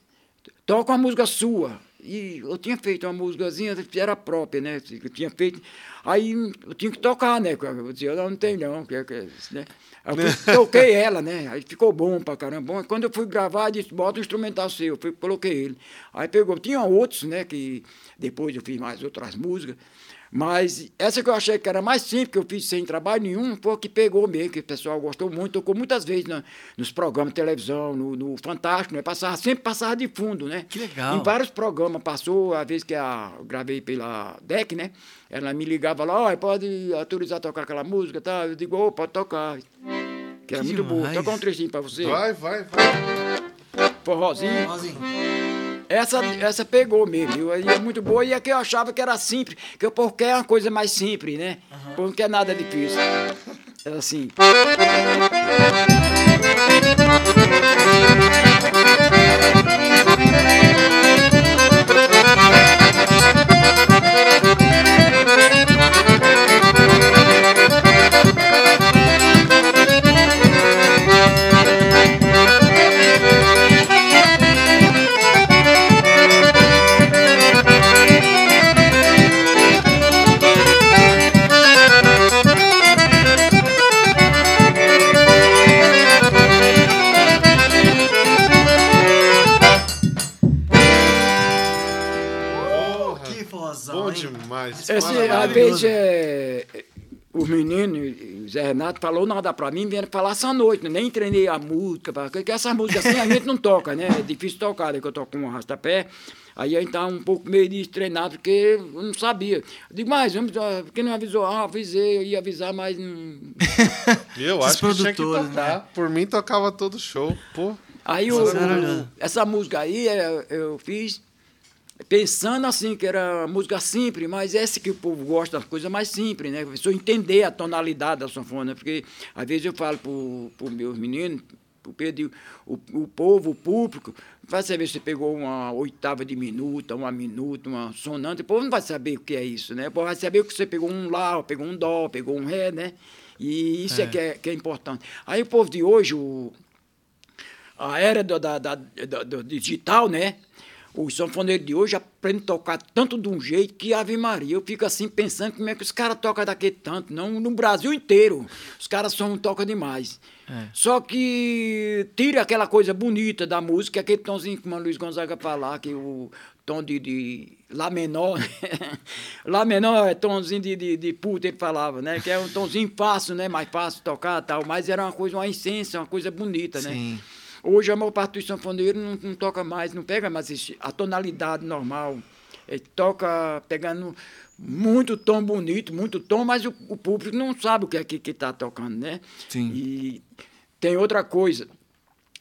toca uma música sua. E eu tinha feito uma músicazinha, era própria, né? Eu tinha feito. Aí eu tinha que tocar, né? Eu disse, eu não tenho não. Que, que, né? Aí eu toquei ela, né? Aí ficou bom pra caramba. Bom, quando eu fui gravar, eu disse, bota um instrumental seu. Eu coloquei ele. Aí pegou. Tinha outros, né? Que depois eu fiz mais outras músicas. Mas essa que eu achei que era mais simples, que eu fiz sem trabalho nenhum, foi a que pegou mesmo, que o pessoal gostou muito, tocou muitas vezes na, nos programas de televisão, no, no Fantástico, né? Passava, sempre passava de fundo, né? Que legal. Em vários programas passou, a vez que a, eu gravei pela DEC, né? Ela me ligava lá, ó, pode autorizar a tocar aquela música, tá? Eu digo, ô, pode tocar. Que era Que muito boa. demais. Tocar um trechinho pra você. Vai, vai, vai. Forrozinho. Rosinho. Essa, essa pegou mesmo, viu? E é muito boa. E a que eu achava que era simples, que o povo quer uma coisa mais simples, né? O povo não quer nada difícil. É assim. Vez é, os meninos, Zé Renato falou nada para mim, vieram falar essa noite, né? nem treinei a música, porque essas músicas assim a gente não toca, né? É difícil tocar, né? que eu toco com um rastapé. Aí a gente tá um pouco meio destreinado, porque eu não sabia. Eu digo, mas vamos, porque não avisou? Ah, avisei, eu ia avisar, mas não. eu acho que tinha que tocar. Né? Por mim tocava todo show, pô. Aí o, o, essa música aí é, eu fiz pensando assim, que era música simples, mas essa que o povo gosta, das coisas mais simples, né? A pessoa entender a tonalidade da sanfona, porque às vezes eu falo para os meus meninos, pro Pedro, o, o povo, o público, vai saber se você pegou uma oitava de minuta, uma minuta, uma sonante, o povo não vai saber o que é isso, né? O povo vai saber que você pegou um lá, pegou um dó, pegou um ré, né? E isso é, é que, é, que é importante. Aí o povo de hoje, o, a era do, da, da, do digital, né? Os sanfoneiros de hoje aprendem a tocar tanto de um jeito que Ave Maria. Eu fico assim pensando como é que os caras tocam daquele tanto. Não, no Brasil inteiro, os caras são tocam demais. É. Só que tira aquela coisa bonita da música, aquele tomzinho como o Luiz Gonzaga falar, que o tom de, de Lá menor. Lá menor é tomzinho de, de, de puta, ele falava, né? Que é um tomzinho fácil, né? Mais fácil tocar tal. Mas era uma coisa, uma essência, uma coisa bonita, né? Hoje a maior parte dos sanfoneiros não, não toca mais, não pega mais a tonalidade normal. Ele toca pegando muito tom bonito, muito tom, mas o, o público não sabe o que é que está tocando, né? Sim. E tem outra coisa.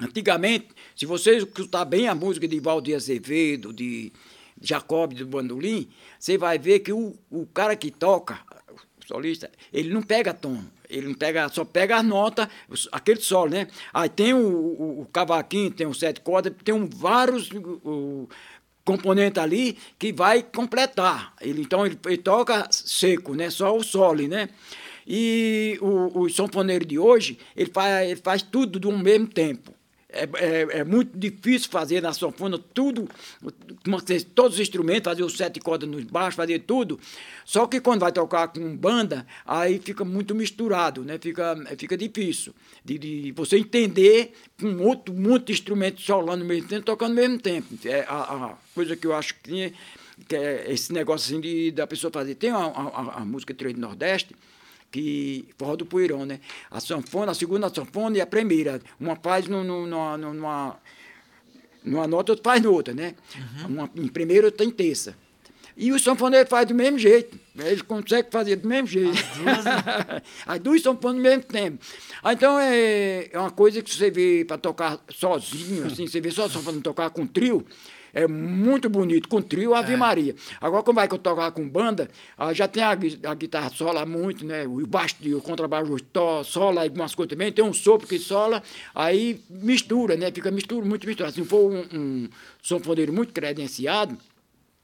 Antigamente, se você escutar bem a música de Valdir Azevedo, de Jacob do Bandolim, você vai ver que o, o cara que toca, o solista, ele não pega tom. Ele não pega, só pega as notas, aquele solo, né? Aí tem o, o, o cavaquinho, tem o sete cordas, tem um, vários o, componentes ali que vai completar. Ele, então ele, ele, toca seco, né? Só o solo, né? E o, o sanfoneiro de hoje, ele faz, ele faz tudo de um mesmo tempo. É, é, é, muito difícil fazer na sanfona tudo, todos os instrumentos, fazer os sete cordas nos baixos, fazer tudo. Só que quando vai tocar com banda, aí fica muito misturado, né? Fica, fica difícil de, de você entender com outro muito de instrumentos solando ao mesmo tempo, tocando ao mesmo tempo. É a, a coisa que eu acho que, tinha, que é esse negócio assim de, da pessoa fazer. Tem a, a, a música Três do Nordeste, que forró do Poeirão, né? A sanfona, a segunda sanfona e a primeira. Uma faz no, no, numa, numa, numa nota, outra faz noutra, né? Uhum. Uma, em primeira, outra em terça. E o sanfoneiro faz do mesmo jeito. Ele consegue fazer do mesmo jeito. As duas, né? As duas sanfonas do mesmo tempo. Ah, então é, é uma coisa que você vê para tocar sozinho, assim, você vê só sanfona tocar com trio. É muito bonito, com trio Ave é. Maria. Agora, como vai que eu tocar com banda, ah, já tem a, a guitarra sola muito, né? O baixo, o contrabaixo to, sola algumas coisas também, tem um sopro que sola, aí mistura, né? Fica mistura, muito misturado. Se for um, um sanfoneiro muito credenciado,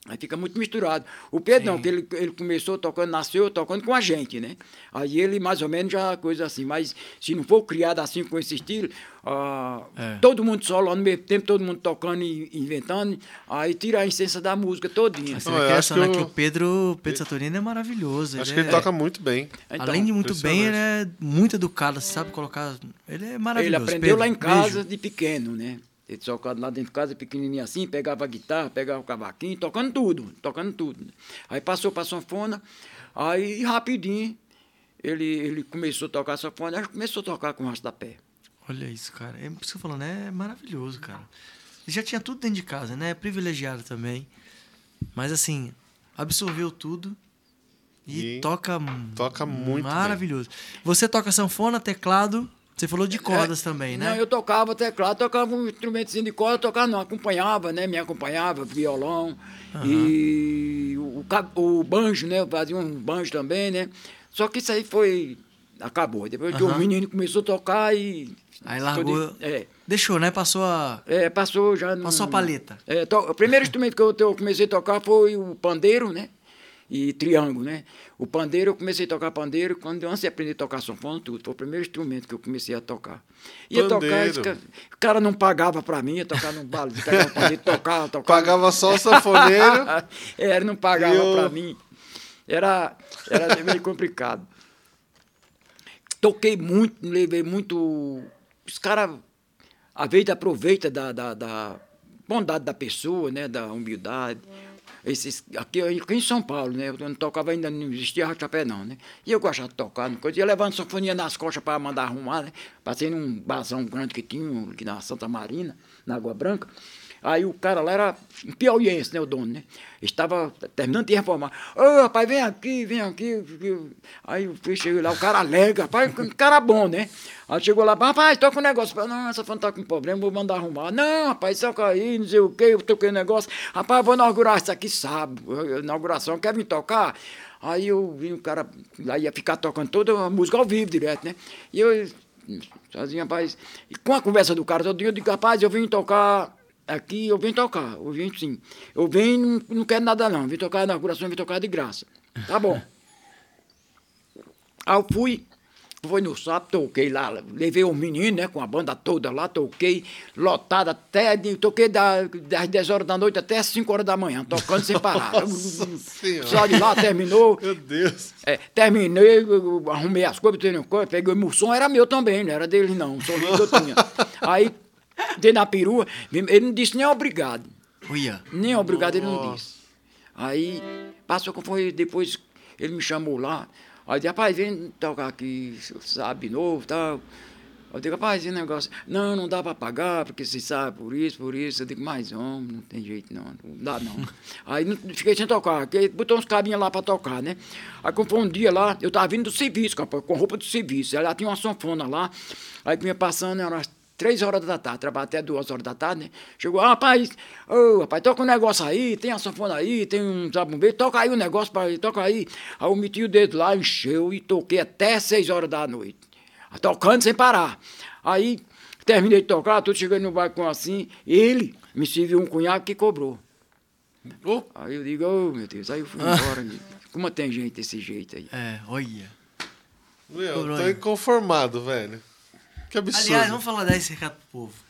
Aí fica muito misturado. O Pedro Sim. não, que ele, ele começou tocando, nasceu tocando com a gente, né? Aí ele mais ou menos já coisa assim. Mas se não for criado assim com esse estilo, ah, é. todo mundo solo ao mesmo tempo, todo mundo tocando e inventando, aí tira a essência da música todinha. Mas não, acho que, eu... que o Pedro, Pedro Saturnino é maravilhoso. Acho que ele é... toca muito bem. Então, Além de muito bem, ele é muito educado, você sabe colocar. Ele é maravilhoso. Ele aprendeu Pedro, lá em casa beijo. de pequeno, né? Ele tocava lá dentro de casa, pequenininho assim, pegava a guitarra, pegava o cavaquinho, tocando tudo, tocando tudo. Aí passou para a sanfona, aí rapidinho ele, ele começou a tocar a sanfona, aí começou a tocar com o pé. Olha isso, cara. É por isso que eu falando, é maravilhoso, cara. Ele já tinha tudo dentro de casa, né? É privilegiado também. Mas assim, absorveu tudo e, e toca toca muito maravilhoso. Bem. Você toca sanfona, teclado, você falou de cordas é, também, né? Não, eu tocava teclado, tocava um instrumentozinho de corda, tocava não, acompanhava, né? Me acompanhava, violão. Uhum. E o, o, banjo, né? Eu fazia um banjo também, né? Só que isso aí foi. Acabou. Depois uhum. que o menino começou a tocar e. Aí largou. É. Deixou, né? Passou a. É, passou já. No, passou a paleta. É, to, o primeiro instrumento que eu, eu comecei a tocar foi o pandeiro, né? E triângulo, né? O pandeiro, eu comecei a tocar pandeiro quando antes de aprender a tocar sanfona, tudo. Foi o primeiro instrumento que eu comecei a tocar. Ia pandeiro. tocar, o cara não pagava para mim, ia tocar no balo, pegava pandeiro, tocava, tocava. Pagava só o sanfoneiro. é, ele não pagava eu... para mim. Era, era meio complicado. Toquei muito, levei muito. Os caras, às vezes, aproveitam da, da, da bondade da pessoa, né? Da humildade esses, aqui, aqui em São Paulo, né? Eu não tocava ainda, não existia rachapé não, né? E eu gostava de tocar, eu ia levando sanfonia nas costas para mandar arrumar, né? Passei num basão grande que tinha aqui na Santa Marina, na Água Branca. Aí o cara lá era piauiense, né, o dono, né? Estava terminando de reformar. Ô, oh, rapaz, vem aqui, vem aqui. Aí eu cheguei lá, o cara alega, rapaz, um cara bom, né? Aí chegou lá, rapaz, tô com um negócio. Não, essa fã tá com problema, vou mandar arrumar. Não, rapaz, só aí, não sei o quê, eu toquei um negócio. Rapaz, vou inaugurar isso aqui sábado, inauguração, quer vir tocar? Aí eu vi o cara, lá ia ficar tocando toda a música ao vivo direto, né? E eu, sozinho, rapaz, e com a conversa do cara todo dia, eu digo, rapaz, eu vim tocar aqui eu venho tocar, eu venho sim. Eu venho não, não quero nada não, vim tocar na inauguração, vim tocar de graça. Tá bom. Aí eu fui, foi no sábado, toquei lá, levei os meninos, né, com a banda toda lá, toquei, lotado até, toquei das 10 horas da noite até as 5 horas da manhã, tocando sem parar. Só de lá, terminou. Meu Deus. É, terminei, arrumei as coisas, peguei o som, era meu também, não era dele não, só que eu tinha. Aí Dei na perua, ele não disse nem obrigado. Uia. Nem obrigado ele não disse. Aí, passou como foi, depois ele me chamou lá. Aí eu disse, rapaz, vem tocar aqui, sabe, novo e tal. Eu digo, rapaz, esse negócio, não, não dá para pagar, porque você sabe, por isso, por isso. Eu digo, mas homem, não tem jeito não, não dá não. Aí não, fiquei sem tocar, porque botou uns cabinhos lá para tocar, né? Aí quando foi um dia lá, eu tava vindo do serviço, com roupa do serviço. Ela tinha uma sanfona lá, aí vinha passando, era umas três horas da tarde, trabalha até duas horas da tarde, né? Chegou, ah, rapaz, ô, oh, rapaz, toca um negócio aí, tem a sanfona aí, tem um zabumbeiro, toca aí o um negócio, pra, toca aí. Aí eu meti o dedo lá, encheu e toquei até seis horas da noite. Tocando sem parar. Aí, terminei de tocar, tô chegando no balcão assim, ele me serviu um cunhado que cobrou. Oh. Aí eu digo, oh, meu Deus, aí eu fui embora. Como tem gente desse jeito aí? É, olha. Meu, eu tô inconformado, velho. Que absurdo. Aliás, vamos falar, dar esse recado pro povo.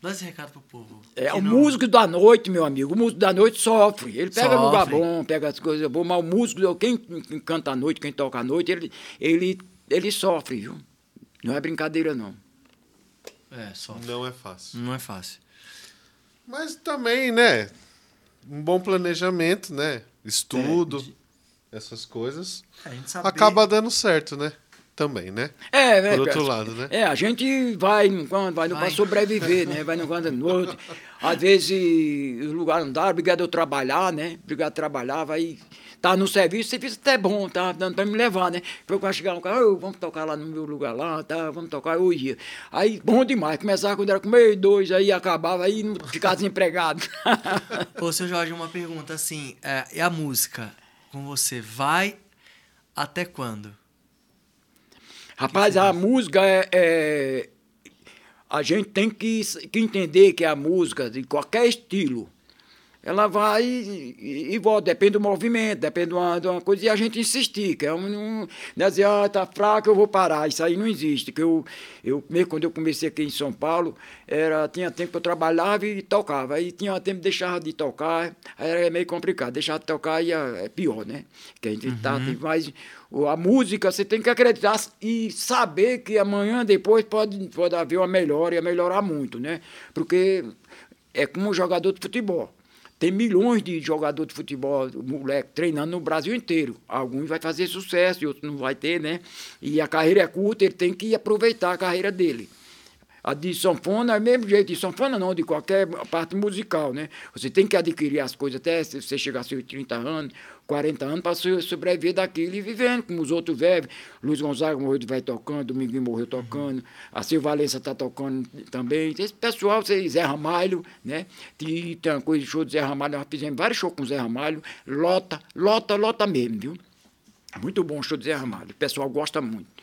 Dá esse recado pro povo. É, o não... músico da noite, meu amigo, o músico da noite sofre. Ele pega sofre. lugar bom, pega as coisas boas, mas o músico, quem canta à noite, quem toca à noite, ele, ele, ele sofre, viu? Não é brincadeira, não. É, sofre. Não é fácil. Não é fácil. Mas também, né? Um bom planejamento, né? Estudo, é, de... essas coisas. É, acaba dando certo, né? Também, né? É, né? Por outro lado, né? É, a gente vai enquanto vai, vai. sobreviver, né? Vai no quando no outro. Às vezes o lugar não dá, obrigado eu trabalhar, né? Obrigado a trabalhar, vai tá no serviço, serviço até bom, tá dando para me levar, né? Foi quando chegar um cara, oh, vamos tocar lá no meu lugar lá, tá? Vamos tocar, eu ia. Aí, bom demais, começava quando era com meio dois, aí acabava, aí ficava desempregado. Ô, seu Jorge, uma pergunta assim, é, e a música com você vai até quando? Rapaz, a música é, é, A gente tem que, que entender que a música, de qualquer estilo, ela vai e, e, volta, depende do movimento, depende de uma, de uma, coisa, e a gente insistir, que é um, um né, dizer, ah, tá fraco, eu vou parar, isso aí não existe, que eu, eu mesmo quando eu comecei aqui em São Paulo, era, tinha tempo que eu trabalhava e tocava, aí tinha tempo que deixava de tocar, aí era meio complicado, deixar de tocar ia, é pior, né, que a gente tá, uhum. tá, tem mais, a música você tem que acreditar e saber que amanhã, depois, pode, pode haver uma melhora, e melhorar muito, né, porque é como um jogador de futebol, tem milhões de jogadores de futebol, moleque, treinando no Brasil inteiro. Alguns vai fazer sucesso e outros não vai ter, né? E a carreira é curta, ele tem que aproveitar a carreira dele. A de sanfona é o mesmo jeito, de sanfona não, de qualquer parte musical, né? Você tem que adquirir as coisas até você chegar a seus 30 anos, 40 anos para sobreviver daquilo e vivendo, como os outros velhos. Luiz Gonzaga morreu vai tocando, Dominguinho morreu tocando, a Silva Valença está tocando também. Esse pessoal, Zé Ramalho, né? Tem, tem uma coisa de show de Zé Ramalho, nós fizemos vários shows com o Zé Ramalho, lota, lota, lota mesmo, viu? Muito bom o show de Zé Ramalho, o pessoal gosta muito.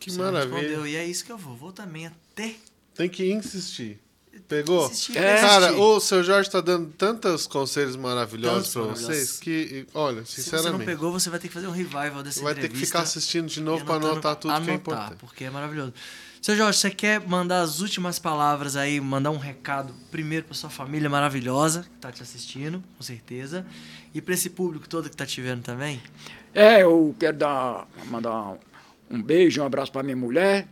Que Você maravilha. Respondeu. E é isso que eu vou. Vou também até Tem que insistir. Pegou? Insistir, É. Cara, o seu Jorge tá dando tantos conselhos maravilhosos Tantos pra maravilhosos. vocês que, olha, Se você não sinceramente, pegou, você vai ter que fazer um revival dessa vai ter que ficar assistindo de novo pra anotando- anotar tudo que é anotar, importante. porque é maravilhoso. Seu Jorge, você quer mandar as últimas palavras aí, mandar um recado primeiro pra sua família maravilhosa que tá te assistindo, com certeza, e pra esse público todo que tá te vendo também? É, eu quero dar, mandar um beijo, um abraço para minha mulher.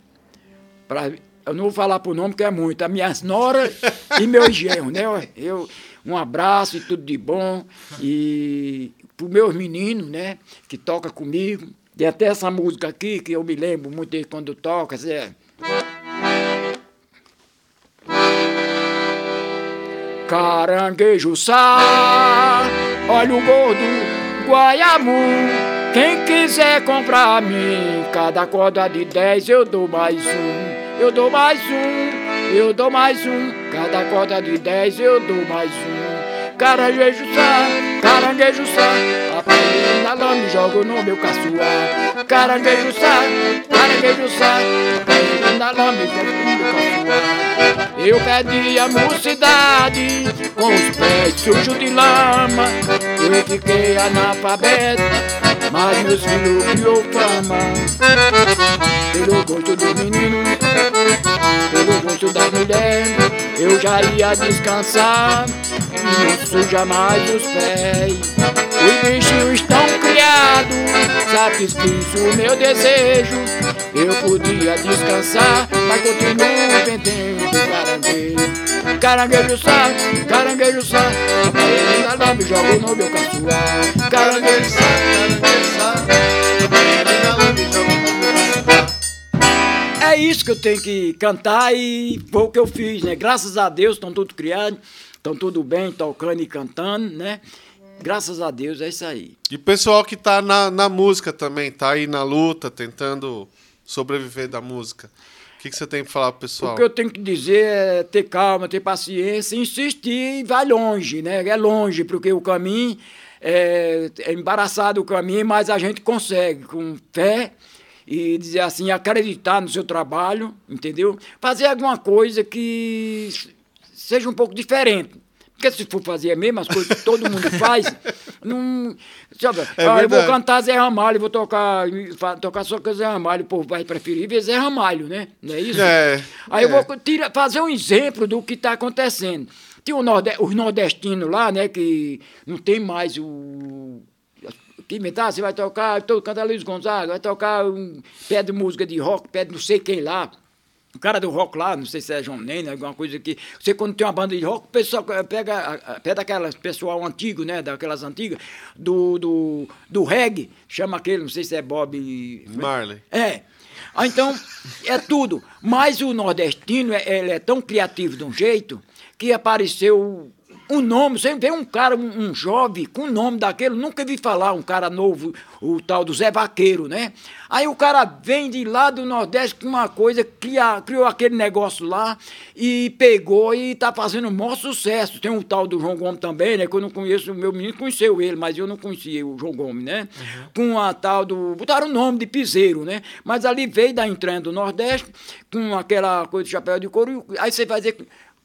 Pra, eu não vou falar por nome, que é muito. A minha nora e meu genro, né? Eu, um abraço e tudo de bom. E para meus meninos, né? Que toca comigo. Tem até essa música aqui, que eu me lembro muito de quando toca. É... Caranguejo sá, olha o gordo Guaiamu. Quem quiser comprar a mim, cada corda de dez eu dou mais um. Eu dou mais um, eu dou mais um. Cada corda de dez eu dou mais um. Caranguejo sá, caranguejo sá, papai na lama jogo no meu caçoar. Caranguejo sá, caranguejo sá, papai na lama jogo no meu caçoar. Eu perdi a mocidade com os pés sujos de lama. Eu fiquei analfabeto, filhos criou fama. Pelo gosto do menino, pelo gosto da mulher, eu já ia descansar e não suja mais os pés. Os bichinhos estão criados, satisfiz o meu desejo. Eu podia descansar, mas continuo vendendo caranguejo. Caranguejo sá, caranguejo ainda lá me joga no meu caçoar. Caranguejo sá, caranguejo É isso que eu tenho que cantar e foi o que eu fiz, né? Graças a Deus estão tudo criados, estão tudo bem, tocando e cantando, né? Graças a Deus é isso aí. E o pessoal que tá na, na música também, tá aí na luta, tentando sobreviver da música. O que, que você tem pra falar pro pessoal? O que eu tenho que dizer é ter calma, ter paciência, insistir e vai longe, né? É longe, porque o caminho é, é embaraçado o caminho, mas a gente consegue com fé e dizer assim, acreditar no seu trabalho, entendeu? Fazer alguma coisa que seja um pouco diferente. Porque se for fazer as mesmas coisas que todo mundo faz, não. Sabe, É ah, eu vou cantar Zé Ramalho, vou tocar, tocar só com Zé Ramalho, o povo vai preferir ver Zé Ramalho, né? Não é isso? É, Aí eu é. vou tira, fazer um exemplo do que está acontecendo. Tem o norde, os nordestinos lá, né, que não tem mais o. Que inventar, você vai tocar, todo canta Luiz Gonzaga, vai tocar um pé de música de rock, pé de não sei quem lá. O cara do rock lá, não sei se é João Nene, alguma coisa que. Você quando tem uma banda de rock, o pessoal pega, pega aquelas pessoal antigo, né? Daquelas antigas, do, do, do reggae, chama aquele, não sei se é Bob. Marley. É. Ah, então, é tudo. Mas o nordestino, é- ele é tão criativo de um jeito que apareceu um nome, você vê um cara, um, um jovem com o nome daquele, nunca vi falar, um cara novo, o tal do Zé Vaqueiro, né? Aí o cara vem de lá do Nordeste com uma coisa, cria, criou aquele negócio lá e pegou e tá fazendo um maior sucesso. Tem um tal do João Gomes também, né? Que eu não conheço, o meu menino conheceu ele, mas eu não conhecia o João Gomes, né? Com a tal do. Botaram o nome de piseiro, né? Mas ali veio da entranha do Nordeste, com aquela coisa de chapéu de couro. Aí você vai dizer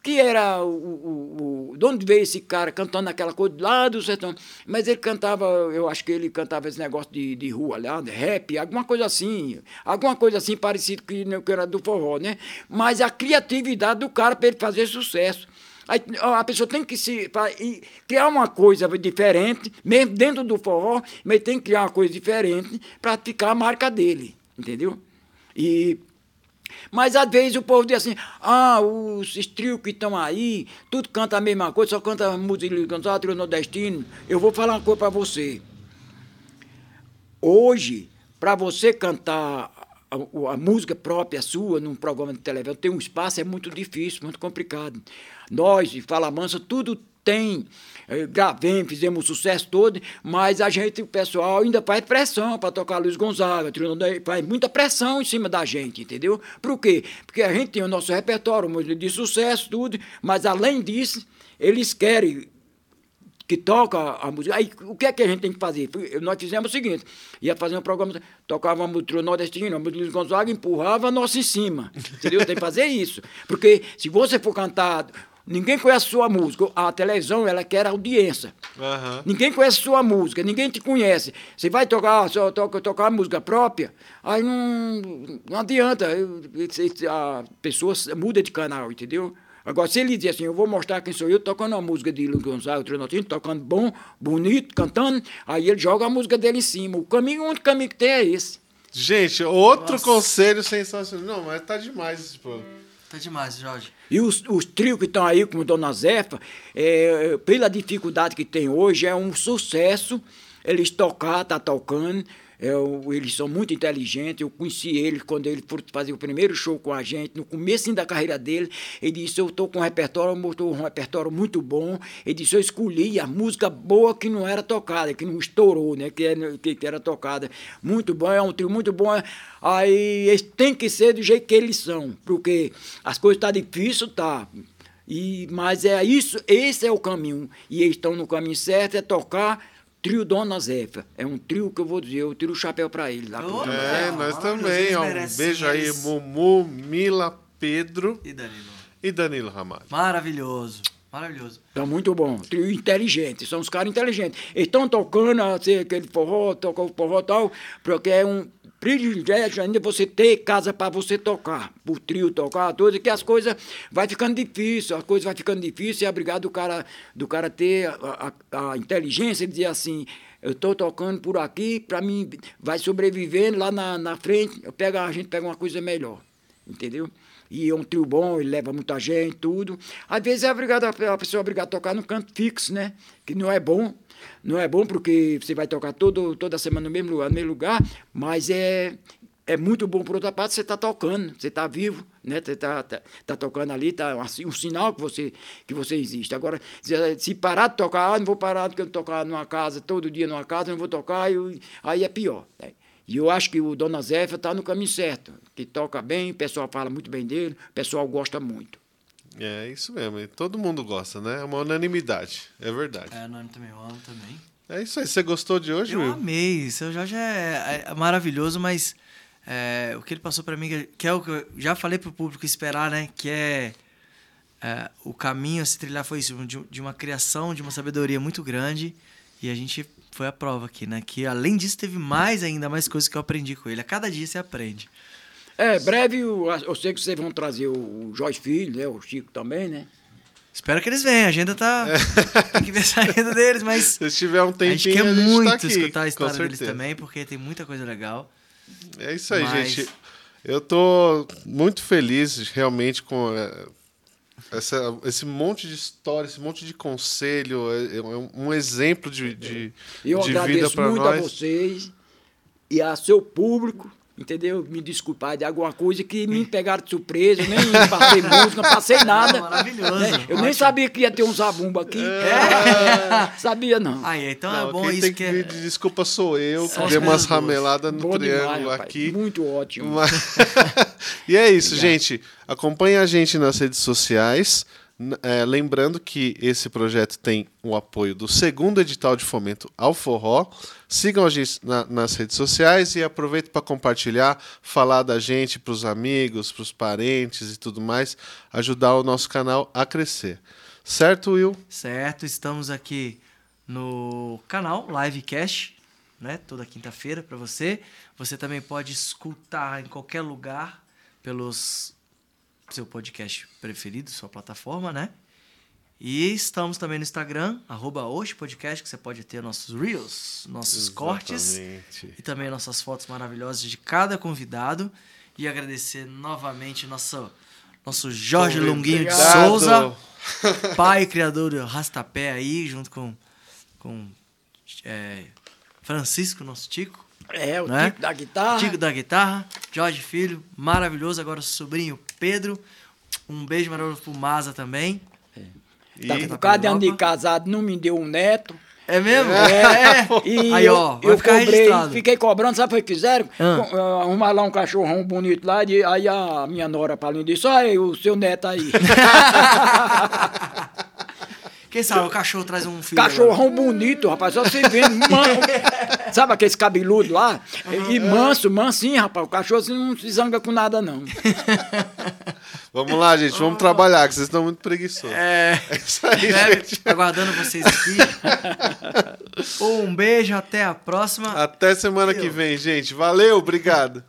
que era o, o, o- de onde veio esse cara cantando aquela coisa lá do sertão. Mas ele cantava, eu acho que ele cantava esse negócio de, de rua lá, de rap, alguma coisa assim, alguma coisa assim parecido que, que era do forró, né? Mas a criatividade do cara para ele fazer sucesso. Aí, a pessoa tem que se pra- criar uma coisa diferente, mesmo dentro do forró, mas tem que criar uma coisa diferente para ficar a marca dele, entendeu? E mas às vezes o povo diz assim, ah, os estrios que estão aí, tudo canta a mesma coisa, só canta música de cantar trio nordestino. Eu vou falar uma coisa para você. Hoje, para você cantar a, a- música própria sua num programa de televisão, ter um espaço é muito difícil, muito complicado. Nós, de Fala Mansa, tudo tem. Eh, Gravemos, fizemos o sucesso todo, mas a gente, o pessoal, ainda faz pressão para tocar Luiz Gonzaga, faz muita pressão em cima da gente, entendeu? Por quê? Porque a gente tem o nosso repertório de sucesso, tudo, mas além disso, eles querem que toca a música. Aí o que é que a gente tem que fazer? Nós fizemos o seguinte: ia fazer um programa, tocava uma música nordestina, a música Luiz Gonzaga, empurrava a nossa em cima. Entendeu? Tem que fazer isso. Porque se você for cantar. Ninguém conhece sua música. A televisão, ela quer audiência. Uhum. Ninguém conhece sua música, ninguém te conhece. Você vai tocar, só toca, tocar música própria, aí não, não adianta. A pessoa muda de canal, entendeu? Agora, se ele diz assim, eu vou mostrar quem sou eu, tocando a música de Luiz Gonzaga, Trinotino, tocando bom, bonito, cantando, aí ele joga a música dele em cima. O caminho, o único caminho que tem é esse. Gente, outro Nossa. conselho sensacional. Não, mas tá demais esse programa. Tá demais, Jorge. E os, os trios que estão aí, como Dona Zefa, é, pela dificuldade que tem hoje, é um sucesso eles tocar, tá tocando. Eu, é, eles são muito inteligentes. Eu conheci eles quando ele foi fazer o primeiro show com a gente, no começo da carreira dele. Ele disse: Eu estou com um repertório, mostrou um repertório muito bom. Ele disse: Eu escolhi a música boa que não era tocada, que não estourou, né? Que era, que era tocada. Muito bom, é um trio muito bom. Aí eles têm que ser do jeito que eles são, porque as coisas estão tá difíceis, tá. E, mas é isso, esse é o caminho. E eles estão no caminho certo, é tocar Trio Dona Zefa. É um trio que eu vou dizer, eu tiro o chapéu para ele. Lá oh, é, nós também. Ó, um beijo aí, Mumu, Mila, Pedro e Danilo. E Danilo Ramalho. Maravilhoso. Maravilhoso. Tá muito bom. Trio inteligente. São os caras inteligentes. Eles estão tocando assim, aquele forró, tocam o forró e tal, porque é um privilégio ainda você ter casa para você tocar, o trio tocar, tudo, que as coisas vai ficando difícil, as coisas vai ficando difícil, é obrigado do cara, do cara ter a, a, a inteligência de dizer assim, eu estou tocando por aqui, para mim vai sobrevivendo lá na, na frente, eu pego, a gente pega uma coisa melhor, entendeu? E é um trio bom, ele leva muita gente, tudo. Às vezes é obrigado, a pessoa é obrigada a tocar no canto fixo, né? Que não é bom, não é bom porque você vai tocar todo, toda semana no mesmo lugar, no mesmo lugar, mas é, é muito bom, por outra parte, você está tocando, você está vivo, né? Você está tá, tá tocando ali, está assim, um sinal que você, que você existe. Agora, se, parar de tocar, ah, não vou parar de tocar numa casa, todo dia numa casa, não vou tocar, eu, aí é pior. Né? E eu acho que o Dona Zéfia está no caminho certo, que toca bem, o pessoal fala muito bem dele, o pessoal gosta muito. É isso mesmo. E todo mundo gosta, né? É uma unanimidade. É verdade. É, nós também, eu amo também. É isso aí. Você gostou de hoje, Eu Will? amei. Seu Jorge é, é maravilhoso, mas é, o que ele passou para mim, que é o que eu já falei pro público esperar, né? Que é, é o caminho a se trilhar foi isso, de, de, uma criação, de uma sabedoria muito grande. E a gente foi a prova aqui, né? Que além disso teve mais ainda, mais coisas que eu aprendi com ele. A cada dia você aprende. É, breve eu, eu sei que vocês vão trazer o Jorge Filho, né? O Chico também, né? Espero que eles venham. A agenda tá. É. Tem que ver a agenda deles, mas. Se tiver um tempinho, a gente quer a gente muito tá aqui, escutar a história deles também, porque tem muita coisa legal. É isso aí, mas... gente. Eu tô muito feliz realmente com é, essa, esse monte de história, esse monte de conselho, é, é um exemplo de, de, eu de vida para nós. Eu agradeço muito a vocês e a seu público Entendeu? Me desculpar de alguma coisa que me pegaram de surpresa, nem passei música, não passei nada. Maravilhoso. Né? Eu ótimo. nem sabia que ia ter um zabumba aqui. É. É. Sabia, não. Aí, então é não, é bom quem isso tem que. É... Desculpa, sou eu, que dei umas rameladas no bom triângulo demais, aqui. Muito ótimo. Mas... e é isso, Obrigado. gente. Acompanhe a gente nas redes sociais. É, lembrando que esse projeto tem o apoio do segundo edital de fomento ao forró. Sigam a gente na, nas redes sociais e aproveito para compartilhar, falar da gente para os amigos, para os parentes e tudo mais, ajudar o nosso canal a crescer. Certo, Will? Certo, estamos aqui no canal Livecast, né? Toda quinta-feira para você. Você também pode escutar em qualquer lugar pelos seu podcast preferido, sua plataforma, né? E estamos também no Instagram, arroba Podcast, que você pode ter nossos reels, nossos Exatamente. cortes e também nossas fotos maravilhosas de cada convidado. E agradecer novamente nosso, nosso Jorge Longuinho de Souza, pai e criador do Rastapé aí, junto com, com é, Francisco, nosso Tico. É, o né? Tico da guitarra. Tico da guitarra, Jorge Filho, maravilhoso. Agora o sobrinho Pedro. Um beijo maravilhoso pro Maza também. É. E... Tá por causa de ano de casado, não me deu um neto. É mesmo? É. E Aí, ó, eu, eu cobrei, registrado. fiquei cobrando, sabe o que fizeram? Ah. Eh, arrumar lá um cachorrão bonito lá, e aí a minha nora Paulinho disse, olha o seu neto aí. Quem sabe o cachorro traz um filho. Cachorrão bonito, rapaz. Só você vendo. Man... sabe aquele cabeludo lá? E manso, mansinho, rapaz. O cachorro assim, não se zanga com nada, não. Vamos lá, gente. Vamos trabalhar, que vocês estão muito preguiçosos. É. É isso aí, gente. Aguardando vocês aqui. um beijo, até a próxima. Até semana que vem, gente. Valeu, obrigado.